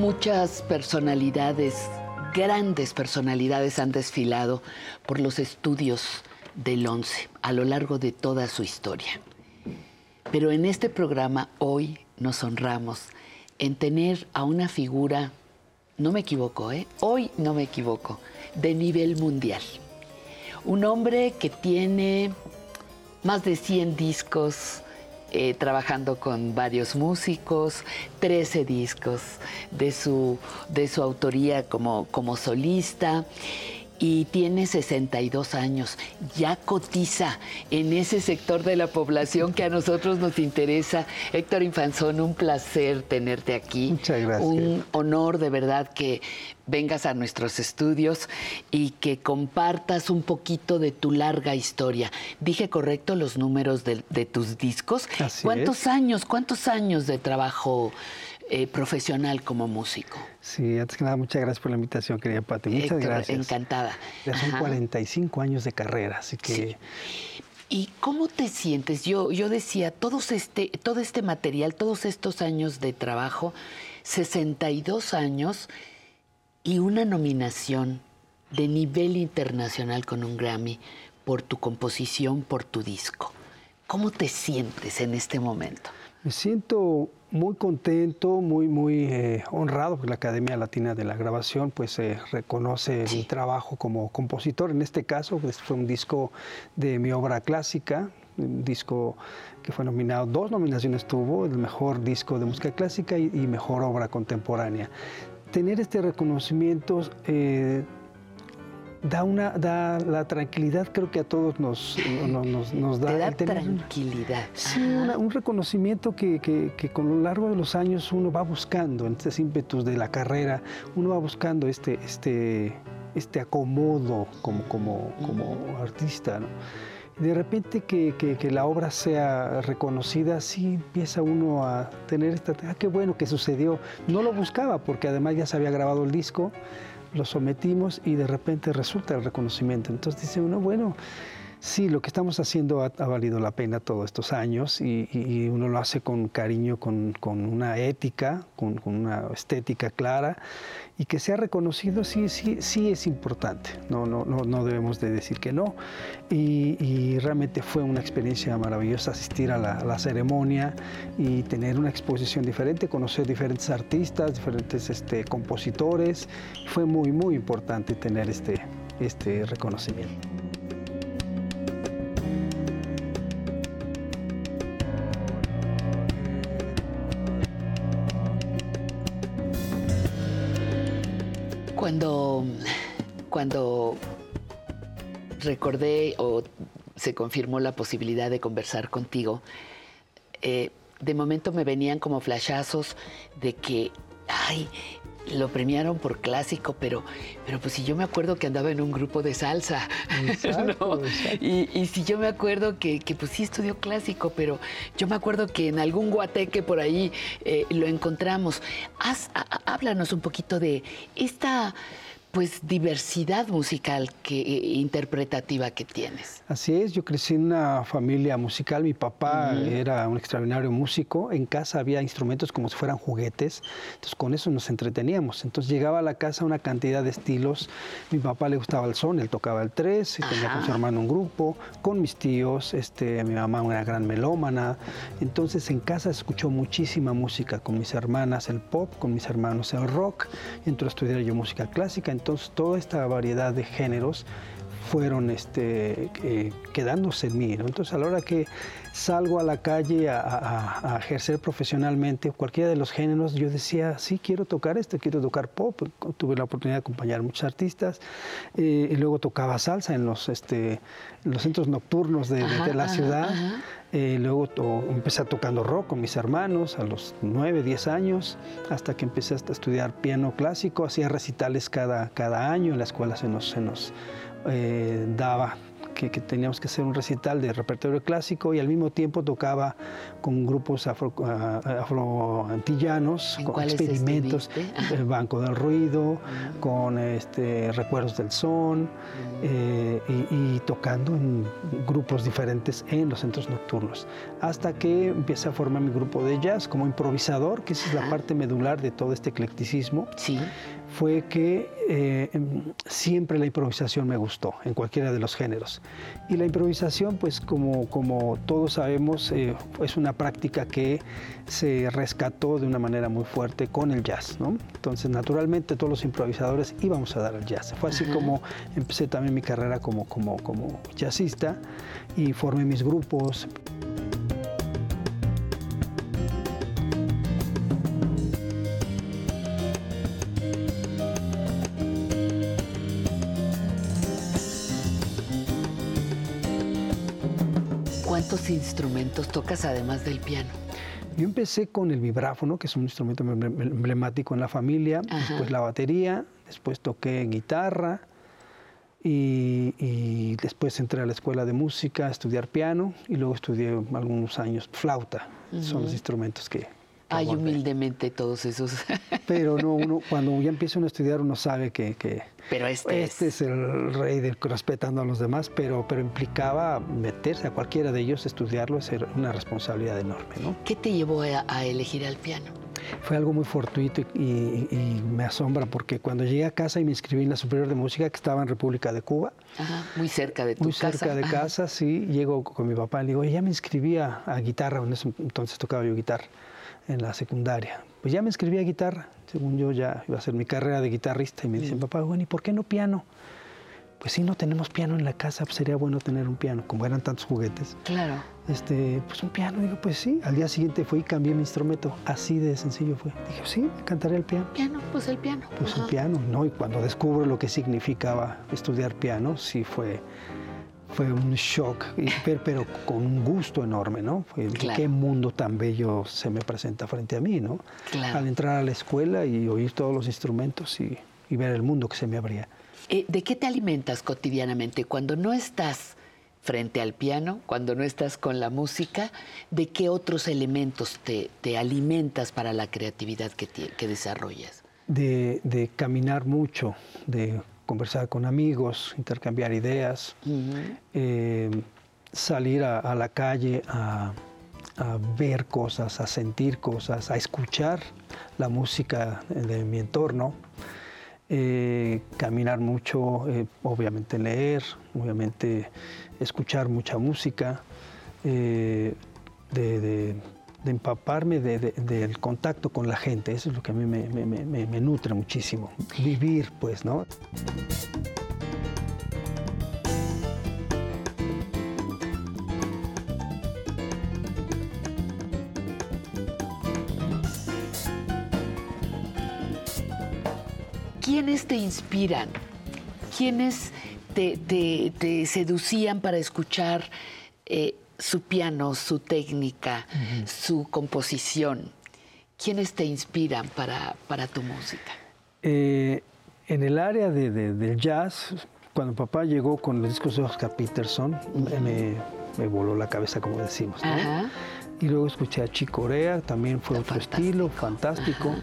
Muchas personalidades, grandes personalidades han desfilado por los estudios del ONCE a lo largo de toda su historia. Pero en este programa hoy nos honramos en tener a una figura, no me equivoco, ¿eh? hoy no me equivoco, de nivel mundial. Un hombre que tiene más de 100 discos, eh, trabajando con varios músicos, 13 discos de su, de su autoría como, como solista y tiene 62 años. Ya cotiza en ese sector de la población que a nosotros nos interesa. Héctor Infanzón, un placer tenerte aquí. Muchas gracias. Un honor de verdad que vengas a nuestros estudios y que compartas un poquito de tu larga historia. ¿Dije correcto los números de, de tus discos? Así ¿Cuántos es. años, cuántos años de trabajo eh, profesional como músico? Sí, antes que nada, muchas gracias por la invitación, querida Pati. Muchas Héctor, gracias. encantada. Ya son Ajá. 45 años de carrera, así que ¿Y cómo te sientes? Yo, yo decía, todos este, todo este material, todos estos años de trabajo, 62 años y una nominación de nivel internacional con un Grammy por tu composición, por tu disco. ¿Cómo te sientes en este momento? me siento muy contento, muy, muy eh, honrado porque la Academia Latina de la Grabación pues eh, reconoce mi trabajo como compositor. En este caso, pues, fue un disco de mi obra clásica, un disco que fue nominado, dos nominaciones tuvo, el mejor disco de música clásica y, y mejor obra contemporánea. Tener este reconocimiento eh, da, una, da la tranquilidad, creo que a todos nos, nos, nos- nos da. Te da tranquilidad. Sí, una- un reconocimiento que, que- que con lo largo de los años uno va buscando, en estos ímpetus de la carrera, uno va buscando este, este, este acomodo como, como, como artista. ¿no? De repente que, que- que la obra sea reconocida, sí empieza uno a tener esta, ah, qué bueno que sucedió. No lo buscaba porque además ya se había grabado el disco, lo sometimos y de repente resulta el reconocimiento. Entonces dice uno, bueno, sí, lo que estamos haciendo ha, valido la pena todos estos años y uno lo hace con cariño, con, con una ética, con, con una estética clara y que sea reconocido sí, sí, sí es importante, no, no, no, no debemos de decir que no. Y, realmente fue una experiencia maravillosa asistir a la, a la ceremonia y tener una exposición diferente, conocer diferentes artistas, diferentes este, compositores. Fue muy, muy importante tener este, este reconocimiento. Cuando, cuando recordé o se confirmó la posibilidad de conversar contigo, eh, de momento me venían como flashazos de que, ay, lo premiaron por clásico, pero, pero pues si yo me acuerdo que andaba en un grupo de salsa, [laughs] Exacto, ¿no? Y, y si yo me acuerdo que, que, pues sí estudió clásico, pero yo me acuerdo que en algún guateque por ahí eh, lo encontramos. Haz- a- a- háblanos un poquito de esta pues diversidad musical que, eh, interpretativa que tienes. Así es, yo crecí en una familia musical, mi papá era un extraordinario músico, en casa había instrumentos como si fueran juguetes, entonces con eso nos entreteníamos, entonces llegaba a la casa una cantidad de estilos, mi papá le gustaba el son, él tocaba el tres, y tenía con su hermano un grupo, con mis tíos, este, mi mamá una gran melómana, entonces en casa escuchó muchísima música, con mis hermanas el pop, con mis hermanos el rock, entró a estudiar yo música clásica, entonces toda esta variedad de géneros fueron este, eh, quedándose en mí. ¿no? Entonces a la hora que salgo a la calle a, a- a ejercer profesionalmente cualquiera de los géneros, yo decía, sí, quiero tocar esto, quiero tocar pop. Tuve la oportunidad de acompañar a muchos artistas eh, y luego tocaba salsa en los, este, en los centros nocturnos de, de- de Ajá, la ajá, ciudad. ajá. Eh, luego to- empecé tocando rock con mis hermanos a los 9, 10 años, hasta que empecé a estudiar piano clásico, hacía recitales cada, cada año, en la escuela se nos, se nos eh, daba que, que teníamos que hacer un recital de repertorio clásico y al mismo tiempo tocaba con grupos ah, afroantillanos, ¿En con experimentos, el Banco del Ruido, con este, Recuerdos del Son, eh, y, y tocando en grupos diferentes en los centros nocturnos. Hasta que empecé a formar mi grupo de jazz como improvisador, que esa es la parte medular de todo este eclecticismo. Sí. Fue que eh, em, siempre la improvisación me gustó, en cualquiera de los géneros. Y la improvisación, pues como, como todos sabemos, eh, es una práctica que se rescató de una manera muy fuerte con el jazz. ¿no? Entonces, naturalmente, todos los improvisadores íbamos a dar al jazz. Fue así Ajá. como empecé también mi carrera como, como, como jazzista y formé mis grupos. Instrumentos tocas además del piano? Yo empecé con el vibráfono, que es un instrumento emble- emblemático en la familia, Ajá. después la batería, después toqué guitarra y, y después entré a la escuela de música a estudiar piano y luego estudié algunos años flauta. Son los instrumentos que... Ay, humildemente todos esos. [laughs] Pero no, uno, cuando ya empieza uno a estudiar uno sabe que, que Pero este, este es el rey del respetando a los demás, pero, pero implicaba meterse a cualquiera de ellos, estudiarlo, es una responsabilidad enorme, ¿no? ¿Qué te llevó a, a elegir al piano? Fue algo muy fortuito y, y- y me asombra porque cuando llegué a casa y me inscribí en la Superior de Música, que estaba en República de Cuba, Ajá, muy cerca de tu muy casa. cerca de casa, sí, llego con mi papá y le digo, "Oye, ya me inscribí a, a guitarra, en ese entonces tocaba yo guitarra en la secundaria. Pues ya me inscribí a guitarra, según yo ya iba a hacer mi carrera de guitarrista y me dicen, papá, bueno, ¿y por qué no piano? Pues sí, no tenemos piano en la casa, pues sería bueno tener un piano, como eran tantos juguetes. Claro. Este, pues un piano, digo, pues sí. Al día siguiente fui y cambié mi instrumento, así de sencillo fue. Dije, sí, cantaré el piano. Piano, pues el piano. Pues Ajá. el piano, ¿no? Y cuando descubro lo que significaba estudiar piano, sí fue, fue un shock, [laughs] pero, con un gusto enorme, ¿no? Fue, dije, Claro. qué mundo tan bello se me presenta frente a mí, ¿no? Claro. Al entrar a la escuela y oír todos los instrumentos y, y ver el mundo que se me abría. Eh, ¿De qué te alimentas cotidianamente cuando no estás frente al piano, cuando no estás con la música? ¿De qué otros elementos te, te alimentas para la creatividad que, desarrollas? de, de caminar mucho, de conversar con amigos, intercambiar ideas, eh, salir a, a la calle a, a ver cosas, a sentir cosas, a escuchar la música de mi entorno, eh, caminar mucho, eh, obviamente leer, obviamente escuchar mucha música, eh, de, de- de empaparme de- de- del contacto con la gente, eso es lo que a mí me, nutre muchísimo, vivir pues, ¿no? ¿Quiénes te inspiran? ¿Quiénes te seducían para escuchar eh, su piano, su técnica, su composición? ¿Quiénes te inspiran para, para tu música? Eh, en el área de- de- del jazz, cuando papá llegó con los discos de Oscar Peterson, me- me, me voló la cabeza, como decimos. ¿no? Y luego escuché a Chick Corea, también fue otro estilo, fantástico.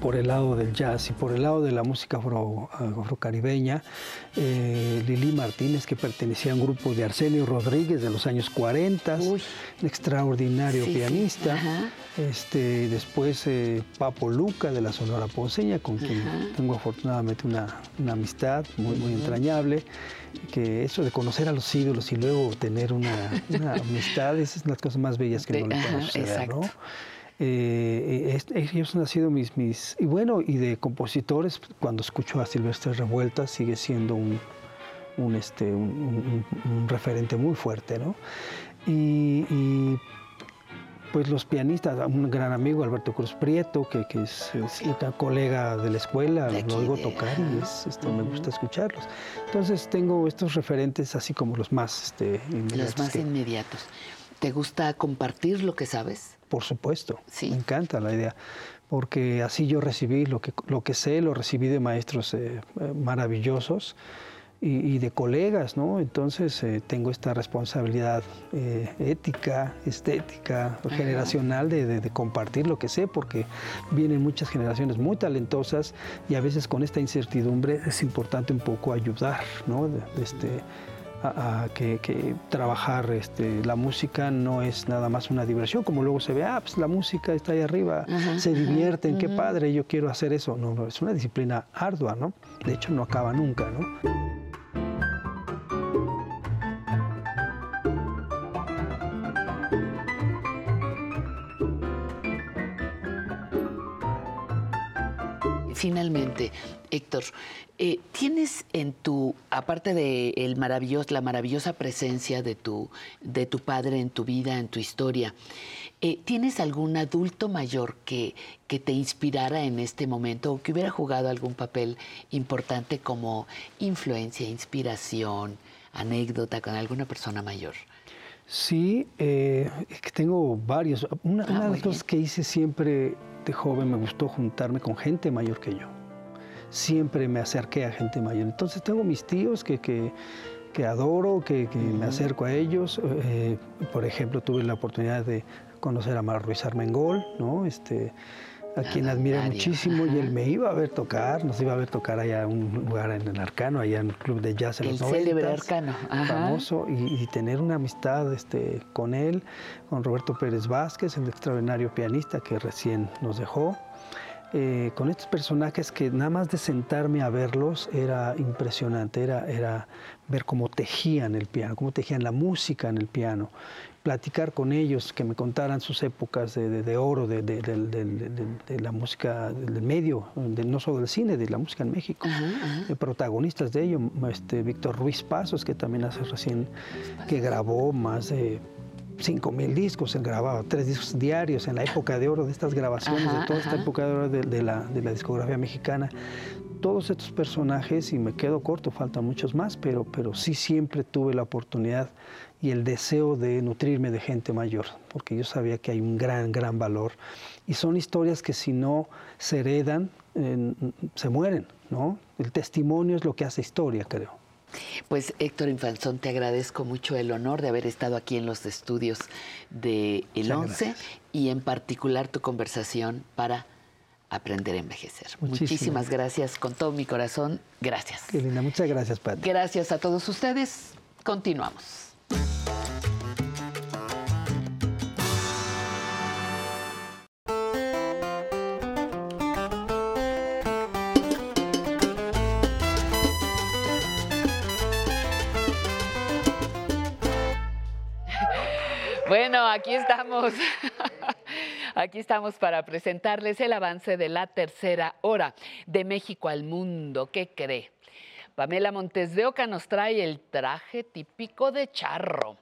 Por el lado del jazz y por el lado de la música afro- afrocaribeña, eh, Lili Martínez, que pertenecía a un grupo de Arsenio Rodríguez de los años 40, un extraordinario Sí, sí, pianista. ajá. Este, después eh, Papo Luca de la Sonora Ponceña, con quien tengo afortunadamente una, una amistad muy, muy entrañable. Que eso de conocer a los ídolos y luego tener una, una [laughs] amistad, esas son las cosas más bellas que De- no le pueden ajá, suceder, ¿no? Exacto. Eh, es- ellos han sido mis, mis... Y bueno, y de compositores, cuando escucho a Silvestre Revuelta, sigue siendo un, un, este, un, un referente muy fuerte, ¿no? Y, y, pues los pianistas, un gran amigo, Alberto Cruz Prieto, que, que es, es colega de la escuela, lo oigo tocar y es, este, me gusta escucharlos. Entonces tengo estos referentes así como los más este, inmediatos. Los más que- inmediatos. ¿Te gusta compartir lo que sabes? Por supuesto, me encanta la idea, porque así yo recibí lo que, lo que sé, lo recibí de maestros eh, eh, maravillosos y, y de colegas, ¿no? Entonces eh, tengo esta responsabilidad eh, ética, estética, Ajá. generacional de, de- de compartir lo que sé, porque vienen muchas generaciones muy talentosas y a veces con esta incertidumbre es importante un poco ayudar, ¿no? De este, a, a que, que trabajar este, la música no es nada más una diversión, como luego se ve, ah, pues la música está ahí arriba, Ajá, se ajá, divierten, qué ujú. padre, yo quiero hacer eso. No, no, es una disciplina ardua, ¿no? De hecho, no acaba nunca, ¿no? Finalmente, Héctor, eh, tienes en tu, aparte de el maravilloso, la maravillosa presencia de tu, de tu padre en tu vida, en tu historia, eh, ¿tienes algún adulto mayor que, que te inspirara en este momento o que hubiera jugado algún papel importante como influencia, inspiración, anécdota con alguna persona mayor? Sí, eh, es que tengo varios. Una, una de las cosas que hice siempre de joven me gustó juntarme con gente mayor que yo. Siempre me acerqué a gente mayor. Entonces tengo mis tíos que, que, que adoro, que, que me acerco a ellos. Eh, por ejemplo, tuve la oportunidad de conocer a Mar Ruiz Armengol, ¿no? Este, a quien admiro Mario, muchísimo y él me iba a ver tocar, nos iba a ver tocar allá en un lugar en el Arcano, allá en el club de jazz en El los célebre 90s, Arcano, ajá. famoso, y, y tener una amistad este, con él, con Roberto Pérez Vázquez, el extraordinario pianista que recién nos dejó, eh, con estos personajes que nada más de sentarme a verlos era impresionante, era, era ver cómo tejían el piano, cómo tejían la música en el piano, platicar con ellos, que me contaran sus épocas de, de- de oro de, de- la música del medio, no solo del cine, de la música en México. Eh, protagonistas de ello, este, Víctor Ruiz Pasos, que también hace recién, que grabó más de 5 mil discos, él grababa tres discos diarios en la época de oro de estas grabaciones, Ajá, de toda esta ajá. época de oro de, de la, de la discografía mexicana. Todos estos personajes, y me quedo corto, faltan muchos más, pero, pero sí siempre tuve la oportunidad y el deseo de nutrirme de gente mayor, porque yo sabía que hay un gran, gran valor. Y son historias que si no se heredan, eh, se mueren, ¿no? El testimonio es lo que hace historia, creo. Pues Héctor Infanzón, te agradezco mucho el honor de haber estado aquí en los estudios de El Muchas 11 gracias. y en particular tu conversación para aprender a envejecer. Muchísimas Muchísimas gracias con todo mi corazón. Gracias. Qué linda, muchas gracias, Pati. Gracias a todos ustedes. Continuamos. Bueno, aquí estamos. [laughs] Aquí estamos para presentarles el avance de la tercera hora de México al mundo. ¿Qué cree? Pamela Montes de Oca nos trae el traje típico de charro.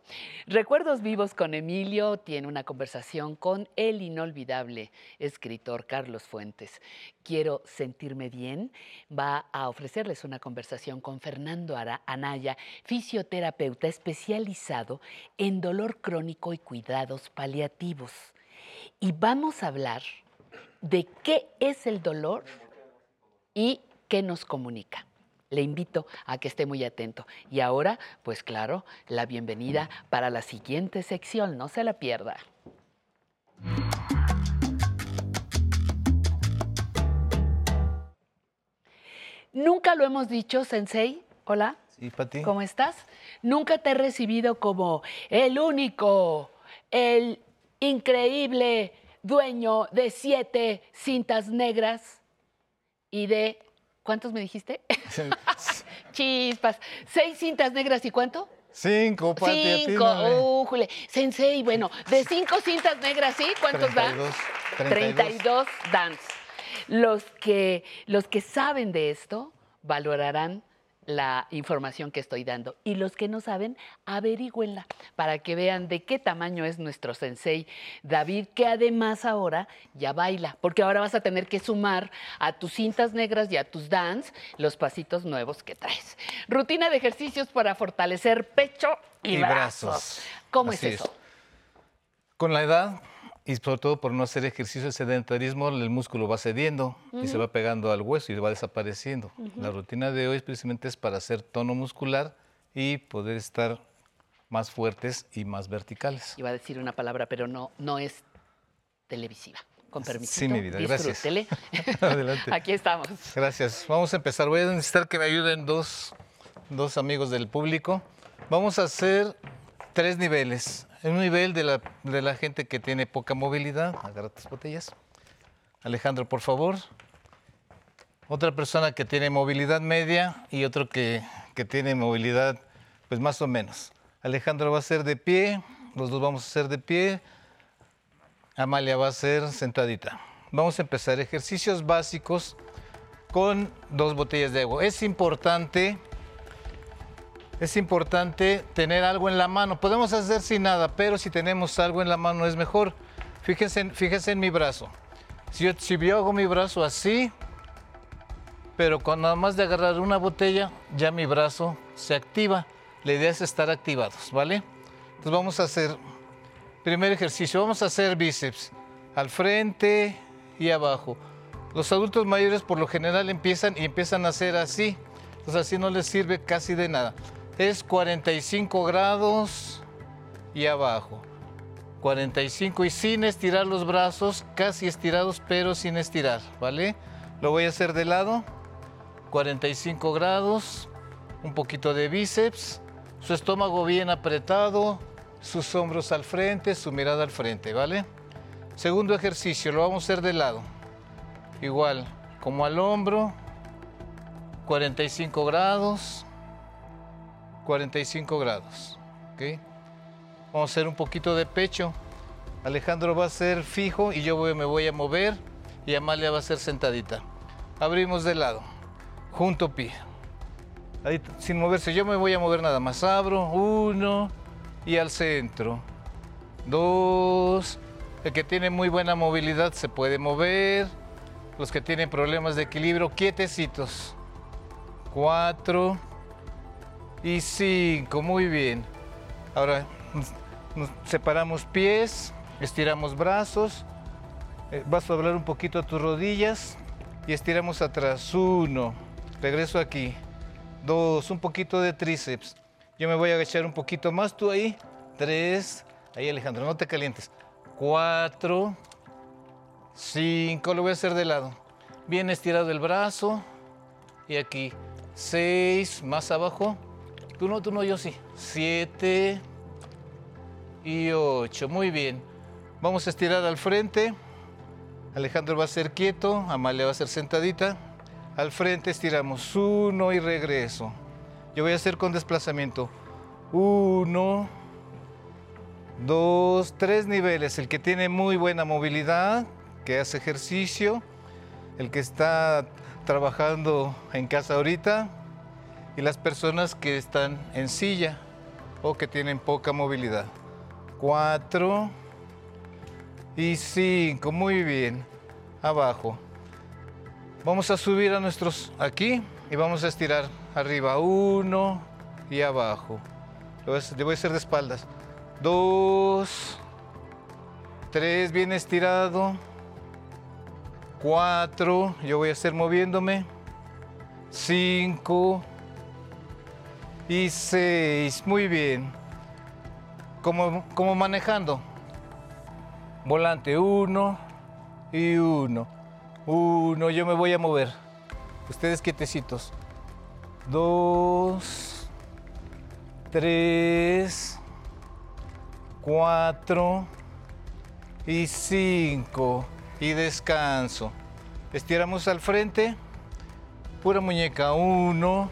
Recuerdos vivos con Emilio tiene una conversación con el inolvidable escritor Carlos Fuentes. Quiero sentirme bien. Va a ofrecerles una conversación con Fernando Ara- Anaya, fisioterapeuta especializado en dolor crónico y cuidados paliativos. Y vamos a hablar de qué es el dolor y qué nos comunica. Le invito a que esté muy atento. Y ahora, pues claro, la bienvenida para la siguiente sección. No se la pierda. Nunca lo hemos dicho, Sensei. Hola. Sí, Pati. ¿Cómo estás? Nunca te he recibido como el único, el increíble dueño de siete cintas negras y de... ¿Cuántos me dijiste? [laughs] Chispas. ¿Seis cintas negras y cuánto? Cinco, Pati, Cinco. Újule. Sensei, bueno, de cinco cintas negras, ¿sí? ¿Cuántos dan? 32, 32 dance. Los que, los que saben de esto valorarán la información que estoy dando. Y los que no saben, averigüenla para que vean de qué tamaño es nuestro sensei David, que además ahora ya baila, porque ahora vas a tener que sumar a tus cintas negras y a tus dance los pasitos nuevos que traes. Rutina de ejercicios para fortalecer pecho y, Y brazos. brazos. ¿Cómo Así es es. eso? Con la edad y sobre todo por no hacer ejercicio, el sedentarismo, el músculo va cediendo y se va pegando al hueso y va desapareciendo. La rutina de hoy precisamente es para hacer tono muscular y poder estar más fuertes y más verticales. Iba a decir una palabra, pero no, no es televisiva. Con permiso. Sí, mi vida, gracias. [laughs] Adelante. Aquí estamos. Gracias. Vamos a empezar. Voy a necesitar que me ayuden dos, dos amigos del público. Vamos a hacer tres niveles. Un nivel de la, de la gente que tiene poca movilidad. Agarra tus botellas. Alejandro, por favor. Otra persona que tiene movilidad media y otro que, que tiene movilidad, pues más o menos. Alejandro va a ser de pie, los dos vamos a ser de pie. Amalia va a ser sentadita. Vamos a empezar ejercicios básicos con dos botellas de agua. Es importante, es importante tener algo en la mano. Podemos hacer sin nada, pero si tenemos algo en la mano es mejor. Fíjense, en- fíjense en mi brazo. Si yo, si yo hago mi brazo así, pero con nada más de agarrar una botella, ya mi brazo se activa. La idea es estar activados, ¿vale? Entonces vamos a hacer, primer ejercicio, vamos a hacer bíceps al frente y abajo. Los adultos mayores por lo general empiezan y empiezan a hacer así, entonces así no les sirve casi de nada. Es 45 grados y abajo. 45 y sin estirar los brazos, casi estirados pero sin estirar, ¿vale? Lo voy a hacer de lado. 45 grados, un poquito de bíceps, su estómago bien apretado, sus hombros al frente, su mirada al frente, ¿vale? Segundo ejercicio, lo vamos a hacer de lado. Igual, como al hombro, 45 grados, 45 grados. Vamos a hacer un poquito de pecho. Alejandro va a ser fijo y yo voy- me voy a mover y Amalia va a ser sentadita. Abrimos de lado, junto pie. Sin moverse, yo me voy a mover nada más. Abro, uno y al centro. Dos. El que tiene muy buena movilidad se puede mover. Los que tienen problemas de equilibrio, quietecitos. Cuatro y cinco. Muy bien. Ahora nos- separamos pies, estiramos brazos. eh, vas a doblar un poquito tus rodillas y estiramos atrás. Uno. Regreso aquí. Dos. Un poquito de tríceps. Yo me voy a agachar un poquito más. Tú ahí. Tres. Ahí, Alejandro, no te calientes. Cuatro. Cinco. Lo voy a hacer de lado. Bien estirado el brazo. Y aquí. Seis. Más abajo. Tú no, tú no, yo sí. Siete. Y ocho. Muy bien. Vamos a estirar al frente. Alejandro va a ser quieto. Amalia va a ser sentadita. Al frente estiramos. Uno y regreso. Yo voy a hacer con desplazamiento. Uno. Dos, tres niveles. El que tiene muy buena movilidad, que hace ejercicio. El que está trabajando en casa ahorita. Y las personas que están en silla o que tienen poca movilidad. Cuatro y cinco. Muy bien. Abajo. Vamos a subir a nuestros aquí y vamos a estirar arriba. Uno y abajo. Le voy a hacer de espaldas. Dos. Tres, bien estirado. Cuatro. Yo voy a hacer moviéndome. Cinco. Y seis. Muy bien. Como, manejando. Volante uno y uno. Uno, yo me voy a mover. Ustedes quietecitos. Dos, tres, cuatro y cinco. Y descanso. Estiramos al frente. Pura muñeca. Uno,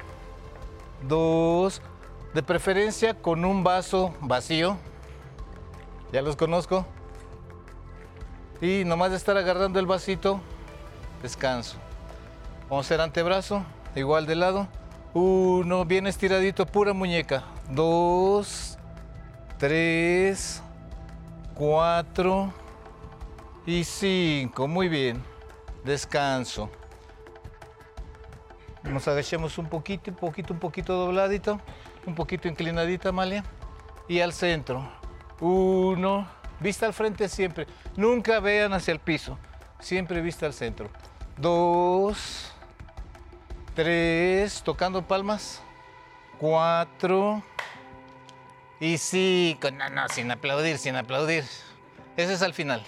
dos. De preferencia con un vaso vacío. Ya los conozco. Y nomás de estar agarrando el vasito, descanso. Vamos a hacer antebrazo, igual de lado. Uno, bien estiradito, pura muñeca. Dos, tres, cuatro y cinco. Muy bien. Descanso. Nos agachemos un poquito, un poquito, un poquito dobladito. Un poquito inclinadita, Amalia. Y al centro. Uno. Vista al frente siempre. Nunca vean hacia el piso. Siempre vista al centro. Dos. Tres. Tocando palmas. Cuatro. Y cinco. No, no, sin aplaudir, sin aplaudir. Ese es al final.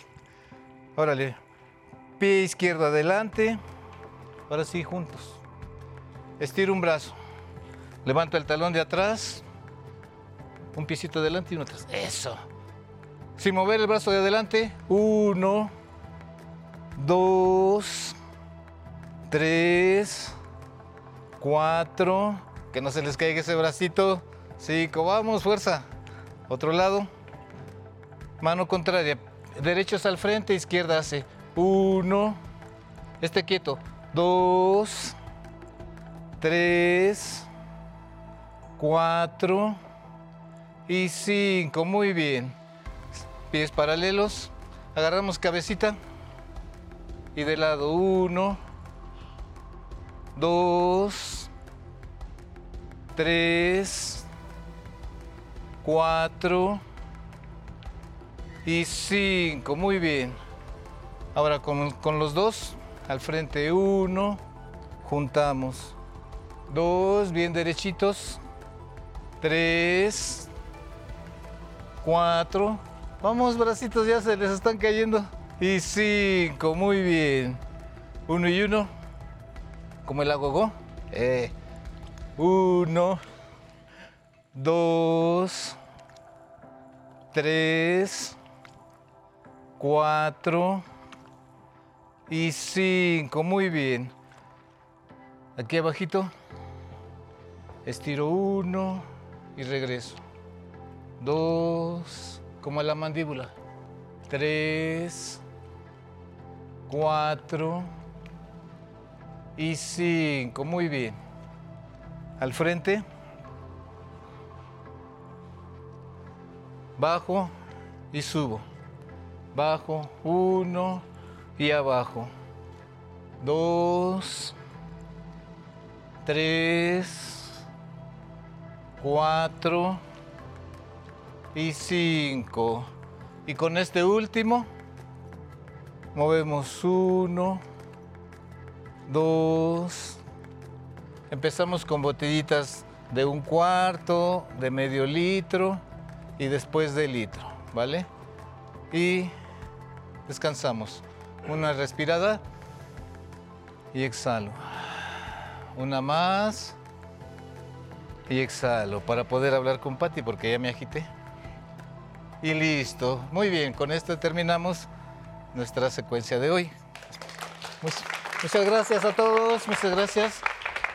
Órale. Pie izquierdo adelante. Ahora sí, juntos. Estiro un brazo. Levanto el talón de atrás. Un piecito adelante y uno atrás. Eso. Sin mover el brazo de adelante. Uno. Dos. Tres. Cuatro. Que no se les caiga ese bracito. Cinco. Vamos, fuerza. Otro lado. Mano contraria. Derechos al frente, izquierda hace. Uno. Este quieto. Dos. Tres. Cuatro. Y cinco. Muy bien. Pies paralelos. Agarramos cabecita. Y de lado. Uno. Dos. Tres. Cuatro. Y cinco. Muy bien. Ahora con, con los dos. Al frente. Uno. Juntamos. Dos. Bien derechitos. Tres. Cuatro. Vamos, bracitos, ya se les están cayendo. Y cinco, muy bien. Uno y uno. Como el agogó. Eh. Uno. Dos. Tres. Cuatro. Y cinco, muy bien. Aquí abajito. Estiro uno y regreso. Dos, como la mandíbula. Tres, cuatro y cinco. Muy bien. Al frente. Bajo y subo. Bajo, uno y abajo. Dos, tres, cuatro y cinco. Y con este último, movemos uno, dos. Empezamos con botellitas de un cuarto, de medio litro y después de litro, ¿vale? Y descansamos. Una respirada y exhalo. Una más y exhalo para poder hablar con Patti porque ya me agité. Y listo. Muy bien, con esto terminamos nuestra secuencia de hoy. Muchas, gracias a todos, muchas gracias.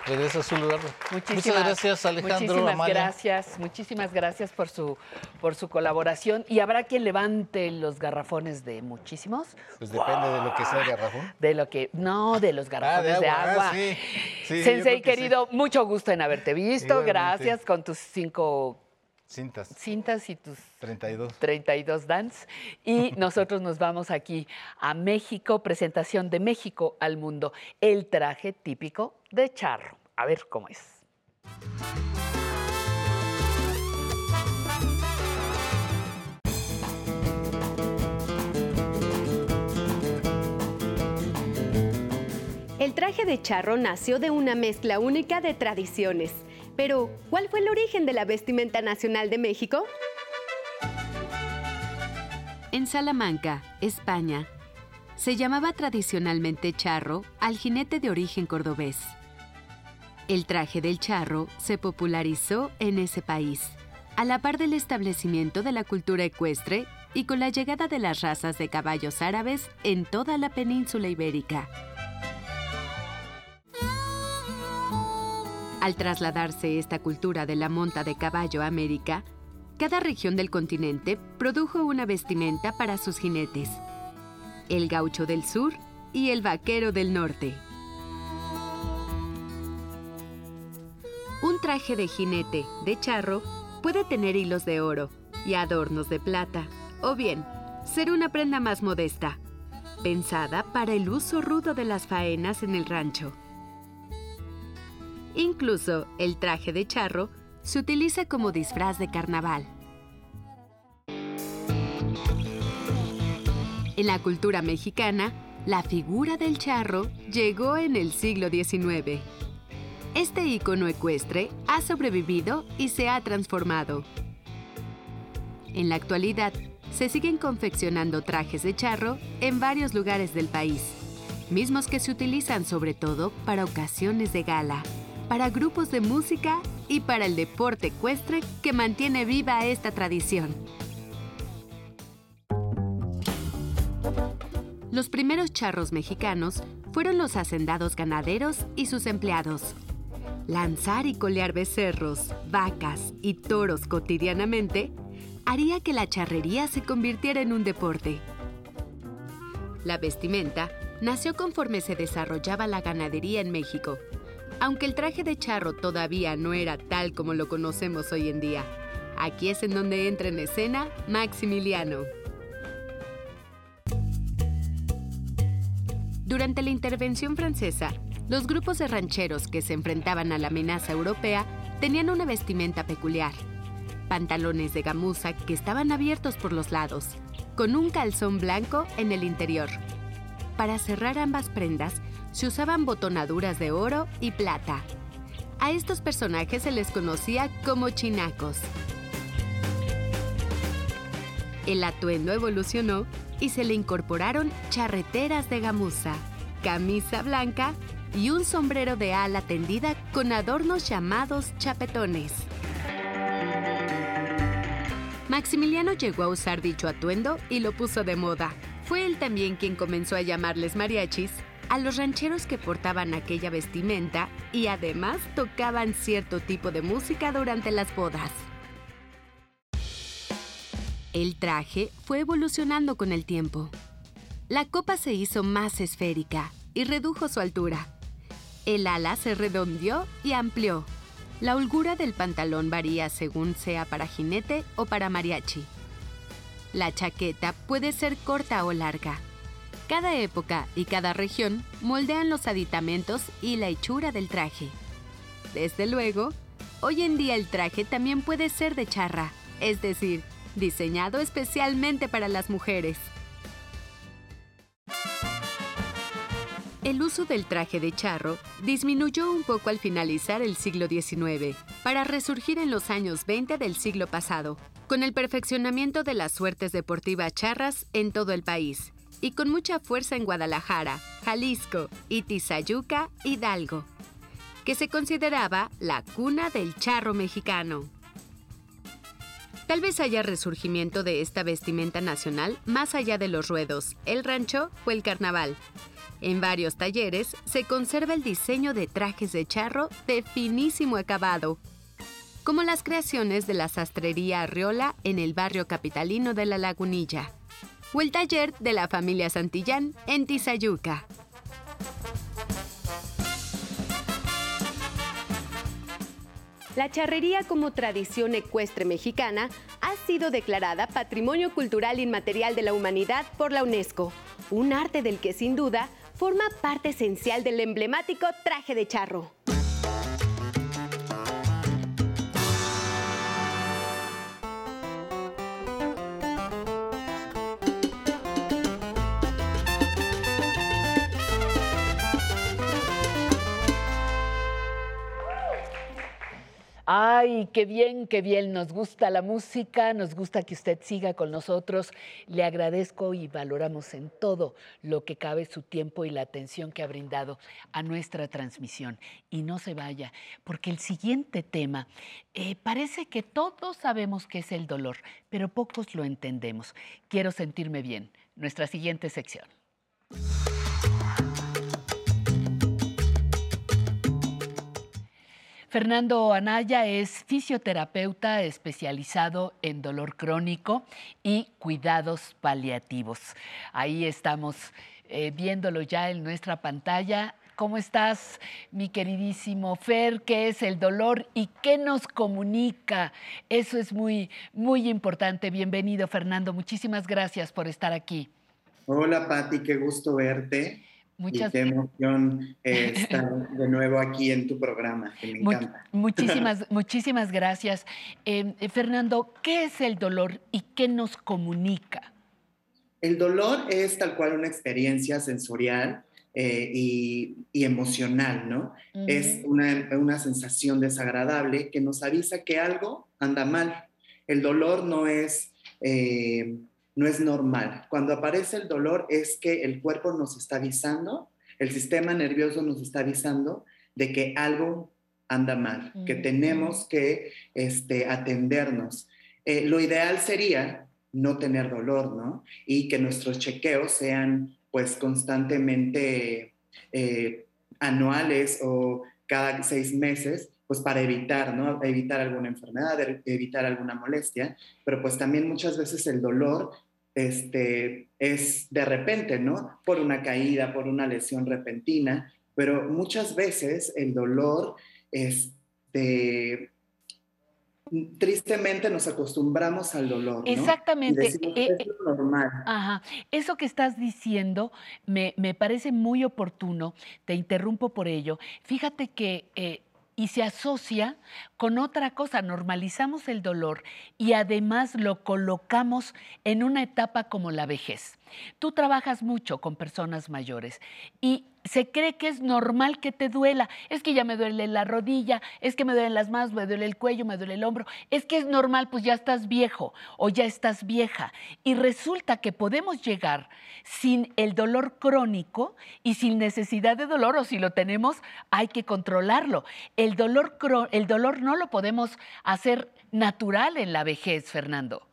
Regresa a su lugar. muchas gracias, Alejandro. Muchísimas Amalia. gracias, muchísimas gracias por su, por su colaboración. ¿Y habrá quien levante los garrafones de muchísimos? Pues depende de lo que sea el garrafón. De lo que, no, de los garrafones de agua, agua. ah, sí. Sí, Sensei, sí. querido, mucho gusto en haberte visto. Igualmente. Gracias con tus cinco Cintas. cintas y tus 32. 32 dance. Y [laughs] nosotros nos vamos aquí a México, presentación de México al mundo, el traje típico de charro. A ver cómo es. El traje de charro nació de una mezcla única de tradiciones. Pero, ¿cuál fue el origen de la vestimenta nacional de México? En Salamanca, España, se llamaba tradicionalmente charro al jinete de origen cordobés. El traje del charro se popularizó en ese país, a la par del establecimiento de la cultura ecuestre y con la llegada de las razas de caballos árabes en toda la península ibérica. Al trasladarse esta cultura de la monta de caballo a América, cada región del continente produjo una vestimenta para sus jinetes. El gaucho del sur y el vaquero del norte. Traje de jinete de charro puede tener hilos de oro y adornos de plata, o bien ser una prenda más modesta, pensada para el uso rudo de las faenas en el rancho. Incluso el traje de charro se utiliza como disfraz de carnaval. En la cultura mexicana, la figura del charro llegó en el siglo XIX. Este icono ecuestre ha sobrevivido y se ha transformado. En la actualidad, se siguen confeccionando trajes de charro en varios lugares del país, mismos que se utilizan sobre todo para ocasiones de gala, para grupos de música y para el deporte ecuestre que mantiene viva esta tradición. Los primeros charros mexicanos fueron los hacendados ganaderos y sus empleados. Lanzar y colear becerros, vacas y toros cotidianamente haría que la charrería se convirtiera en un deporte. La vestimenta nació conforme se desarrollaba la ganadería en México, aunque el traje de charro todavía no era tal como lo conocemos hoy en día. Aquí es en donde entra en escena Maximiliano. Durante la intervención francesa, los grupos de rancheros que se enfrentaban a la amenaza europea tenían una vestimenta peculiar. Pantalones de gamuza que estaban abiertos por los lados, con un calzón blanco en el interior. Para cerrar ambas prendas, se usaban botonaduras de oro y plata. A estos personajes se les conocía como chinacos. El atuendo evolucionó y se le incorporaron charreteras de gamuza, camisa blanca y un sombrero de ala tendida con adornos llamados chapetones. Maximiliano llegó a usar dicho atuendo y lo puso de moda. Fue él también quien comenzó a llamarles mariachis a los rancheros que portaban aquella vestimenta y además tocaban cierto tipo de música durante las bodas. El traje fue evolucionando con el tiempo. La copa se hizo más esférica y redujo su altura. El ala se redondeó y amplió. La holgura del pantalón varía según sea para jinete o para mariachi. La chaqueta puede ser corta o larga. Cada época y cada región moldean los aditamentos y la hechura del traje. Desde luego, hoy en día el traje también puede ser de charra, es decir, diseñado especialmente para las mujeres. El uso del traje de charro disminuyó un poco al finalizar el siglo XIX, para resurgir en los años 20 del siglo pasado, con el perfeccionamiento de las suertes deportivas charras en todo el país, y con mucha fuerza en Guadalajara, Jalisco y Hidalgo, que se consideraba la cuna del charro mexicano. Tal vez haya resurgimiento de esta vestimenta nacional más allá de los ruedos, el rancho o el carnaval. En varios talleres se conserva el diseño de trajes de charro de finísimo acabado, como las creaciones de la sastrería Arriola en el barrio capitalino de La Lagunilla, o el taller de la familia Santillán en Tizayuca. La charrería como tradición ecuestre mexicana ha sido declarada Patrimonio Cultural Inmaterial de la Humanidad por la UNESCO, un arte del que sin duda forma parte esencial del emblemático traje de charro. Ay, qué bien, qué bien. Nos gusta la música, nos gusta que usted siga con nosotros. Le agradezco y valoramos en todo lo que cabe su tiempo y la atención que ha brindado a nuestra transmisión. Y no se vaya, porque el siguiente tema eh, parece que todos sabemos que es el dolor, pero pocos lo entendemos. Quiero sentirme bien. Nuestra siguiente sección. Fernando Anaya es fisioterapeuta especializado en dolor crónico y cuidados paliativos. Ahí estamos eh, viéndolo ya en nuestra pantalla. ¿Cómo estás, mi queridísimo Fer? ¿Qué es el dolor y qué nos comunica? Eso es muy, muy importante. Bienvenido, Fernando. Muchísimas gracias por estar aquí. Hola, Patti, qué gusto verte. Muchas y qué emoción eh, [laughs] estar de nuevo aquí en tu programa, que me encanta. Muchísimas, [laughs] muchísimas gracias. Eh, eh, Fernando, ¿qué es el dolor y qué nos comunica? El dolor es tal cual una experiencia sensorial eh, y, y emocional, ¿no? Es una, una sensación desagradable que nos avisa que algo anda mal. El dolor no es, eh, no es normal. Cuando aparece el dolor es que el cuerpo nos está avisando, el sistema nervioso nos está avisando de que algo anda mal, que tenemos que este, atendernos. Eh, lo ideal sería no tener dolor, ¿no? Y que nuestros chequeos sean pues constantemente eh, anuales o cada seis meses, pues para evitar, ¿no? Evitar alguna enfermedad, e- evitar alguna molestia, pero pues también muchas veces el dolor este, es de repente, ¿no? Por una caída, por una lesión repentina, pero muchas veces el dolor, este, tristemente nos acostumbramos al dolor, ¿no? Exactamente. Y decimos, Eh, "Es lo normal. Ajá. Eso que estás diciendo me, me parece muy oportuno. Te interrumpo por ello. Fíjate que, eh, y se asocia con otra cosa, normalizamos el dolor y además lo colocamos en una etapa como la vejez. Tú trabajas mucho con personas mayores y se cree que es normal que te duela. Es que ya me duele la rodilla, es que me duelen las manos, me duele el cuello, me duele el hombro. Es que es normal, pues ya estás viejo o ya estás vieja. Y resulta que podemos llegar sin el dolor crónico y sin necesidad de dolor, o si lo tenemos, hay que controlarlo. El dolor, el dolor no lo podemos hacer natural en la vejez, Fernando.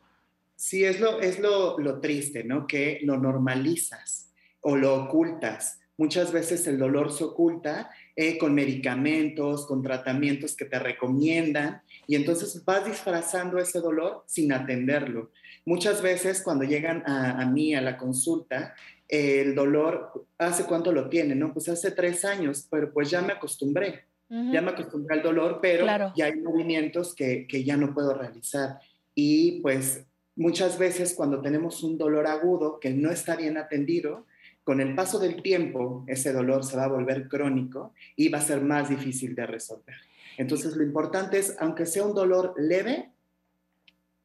Sí, es lo, es lo triste, ¿no? Que lo normalizas o lo ocultas. Muchas veces el dolor se oculta eh, con medicamentos, con tratamientos que te recomiendan y entonces vas disfrazando ese dolor sin atenderlo. Muchas veces cuando llegan a, a mí a la consulta, eh, el dolor, ¿hace cuánto lo tiene? No, pues hace tres años, pero pues ya me acostumbré. Ya me acostumbré al dolor, pero Claro. ya hay movimientos que, que ya no puedo realizar. Y pues muchas veces cuando tenemos un dolor agudo que no está bien atendido, con el paso del tiempo ese dolor se va a volver crónico y va a ser más difícil de resolver. Entonces lo importante es, aunque sea un dolor leve,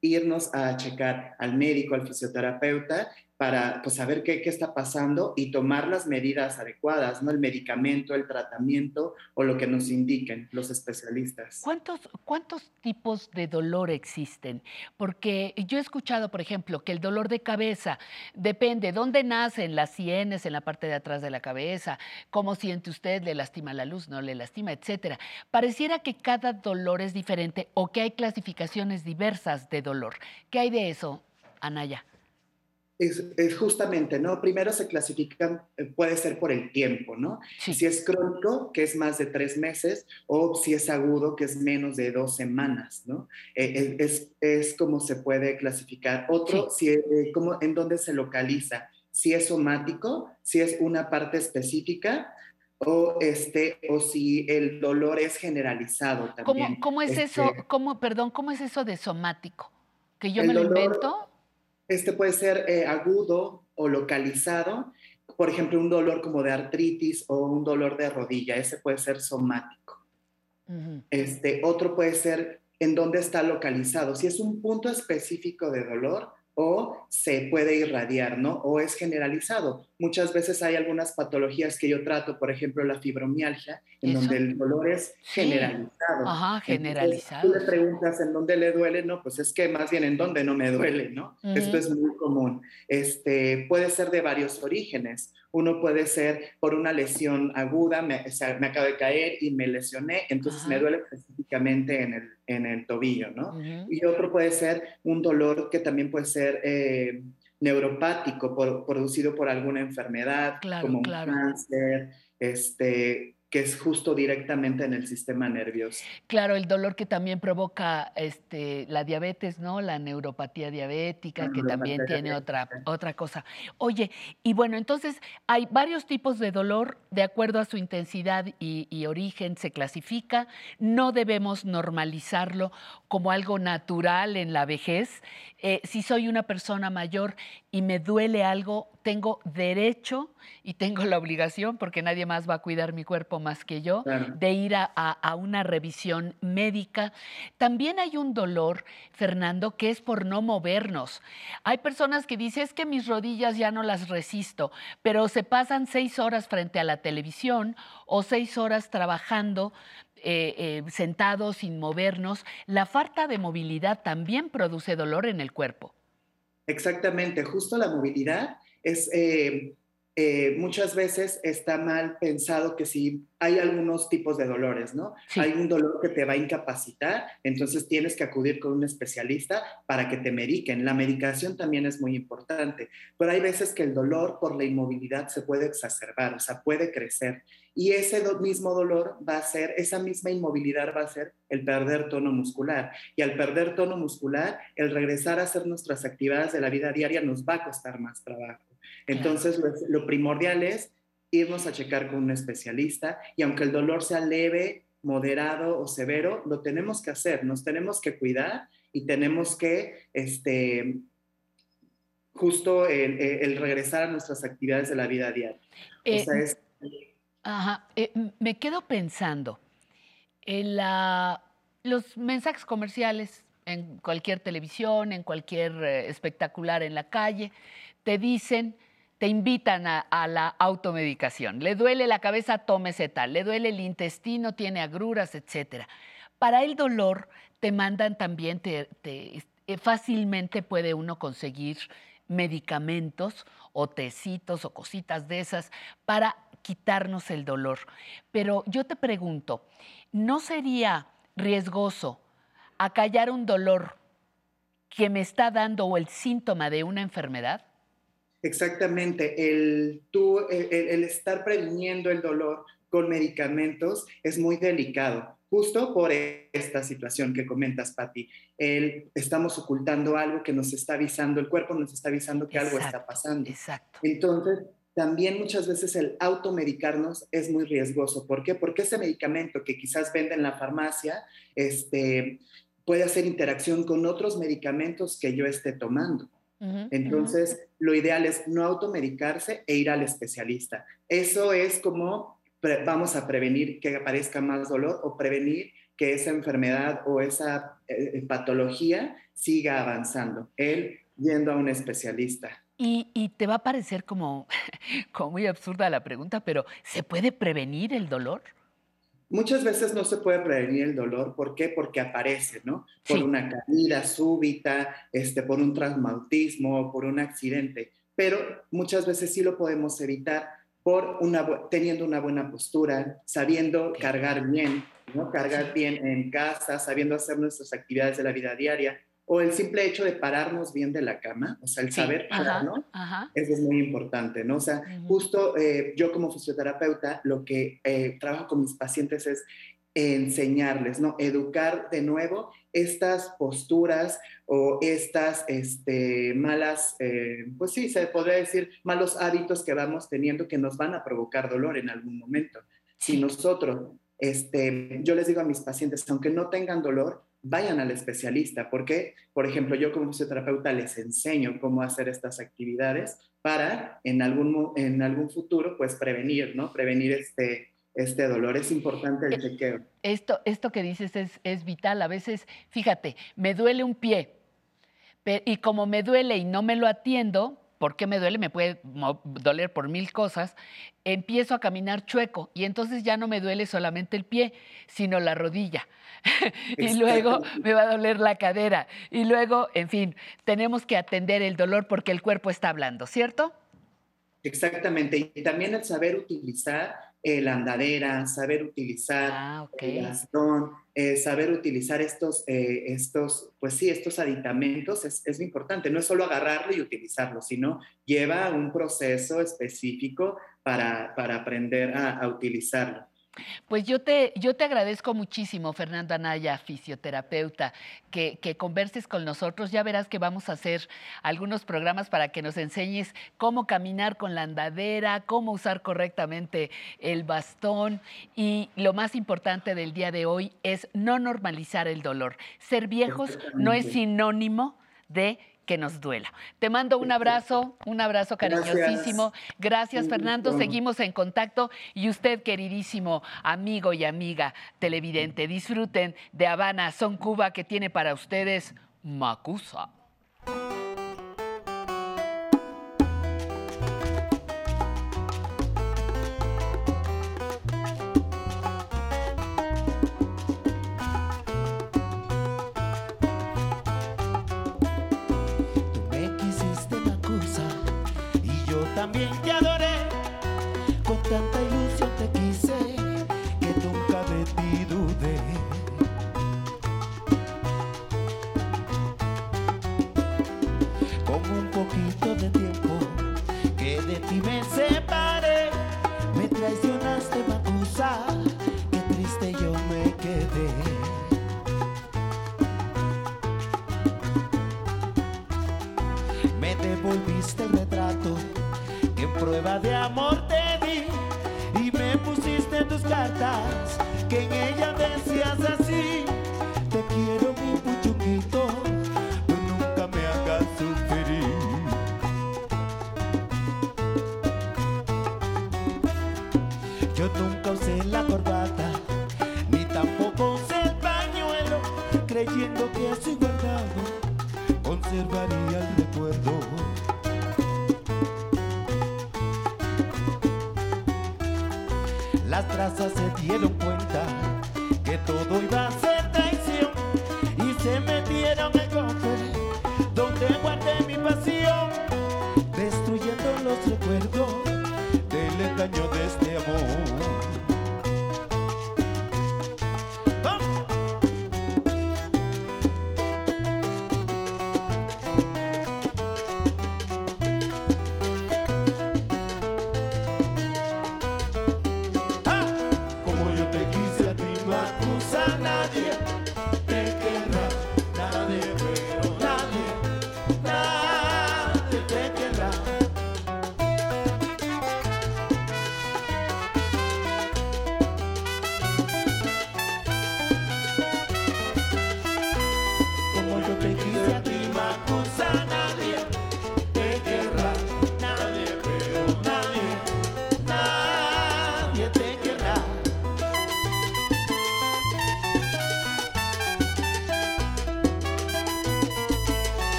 irnos a checar al médico, al fisioterapeuta, para pues, saber qué, qué está pasando y tomar las medidas adecuadas, ¿no? El medicamento, el tratamiento o lo que nos indiquen los especialistas. ¿Cuántos, ¿Cuántos tipos de dolor existen? Porque yo he escuchado, por ejemplo, que el dolor de cabeza depende dónde nace, en las sienes, en la parte de atrás de la cabeza, cómo siente usted, le lastima la luz, no le lastima, etcétera. Pareciera que cada dolor es diferente o que hay clasificaciones diversas de dolor. ¿Qué hay de eso, Anaya? Es, es justamente, ¿no? Primero se clasifican, eh, puede ser por el tiempo, ¿no? Si es crónico, que es más de tres meses, o si es agudo, que es menos de dos semanas, ¿no? Eh, es, es como se puede clasificar. Otro, si, eh, como, en dónde se localiza, si es somático, si es una parte específica, o, este, o si el dolor es generalizado también. ¿Cómo, cómo es Este, eso? ¿Cómo, perdón, ¿cómo es eso de somático? ¿Que yo me lo dolor- invento? Este puede ser eh, agudo o localizado, por ejemplo, un dolor como de artritis o un dolor de rodilla, ese puede ser somático. Este, otro puede ser en dónde está localizado, si es un punto específico de dolor o se puede irradiar, ¿no? O es generalizado. Muchas veces hay algunas patologías que yo trato, por ejemplo, la fibromialgia, en Eso. donde el dolor es Sí. generalizado. Ajá, Entonces, generalizado, Tú le preguntas en dónde le duele, no, pues es que más bien en dónde no me duele, ¿no? Ujú. Esto es muy común. Este, puede ser de varios orígenes. Uno puede ser por una lesión aguda, me, o sea, me acabo de caer y me lesioné, entonces me duele específicamente en el, en el tobillo, ¿no? Y otro puede ser un dolor que también puede ser eh, neuropático, por- producido por alguna enfermedad, Claro, como claro. un cáncer, este, que es justo directamente en el sistema nervioso. Claro, el dolor que también provoca este, la diabetes, ¿no? La neuropatía diabética, que también tiene otra, otra cosa. Oye, y bueno, entonces hay varios tipos de dolor, de acuerdo a su intensidad y, y origen se clasifica. No debemos normalizarlo como algo natural en la vejez. Eh, si soy una persona mayor y me duele algo, tengo derecho y tengo la obligación, porque nadie más va a cuidar mi cuerpo más que yo, de ir a, a una revisión médica. También hay un dolor, Fernando, que es por no movernos. Hay personas que dicen, es que mis rodillas ya no las resisto, pero se pasan seis horas frente a la televisión o seis horas trabajando eh, eh, sentados sin movernos, la falta de movilidad también produce dolor en el cuerpo. Exactamente, justo la movilidad es eh, eh, muchas veces está mal pensado que si hay algunos tipos de dolores, ¿no? Hay un dolor que te va a incapacitar, entonces tienes que acudir con un especialista para que te mediquen. La medicación también es muy importante, pero hay veces que el dolor por la inmovilidad se puede exacerbar, o sea, puede crecer. Y ese mismo dolor va a ser, esa misma inmovilidad va a ser el perder tono muscular. Y al perder tono muscular, el regresar a hacer nuestras actividades de la vida diaria nos va a costar más trabajo. Entonces, lo, primordial es irnos a checar con un especialista y aunque el dolor sea leve, moderado o severo, lo tenemos que hacer, nos tenemos que cuidar y tenemos que, este, justo el, regresar a nuestras actividades de la vida diaria. Eh, ajá, eh, me quedo pensando en la, los mensajes comerciales en cualquier televisión, en cualquier eh, espectacular en la calle, te dicen te invitan a, la automedicación. Le duele la cabeza, tómese tal. Le duele el intestino, tiene agruras, etc. Para el dolor te mandan también, te, eh, fácilmente puede uno conseguir medicamentos o tecitos o cositas de esas para quitarnos el dolor. Pero yo te pregunto, ¿no sería riesgoso acallar un dolor que me está dando o el síntoma de una enfermedad? Exactamente, el, tú, el, estar previniendo el dolor con medicamentos es muy delicado, justo por esta situación que comentas, Patti. El, estamos ocultando algo que nos está avisando, el cuerpo nos está avisando que algo está pasando. Exacto. Entonces, también muchas veces el automedicarnos es muy riesgoso. ¿Por qué? Porque ese medicamento que quizás vende en la farmacia este, puede hacer interacción con otros medicamentos que yo esté tomando. Entonces, lo ideal es no automedicarse e ir al especialista. Eso es como vamos a prevenir que aparezca más dolor o prevenir que esa enfermedad o esa eh, patología siga avanzando. Él yendo a un especialista. Y, y, te va a parecer como, [laughs] como muy absurda la pregunta, pero ¿se puede prevenir el dolor? Muchas veces no se puede prevenir el dolor. ¿Por qué? Porque aparece, ¿no? Por una caída súbita, este, por un traumatismo, por un accidente. Pero muchas veces sí lo podemos evitar por una, teniendo una buena postura, sabiendo cargar bien, ¿no? Cargar bien en casa, sabiendo hacer nuestras actividades de la vida diaria, o el simple hecho de pararnos bien de la cama, o sea, el saber pararnos, eso es muy importante, ¿no? O sea, justo eh, yo como fisioterapeuta, lo que eh, trabajo con mis pacientes es enseñarles, ¿no? Educar de nuevo estas posturas o estas este, malas, eh, pues sí, se podría decir, malos hábitos que vamos teniendo que nos van a provocar dolor en algún momento. Si nosotros, este, yo les digo a mis pacientes, aunque no tengan dolor, vayan al especialista, porque, por ejemplo, yo como fisioterapeuta les enseño cómo hacer estas actividades para en algún, en algún futuro, pues prevenir, ¿no? Prevenir este, este dolor. Es importante el chequeo. Esto, esto que dices es, es vital. A veces, fíjate, me duele un pie y como me duele y no me lo atiendo, ¿por qué me duele? Me puede doler por mil cosas. Empiezo a caminar chueco y entonces ya no me duele solamente el pie, sino la rodilla. [laughs] y luego me va a doler la cadera. Y luego, en fin, tenemos que atender el dolor porque el cuerpo está hablando, ¿cierto? Exactamente. Y también el saber utilizar la andadera, saber utilizar ah, el bastón, eh, saber utilizar estos, eh, estos, pues sí, estos aditamentos es, es, importante. No es solo agarrarlo y utilizarlo, sino lleva un proceso específico para, para aprender a, a utilizarlo. Pues yo te, yo te agradezco muchísimo, Fernando Anaya, fisioterapeuta, que, que, converses con nosotros. Ya verás que vamos a hacer algunos programas para que nos enseñes cómo caminar con la andadera, cómo usar correctamente el bastón. Y lo más importante del día de hoy es no normalizar el dolor. Ser viejos no es sinónimo de que nos duela. Te mando un abrazo, un abrazo cariñosísimo. Gracias, Fernando. Seguimos en contacto y usted, queridísimo amigo y amiga televidente, disfruten de Habana, Son Cuba, que tiene para ustedes Macusa. también te adoré con tanta ilusión.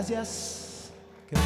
Gracias. Qué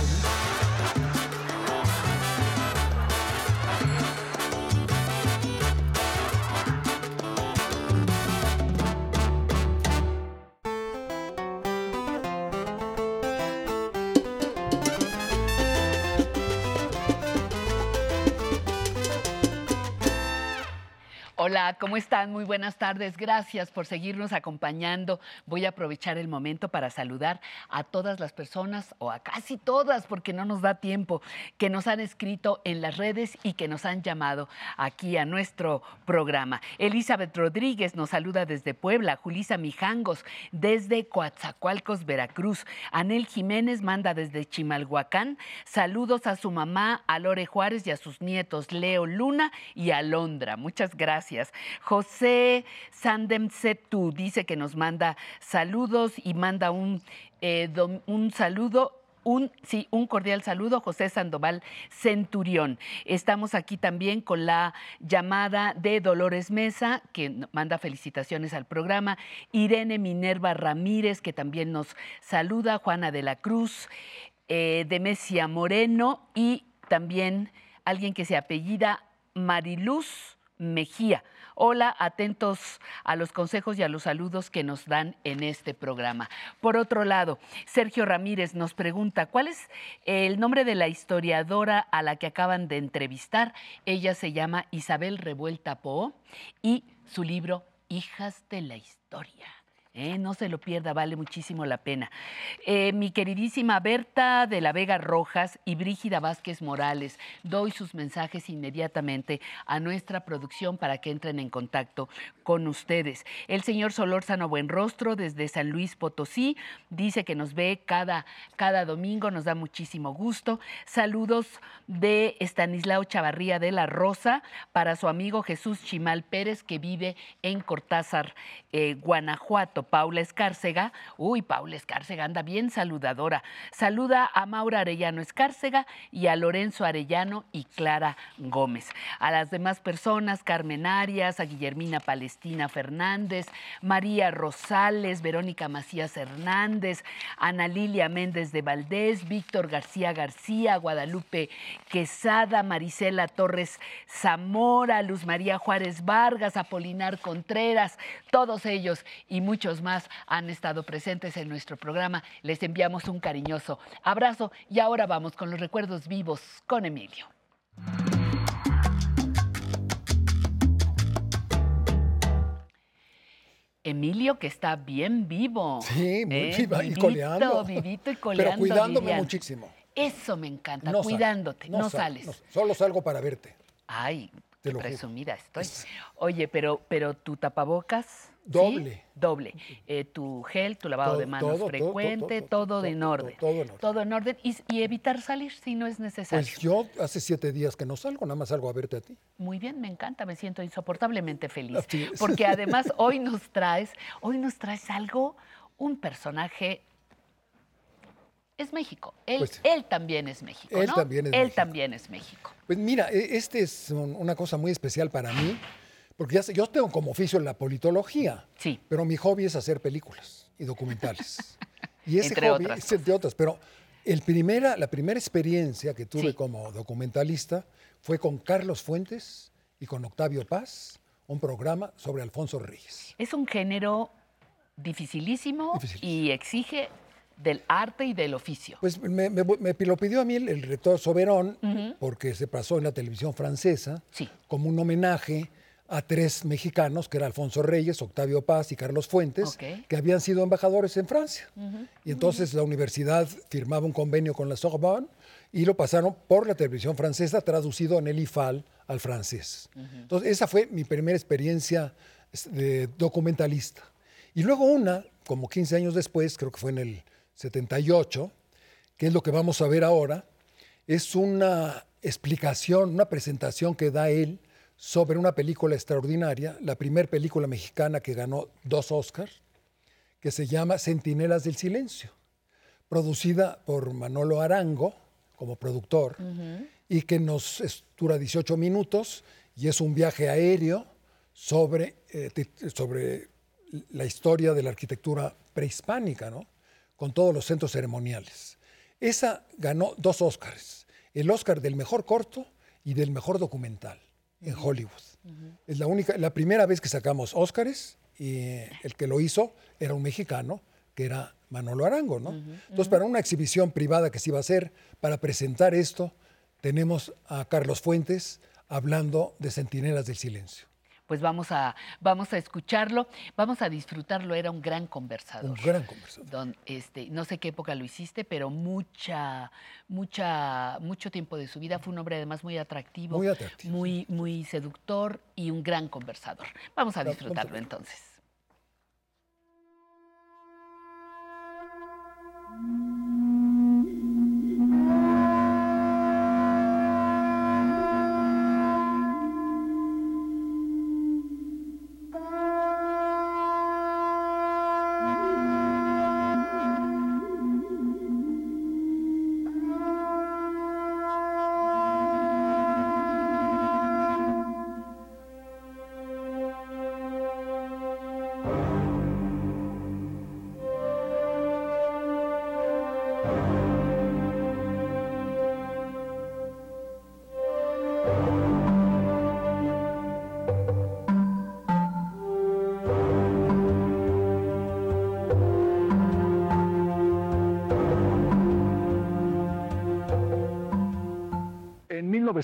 Hola, ¿cómo están? Muy buenas tardes. Gracias por seguirnos acompañando. Voy a aprovechar el momento para saludar a todas las personas, o a casi todas, porque no nos da tiempo, que nos han escrito en las redes y que nos han llamado aquí a nuestro programa. Elizabeth Rodríguez nos saluda desde Puebla, Julisa Mijangos desde Coatzacoalcos, Veracruz. Anel Jiménez manda desde Chimalhuacán. Saludos a su mamá, a Lore Juárez y a sus nietos, Leo Luna y Alondra. Muchas gracias. José Sandem Setu dice que nos manda saludos y manda un, eh, un saludo. Un, sí, un cordial saludo, José Sandoval Centurión. Estamos aquí también con la llamada de Dolores Mesa, que manda felicitaciones al programa. Irene Minerva Ramírez, que también nos saluda. Juana de la Cruz, eh, Demesia Moreno y también alguien que se apellida Mariluz Mejía. Hola, atentos a los consejos y a los saludos que nos dan en este programa. Por otro lado, Sergio Ramírez nos pregunta, ¿cuál es el nombre de la historiadora a la que acaban de entrevistar? Ella se llama Isabel Revuelta Poe y su libro Hijas de la Historia. ¿Eh? No se lo pierda, vale muchísimo la pena. Eh, mi queridísima Berta de la Vega Rojas y Brígida Vázquez Morales, doy sus mensajes inmediatamente a nuestra producción para que entren en contacto con ustedes. El señor Solórzano Buenrostro desde San Luis Potosí dice que nos ve cada, cada domingo, nos da muchísimo gusto. Saludos de Estanislao Chavarría de la Rosa para su amigo Jesús Chimal Pérez que vive en Cortázar, eh, Guanajuato. Paula Escárcega, uy, Paula Escárcega anda bien saludadora. Saluda a Maura Arellano Escárcega y a Lorenzo Arellano y Clara Gómez. A las demás personas, Carmen Arias, a Guillermina Palestina Fernández, María Rosales, Verónica Macías Hernández, Ana Lilia Méndez de Valdés, Víctor García García, Guadalupe Quesada, Marisela Torres Zamora, Luz María Juárez Vargas, Apolinar Contreras, todos ellos y muchos más han estado presentes en nuestro programa. Les enviamos un cariñoso abrazo y ahora vamos con los recuerdos vivos con Emilio. Emilio, que está bien vivo. Sí, muy ¿eh? viva y Vivito, coleando. Vivito y Pero coleando. cuidándome muchísimo. Eso me encanta, No sal- cuidándote, no, no sal- sales. no- solo salgo para verte. Ay, Te juro. presumida estoy. Oye, pero, pero tu tapabocas. ¿Sí? Doble. Doble. Eh, tu gel, tu lavado Todo, de manos todo, frecuente, todo, todo, en orden. todo en orden. Todo en orden. Y, y evitar salir si no es necesario. Pues yo hace siete días que no salgo, nada más salgo a verte a ti. Muy bien, me encanta, me siento insoportablemente feliz. Porque [laughs] además hoy nos traes, hoy nos traes algo, un personaje. Es México. Él, Pues él también es México. Él ¿no? también es Él México. también es México. Pues mira, e- este es un- una cosa muy especial para mí, porque ya sé- yo tengo como oficio la politología, sí. pero mi hobby es hacer películas y documentales. [laughs] y ese Entre hobby, otras es entre otras, pero el primera, la primera experiencia que tuve Sí. como documentalista fue con Carlos Fuentes y con Octavio Paz, un programa sobre Alfonso Reyes. Es un género dificilísimo y exige del arte y del oficio. Pues me, me- me lo pidió a mí el, el rector Soberón, porque se pasó en la televisión francesa, Sí. como un homenaje a tres mexicanos, que era Alfonso Reyes, Octavio Paz y Carlos Fuentes, que habían sido embajadores en Francia. Y entonces la universidad firmaba un convenio con la Sorbonne y lo pasaron por la televisión francesa, traducido en el IFAL al francés. Entonces, esa fue mi primera experiencia de documentalista. Y luego una, como 15 años después, creo que fue en el 78, que es lo que vamos a ver ahora, es una explicación, una presentación que da él sobre una película extraordinaria, la primera película mexicana que ganó dos Oscars, que se llama Centinelas del Silencio, producida por Manolo Arango como productor y que nos dura 18 minutos y es un viaje aéreo sobre, eh, sobre la historia de la arquitectura prehispánica, ¿no? con todos los centros ceremoniales. Esa ganó dos Oscars, el Oscar del mejor corto y del mejor documental en Hollywood. Es la única, la primera vez que sacamos Óscares y el que lo hizo era un mexicano, que era Manolo Arango, ¿no? Entonces, para una exhibición privada que se iba a hacer, para presentar esto, tenemos a Carlos Fuentes hablando de Centinelas del Silencio. Pues vamos a, vamos a escucharlo, vamos a disfrutarlo. Era un gran conversador. Un gran conversador. Don, este, no sé qué época lo hiciste, pero mucha, mucha, mucho tiempo de su vida. Fue un hombre además muy atractivo, Muy atractivo, muy, muy seductor y un gran conversador. Vamos a Vamos a disfrutarlo entonces.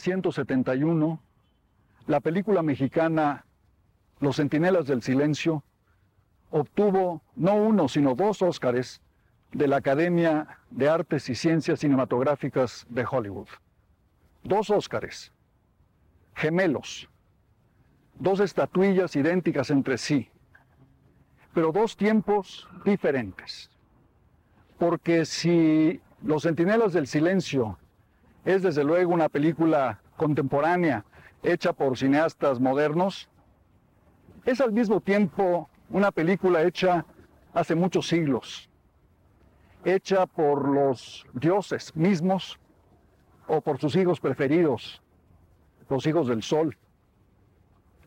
1971, la película mexicana Los Centinelas del Silencio obtuvo no uno, sino dos Óscares de la Academia de Artes y Ciencias Cinematográficas de Hollywood. Dos Óscares, gemelos, dos estatuillas idénticas entre sí, pero dos tiempos diferentes. Porque si Los Centinelas del Silencio es desde luego una película contemporánea hecha por cineastas modernos, es al mismo tiempo una película hecha hace muchos siglos, hecha por los dioses mismos o por sus hijos preferidos, los hijos del sol,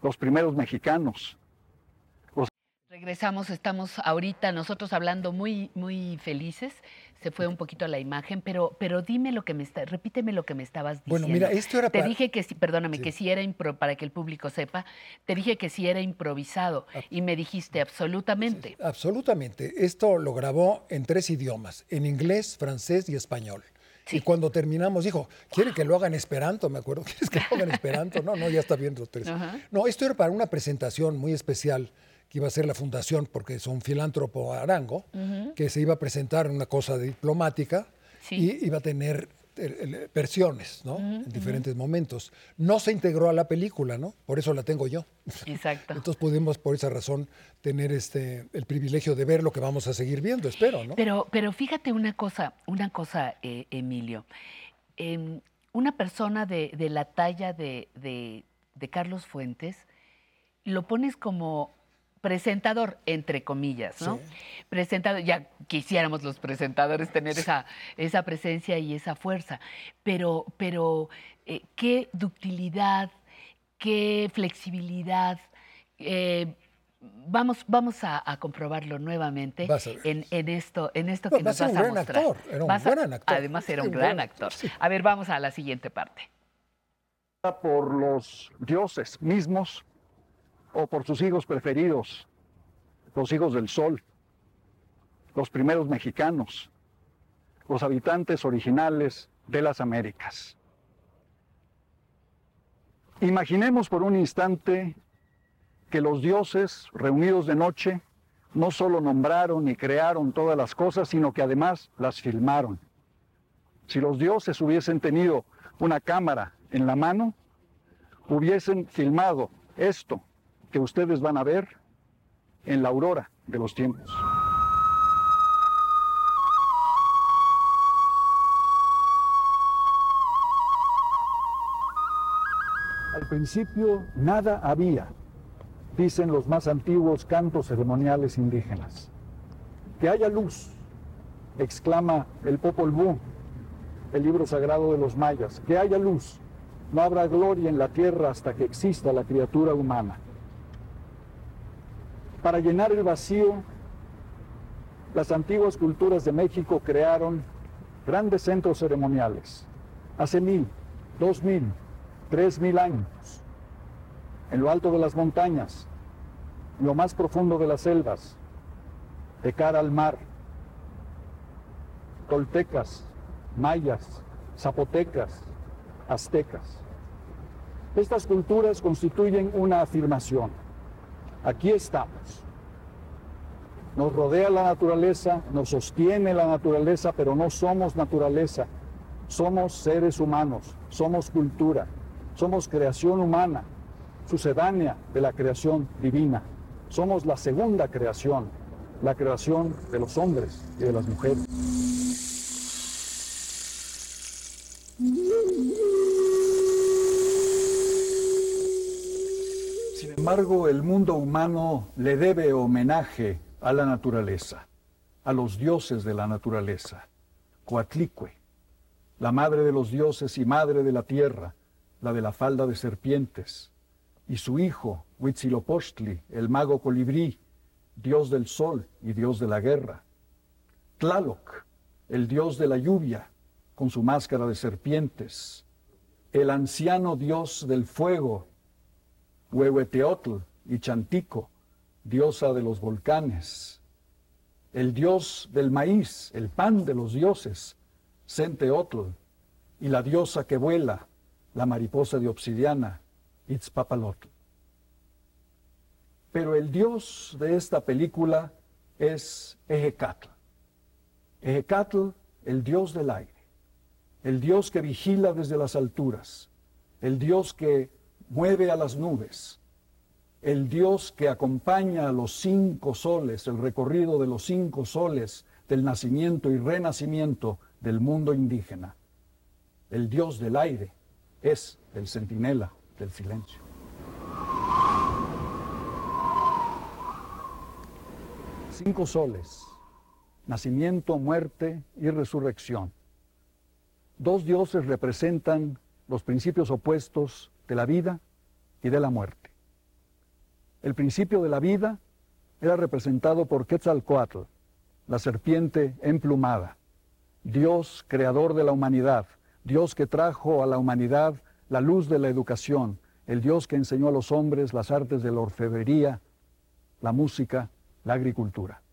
los primeros mexicanos. Regresamos, estamos ahorita nosotros hablando muy, muy felices. Se fue un poquito la imagen, pero, pero dime lo que me está, repíteme lo que me estabas diciendo. Bueno, mira, esto era Te para- dije que sí, perdóname, que sí era impro, para que el público sepa, te dije que sí era improvisado Ah. y me dijiste absolutamente. Absolutamente. Esto lo grabó en tres idiomas, en inglés, francés y español. Y cuando terminamos dijo, ¿quiere que lo haga en esperanto? Me acuerdo, [laughs] ¿quieres que lo haga en esperanto? No, no, ya está bien los tres. No, esto era para una presentación muy especial que iba a hacer la fundación, porque es un filántropo arango, que se iba a presentar en una cosa diplomática y iba a tener eh, eh, versiones, ¿no? en diferentes momentos. No se integró a la película, ¿no? Por eso la tengo yo. Exacto. [laughs] Entonces pudimos por esa razón tener este el privilegio de ver lo que vamos a seguir viendo, espero, ¿no? Pero, pero fíjate una cosa, una cosa, eh, Emilio. Em, una persona de, de la talla de, de- de Carlos Fuentes, lo pones como presentador, entre comillas, ¿no? Presentador, ya quisiéramos los presentadores tener esa, esa presencia y esa fuerza, pero, pero eh, qué ductilidad, qué flexibilidad. eh, vamos vamos a, a comprobarlo nuevamente Vas a ver. en, en esto, en esto No, que a nos vas un a gran mostrar. actor, era un Vas a- gran actor. Además era Sí, un un gran gran actor. actor, sí. A ver, vamos a la siguiente parte. por los dioses mismos o por sus hijos preferidos, los hijos del sol, los primeros mexicanos, los habitantes originales de las Américas. Imaginemos por un instante que los dioses reunidos de noche no solo nombraron y crearon todas las cosas, sino que además las filmaron. Si los dioses hubiesen tenido una cámara en la mano, hubiesen filmado esto que ustedes van a ver en la aurora de los tiempos. Al principio nada había, dicen los más antiguos cantos ceremoniales indígenas. Que haya luz, exclama el Popol Vuh, el libro sagrado de los mayas. Que haya luz, no habrá gloria en la tierra hasta que exista la criatura humana. Para llenar el vacío, las antiguas culturas de México crearon grandes centros ceremoniales, hace mil, dos mil, tres mil años, en lo alto de las montañas, en lo más profundo de las selvas, de cara al mar. Toltecas, mayas, zapotecas, aztecas. Estas culturas constituyen una afirmación. Aquí estamos. Nos rodea la naturaleza, nos sostiene la naturaleza, pero no somos naturaleza. Somos seres humanos, somos cultura, somos creación humana, sucedánea de la creación divina. Somos la segunda creación, la creación de los hombres y de las mujeres. Embargo, el mundo humano le debe homenaje a la naturaleza, a los dioses de la naturaleza. Coatlicue, la madre de los dioses y madre de la tierra, la de la falda de serpientes, y su hijo, Huitzilopochtli, el mago colibrí, dios del sol y dios de la guerra. Tlaloc, el dios de la lluvia, con su máscara de serpientes. El anciano dios del fuego, Huehueteotl y Chantico, diosa de los volcanes. El dios del maíz, el pan de los dioses, Centeotl, y la diosa que vuela, la mariposa de obsidiana, Itzpapalotl. Pero el dios de esta película es Ejecatl. Ejecatl, el dios del aire, el dios que vigila desde las alturas, el dios que mueve a las nubes, el Dios que acompaña a los cinco soles, el recorrido de los cinco soles del nacimiento y renacimiento del mundo indígena. El Dios del aire es el centinela del silencio. Cinco soles, nacimiento, muerte y resurrección. Dos dioses representan los principios opuestos de la vida y de la muerte. El principio de la vida era representado por Quetzalcoatl, la serpiente emplumada, Dios creador de la humanidad, Dios que trajo a la humanidad la luz de la educación, el Dios que enseñó a los hombres las artes de la orfebrería, la música, la agricultura.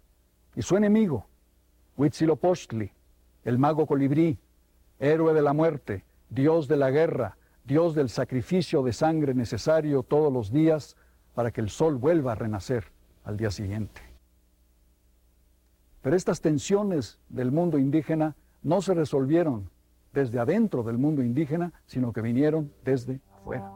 Y su enemigo, Huitzilopochtli, el mago colibrí, héroe de la muerte, Dios de la guerra, Dios del sacrificio de sangre necesario todos los días para que el sol vuelva a renacer al día siguiente. Pero estas tensiones del mundo indígena no se resolvieron desde adentro del mundo indígena, sino que vinieron desde afuera.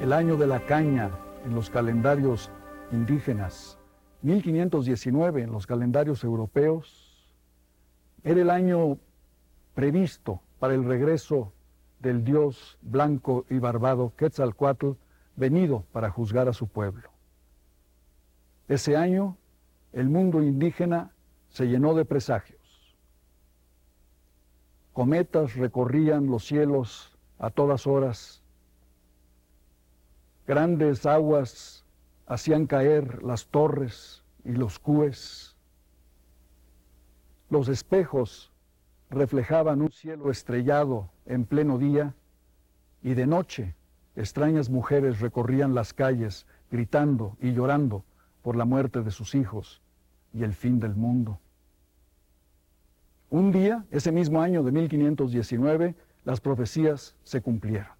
El año de la caña en los calendarios indígenas, 1519 en los calendarios europeos, era el año previsto para el regreso del dios blanco y barbado Quetzalcoatl, venido para juzgar a su pueblo. Ese año, el mundo indígena se llenó de presagios. Cometas recorrían los cielos a todas horas. Grandes aguas hacían caer las torres y los cúes. Los espejos reflejaban un cielo estrellado en pleno día y de noche extrañas mujeres recorrían las calles gritando y llorando por la muerte de sus hijos y el fin del mundo. Un día, ese mismo año de 1519, las profecías se cumplieron.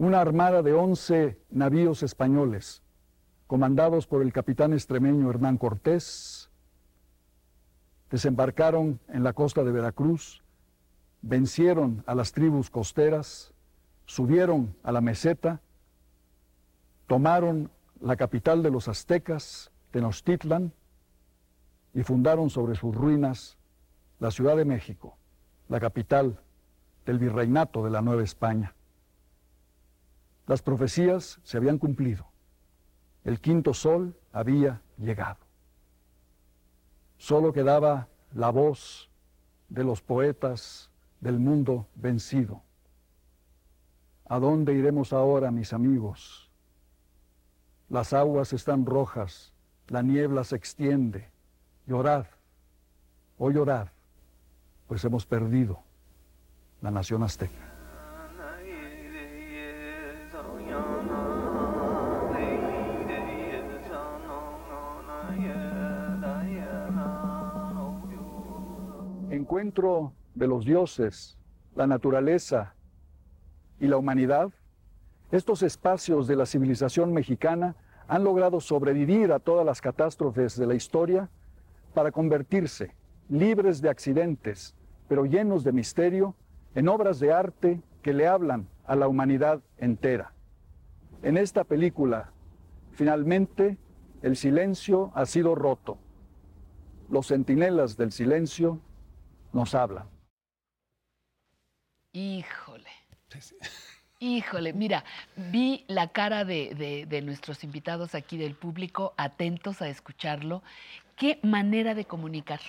Una armada de 11 navíos españoles, comandados por el capitán extremeño Hernán Cortés, desembarcaron en la costa de Veracruz, vencieron a las tribus costeras, subieron a la meseta, tomaron la capital de los aztecas, Tenochtitlan, y fundaron sobre sus ruinas la Ciudad de México, la capital del virreinato de la Nueva España. Las profecías se habían cumplido. El quinto sol había llegado. Solo quedaba la voz de los poetas del mundo vencido. ¿A dónde iremos ahora, mis amigos? Las aguas están rojas, la niebla se extiende. Llorad, oh llorad, pues hemos perdido la nación azteca. Encuentro de los dioses, la naturaleza y la humanidad, estos espacios de la civilización mexicana han logrado sobrevivir a todas las catástrofes de la historia para convertirse, libres de accidentes, pero llenos de misterio, en obras de arte que le hablan a la humanidad entera. En esta película, finalmente, el silencio ha sido roto. Los centinelas del silencio nos hablan. Híjole. Híjole, mira, vi la cara de, de- de nuestros invitados aquí del público, atentos a escucharlo. Qué manera de comunicar.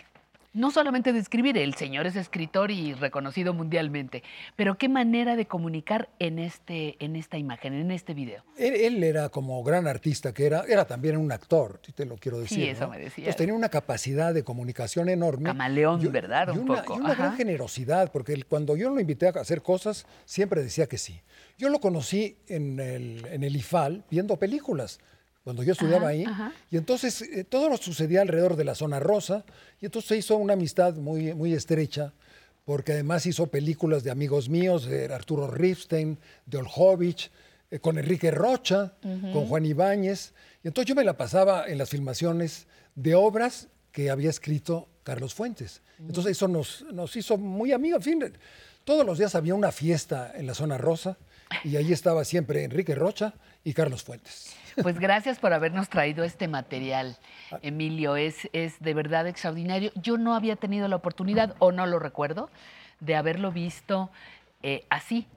No solamente de escribir, el señor es escritor y reconocido mundialmente, pero qué manera de comunicar en, este, en esta imagen, en este video. Él, él era como gran artista que era, era también un actor, si te lo quiero decir. Sí, eso ¿no? me decías. Entonces tenía una capacidad de comunicación enorme. Camaleón, Y- ¿verdad? Y Un una, poco, y una gran generosidad, porque él- cuando yo lo invité a hacer cosas, siempre decía que sí. Yo lo conocí en el, en el IFAL viendo películas, cuando yo estudiaba Ajá, ahí. ajá. Y entonces eh, todo lo sucedía alrededor de la zona rosa, y entonces se hizo una amistad muy, muy estrecha, porque además hizo películas de amigos míos, de Arturo Ripstein, de Olhovich, eh, con Enrique Rocha, con Juan Ibáñez. Y entonces yo me la pasaba en las filmaciones de obras que había escrito Carlos Fuentes. Entonces eso nos, nos hizo muy amigos. En fin, todos los días había una fiesta en la zona rosa y ahí estaba siempre Enrique Rocha y Carlos Fuentes. Pues gracias por habernos traído este material, Emilio. Es, es de verdad extraordinario. Yo no había tenido la oportunidad, o no lo recuerdo, de haberlo visto eh, así,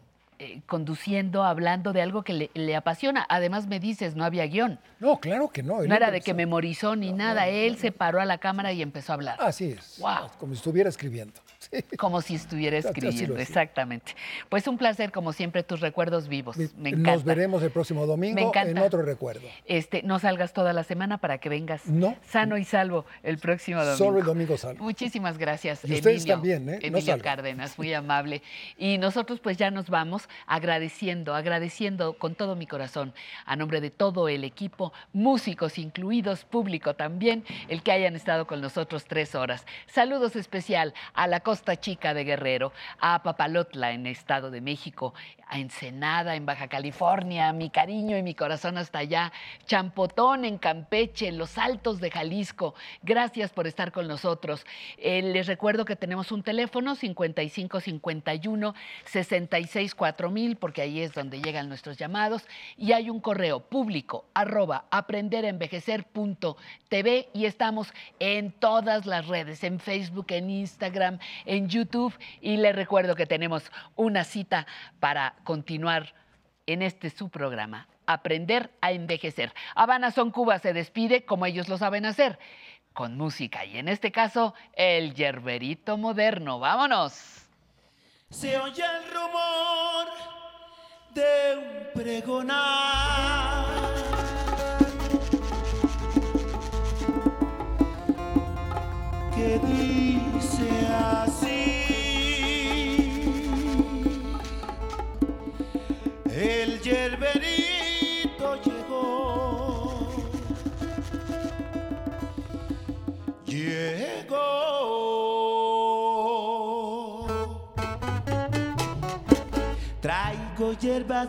eh, conduciendo, hablando de algo que le, le apasiona. Además, me dices, no había guion. No, claro que no. No era de que memorizó ni nada. Él se paró a la cámara y empezó a hablar. Así es. Wow. Como si estuviera escribiendo. [laughs] Como si estuviera escribiendo, exactamente. Pues un placer, como siempre, tus recuerdos vivos. Me encanta. Nos veremos el próximo domingo en otro recuerdo. Este, no salgas toda la semana para que vengas No. sano y salvo el próximo domingo. Solo el domingo salgo. Muchísimas gracias, Y ustedes Emilio. también, ¿eh? Emilio. Cárdenas, muy amable. Y nosotros pues ya nos vamos agradeciendo, agradeciendo con todo mi corazón, a nombre de todo el equipo, músicos incluidos, público también, el que hayan estado con nosotros tres horas. Saludos especial a la Costa Chica de Guerrero, a Papalotla en Estado de México, a Ensenada en Baja California, mi cariño y mi corazón hasta allá, Champotón en Campeche, Los Altos de Jalisco. Gracias por estar con nosotros. Eh, les recuerdo que tenemos un teléfono 5551 66 4000 porque ahí es donde llegan nuestros llamados y hay un correo público arroba aprenderenvejecer.tv y estamos en todas las redes, en Facebook, en Instagram, en YouTube y les recuerdo que tenemos una cita para continuar en este su programa, Aprender a Envejecer. Habana Son Cuba se despide como ellos lo saben hacer, con música y en este caso el yerberito moderno. ¡Vámonos! Se oye el rumor de un pregonar. Que dice. Traigo hierba